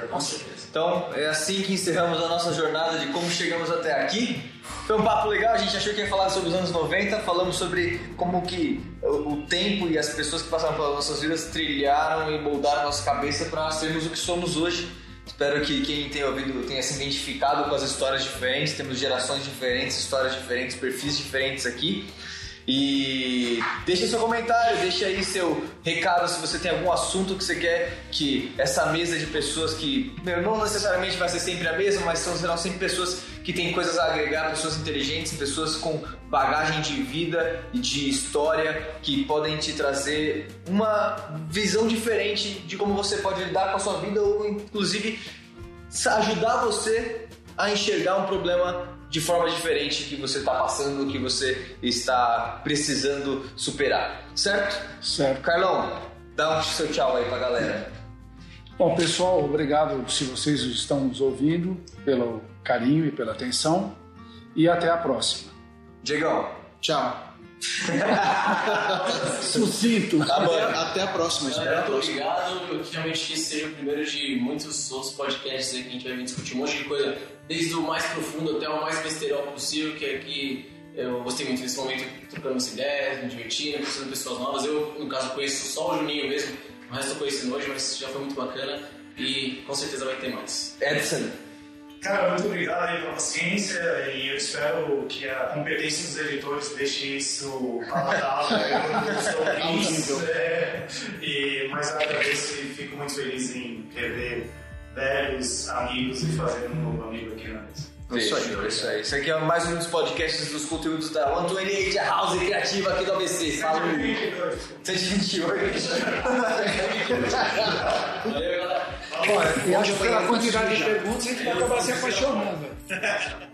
Com certeza. Então, é assim que encerramos a nossa jornada de como chegamos até aqui. Foi um papo legal, a gente achou que ia falar sobre os anos 90, falamos sobre como que o o tempo e as pessoas que passaram pelas nossas vidas trilharam e moldaram a nossa cabeça para sermos o que somos hoje. Espero que quem tem ouvido tenha se identificado com as histórias diferentes, temos gerações diferentes, histórias diferentes, perfis diferentes aqui. E deixa seu comentário, deixa aí seu recado se você tem algum assunto que você quer que essa mesa de pessoas que meu, não necessariamente vai ser sempre a mesma, mas são, serão sempre pessoas que têm coisas a agregar, pessoas inteligentes, pessoas com bagagem de vida e de história que podem te trazer uma visão diferente de como você pode lidar com a sua vida ou inclusive ajudar você a enxergar um problema de forma diferente que você está passando, que você está precisando superar. Certo? Certo. Carlão, dá um seu tchau aí pra galera. Bom, pessoal, obrigado se vocês estão nos ouvindo, pelo carinho e pela atenção. E até a próxima. Diegão, Tchau. Sucinto. Até, até a próxima. Espero a Muito próxima. obrigado. Eu que realmente que seja o primeiro de muitos outros podcasts aí que a gente vai vir discutir um monte de coisa, desde o mais profundo até o mais besterol possível, que aqui eu gostei muito desse momento trocando essa ideias, me divertindo, conhecendo pessoas novas. Eu, no caso, conheço só o Juninho mesmo, o resto eu conheci hoje, mas já foi muito bacana e com certeza vai ter mais. Edson, Cara, muito obrigado aí pela paciência e eu espero que a competência dos editores deixe isso palatável para os ouvintes. É, e mais agradeço e fico muito feliz em rever velhos amigos e fazer um novo amigo aqui na mesa. Isso aí, é isso aí. Isso aqui é mais um dos podcasts dos conteúdos da 128 House Criativa aqui do ABC. Fala 128. Valeu, galera! Olha, eu acho que pela quantidade de perguntas a gente vai acabar se apaixonando.